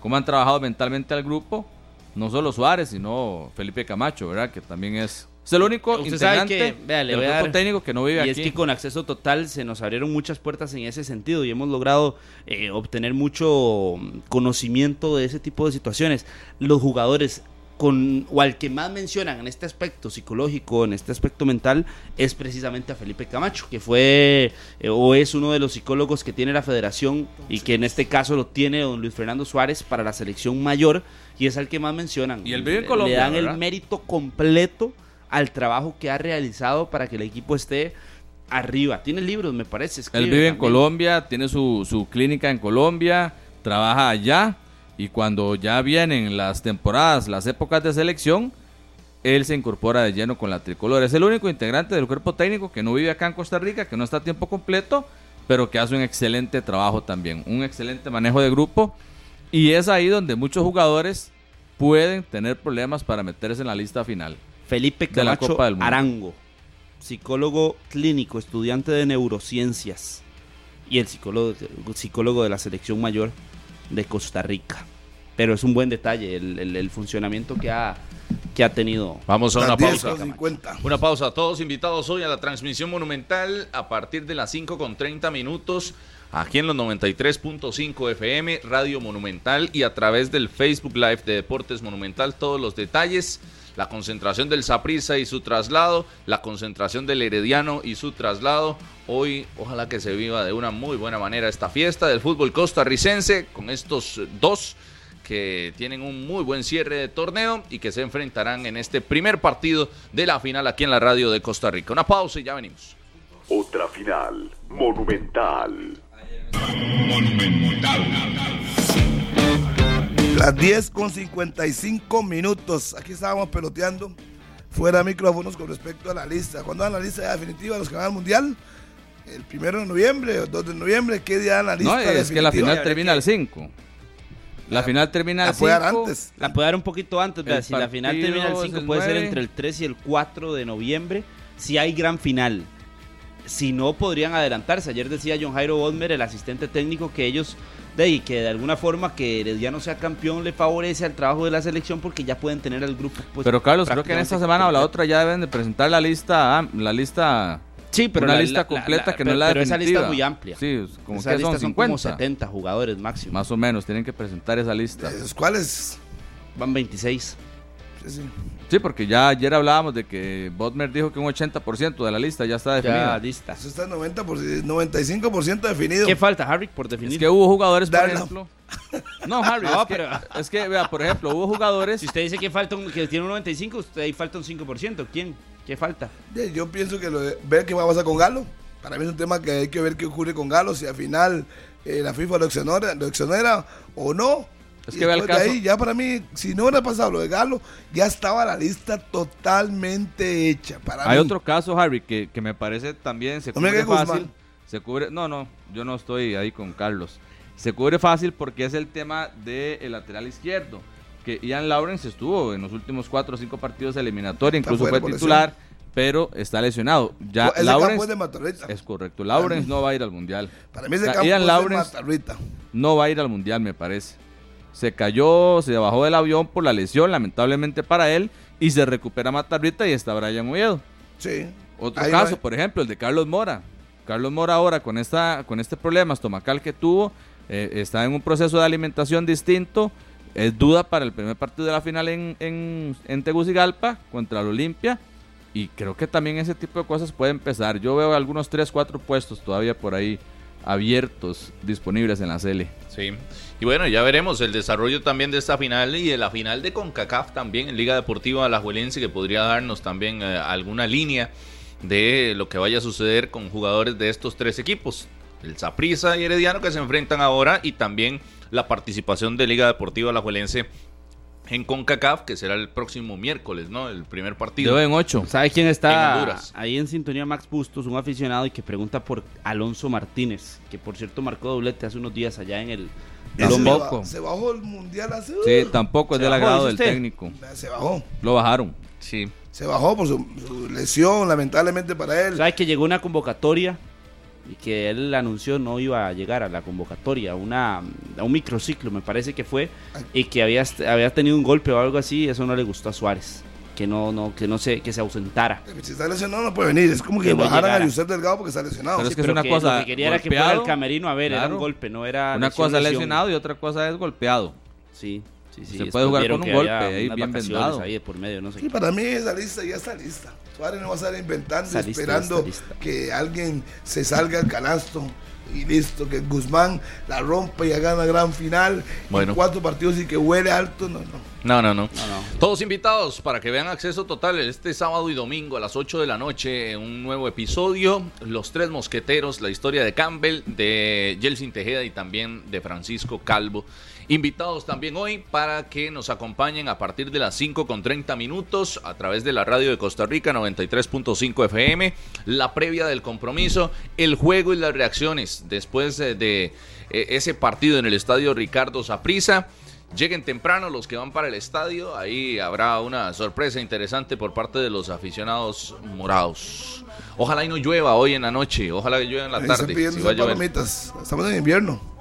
Cómo han trabajado mentalmente al grupo, no solo Suárez, sino Felipe Camacho, ¿verdad? Que también es, es el único Usted sabe integrante que, vea, del grupo dar- técnico que no vive y aquí. es que con acceso total se nos abrieron muchas puertas en ese sentido y hemos logrado eh, obtener mucho conocimiento de ese tipo de situaciones. Los jugadores con o al que más mencionan en este aspecto psicológico, en este aspecto mental, es precisamente a Felipe Camacho, que fue eh, o es uno de los psicólogos que tiene la federación y que en este caso lo tiene don Luis Fernando Suárez para la selección mayor y es al que más mencionan. Y él vive en Colombia, Le dan ¿verdad? el mérito completo al trabajo que ha realizado para que el equipo esté arriba. Tiene libros, me parece. Él vive en. Colombia, tiene su, su clínica en Colombia, trabaja allá y cuando ya vienen las temporadas, las épocas de selección, él se incorpora de lleno con la tricolor. Es el único integrante del cuerpo técnico que no vive acá en Costa Rica, que no está a tiempo completo, pero que hace un excelente trabajo también, un excelente manejo de grupo. Y es ahí donde muchos jugadores pueden tener problemas para meterse en la lista final. Felipe de la Camacho. Arango, psicólogo clínico, estudiante de neurociencias y el psicólogo, psicólogo de la selección mayor de Costa Rica. Pero es un buen detalle el, el- el funcionamiento que ha, que ha tenido. Vamos a una 10 pausa. con 50. Una pausa. Todos invitados hoy a la transmisión monumental a partir de las 5 con 30 minutos. Aquí en los 93.5 FM, Radio Monumental y a través del Facebook Live de Deportes Monumental, todos los detalles, la concentración del Saprissa y su traslado, la concentración del Herediano y su traslado. Hoy, ojalá que se viva de una muy buena manera esta fiesta del fútbol costarricense con estos dos que tienen un muy buen cierre de torneo y que se enfrentarán en este primer partido de la final aquí en la radio de Costa Rica. Una pausa y ya venimos. Otra final. Monumental. Las 10 con 55 minutos. Aquí estábamos peloteando fuera de micrófonos con respecto a la lista. ¿Cuándo dan la lista ya definitiva de los que van al mundial? El primero de noviembre o 2 de noviembre. ¿Qué día dan la lista? No, es que la final termina el 5. La final termina el La puede dar 5. antes. La puede dar un poquito antes, vea, El si la final termina el es 5 el puede ser 9. entre el 3 y el 4 de noviembre, si hay gran final. Si no, podrían adelantarse. Ayer decía John Jairo Bodmer, el asistente técnico, que ellos, de ahí, que de alguna forma que Herediano sea campeón le favorece al trabajo de la selección porque ya pueden tener el grupo. pues, Pero Carlos, creo que en esta semana o la otra ya deben de presentar la lista, la lista, Sí, pero una la- lista la- completa la- que pero- no es la pero esa lista es definitiva. muy amplia. Sí, como Esa que lista son son 50. como 70 jugadores máximo. Más o menos, tienen que presentar esa lista. ¿Esos cuáles? Van 26. Sí, sí. Sí, porque ya ayer hablábamos de que Bodmer dijo que un 80% de la lista ya está definida. Ya, lista. Eso está 90 por- 95% definido. ¿Qué falta, Harry, por definir? Es que hubo jugadores, por Darla. ejemplo. No, Harry, No, es, que, pero- es que, vea, por ejemplo, hubo jugadores. Si usted dice que falta un- que tiene un 95, usted ahí falta un 5%. ¿Quién? ¿Qué falta? Yo pienso que lo de, ver qué va a pasar con Galo. Para mí es un tema que hay que ver qué ocurre con Galo, si al final eh, la FIFA lo exonera, lo exonera o no. Es Y que el después de caso- ahí, ya para mí, si no hubiera pasado lo de Galo, ya estaba la lista totalmente hecha. Para Hay mí. otro caso, Harry, que, que me parece también se cubre fácil. Se cubre, no, no, yo no estoy ahí con Carlos. Se cubre fácil porque es el tema del lateral izquierdo. Que Ian Lawrence estuvo en los últimos cuatro o cinco partidos de eliminatoria, incluso fue titular, pero está lesionado. Ya Ese Lawrence campo es de Matarrita. es correcto. Lawrence no va a ir al mundial. Para mí ese O sea, campo Ian es de Matarrita. no va a ir al mundial, me parece. Se cayó, se bajó del avión por la lesión, lamentablemente para él, y se recupera Matarrita y está Brian Oviedo. Sí. Otro Ahí caso, va. por ejemplo, el de Carlos Mora. Carlos Mora ahora con esta con este problema estomacal que tuvo, eh, está en un proceso de alimentación distinto. Es duda para el primer partido de la final en, en, en Tegucigalpa contra el Olimpia. Y creo que también ese tipo de cosas puede empezar. Yo veo algunos 3, 4 puestos todavía por ahí abiertos, disponibles en la CL. Sí. Y bueno, ya veremos el desarrollo también de esta final y de la final de CONCACAF también en Liga Deportiva Alajuelense que podría darnos también eh, alguna línea de lo que vaya a suceder con jugadores de estos tres equipos. El Saprissa y Herediano que se enfrentan ahora y también la participación de Liga Deportiva Alajuelense en CONCACAF que será el próximo miércoles, ¿no? El primer partido. Debo en 8. ¿Sabe quién está Honduras. ahí en sintonía? Max Bustos, un aficionado y que pregunta por Alonso Martínez, que por cierto marcó doblete hace unos días allá en el Se bajó el mundial hace. Sí, tampoco es ¿Se del agrado del técnico. Se bajó. Lo bajaron. Sí. Se bajó por su, su lesión, lamentablemente para él. ¿Sabe que llegó una convocatoria y que él anunció no iba a llegar a la convocatoria, una, a un microciclo me parece que fue, y que había, había tenido un golpe o algo así, eso no le gustó a Suárez, que no, no, que no se, que se ausentara. Si está lesionado no puede venir. Es como que Que no bajaran llegara. a Yusef Delgado porque está lesionado. Pero es que es Pero una que cosa lo que quería era que fuera golpeado, al camerino a ver, era claro. un golpe, no era Una lesión, cosa lesión. lesionado y otra cosa es golpeado. Sí, sí, sí. Se puede jugar con un golpe ahí bien vendado. ahí de por medio, no sé Sí, qué. para mí esa lista ya está lista. Suárez no va a estar inventando, lista, esperando lista. que alguien se salga al canasto y listo, que Guzmán la rompa y haga una gran final Bueno. en cuatro partidos y que huele alto. No, no. No, no, no, Todos invitados para que vean acceso total este sábado y domingo a las 8 de la noche un nuevo episodio. Los tres mosqueteros, la historia de Campbell, de Jelsin Tejeda y también de Francisco Calvo. Invitados también hoy para que nos acompañen a partir de las 5 con 30 minutos a través de la radio de Costa Rica 93.5 FM. La previa del compromiso, el juego y las reacciones después de eh, ese partido en el estadio Ricardo Saprissa. Lleguen temprano los que van para el estadio, ahí habrá una sorpresa interesante por parte de los aficionados morados. Ojalá y no llueva hoy en la noche, ojalá que llueva en la Ahí tarde. si va. Estamos en invierno.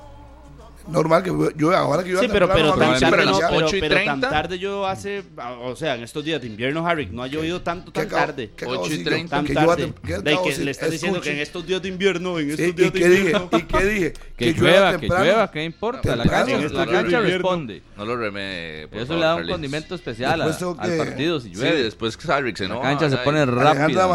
Normal que yo ahora que yo Sí, pero, pero, tan tarde, no, pero, 8 y pero tan 30. tarde yo hace, o sea, en estos días de invierno, Harry, no ha llovido tanto tan acabo- tarde. qué acabo 8 y de 30. Tan que tarde. que De que le estás diciendo que en estos días de invierno, en estos Sí, días ¿Y de qué dije? invierno. ¿Y qué dije? Que, llueva, que temprano. llueva, ¿qué importa? La cancha, responde. No lo por Eso favor, le da un Carlitos. condimento especial al que- partido si Sí, llueve. después Sarrick se la cancha se pone Alejandra rápida.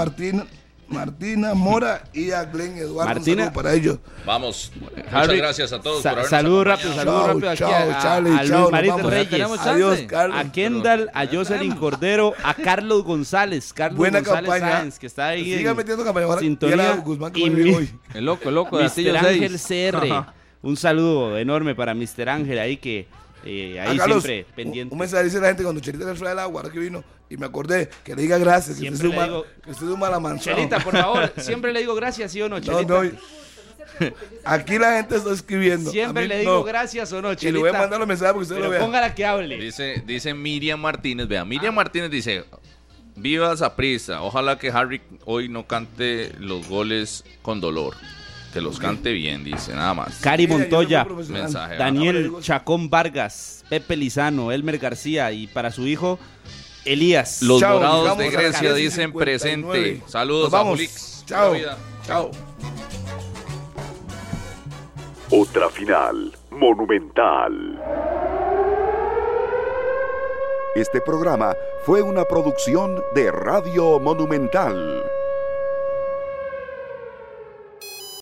Martina, Mora y a Glenn Eduardo. Martina. para ellos. Vamos. Harry, Muchas gracias a todos sa- por habernos Saludos rápido, saludos rápido aquí chao, a, Charlie, a chao, Luis vamos. Reyes, Adiós. Carlos. a Kendall, a Jocelyn Cordero, a Carlos González, Carlos Buena González campaña. Sáenz, que está ahí Siga en metiendo campaña. Ahora, sintonía. Guzmán que y mi- hoy. El loco, el loco Mr. Ángel 6. CR. Un saludo enorme para Mr. Ángel ahí que eh, ahí Ah, Carlos, siempre pendiente. Un mensaje dice la gente cuando Chelita le trae el agua, ahora que vino, y me acordé que le diga gracias, que Siempre usted, es un le mal- digo- que usted es un malamanzado. Chelita, por favor, siempre le digo gracias, ¿sí o no, No, Chelita? no, y- aquí la gente está escribiendo. Siempre le digo no. gracias o no, Y Chelita. le voy a mandar los mensajes porque usted Pero lo vea. póngala que hable. Dice, dice Miriam Martínez, vea, Miriam Martínez dice, viva Saprisa, ojalá que Harry hoy no cante los goles con dolor, que los cante bien, dice, nada más. Cari Montoya. Mensaje. Daniel Chacón Vargas, Pepe Lizano, Elmer García y para su hijo Elías. Los Chao, dorados llegamos de Grecia 10:59. dicen presente. Saludos Nos vamos. a Julix. Chao. Chao. Otra final monumental. Este programa fue una producción de Radio Monumental.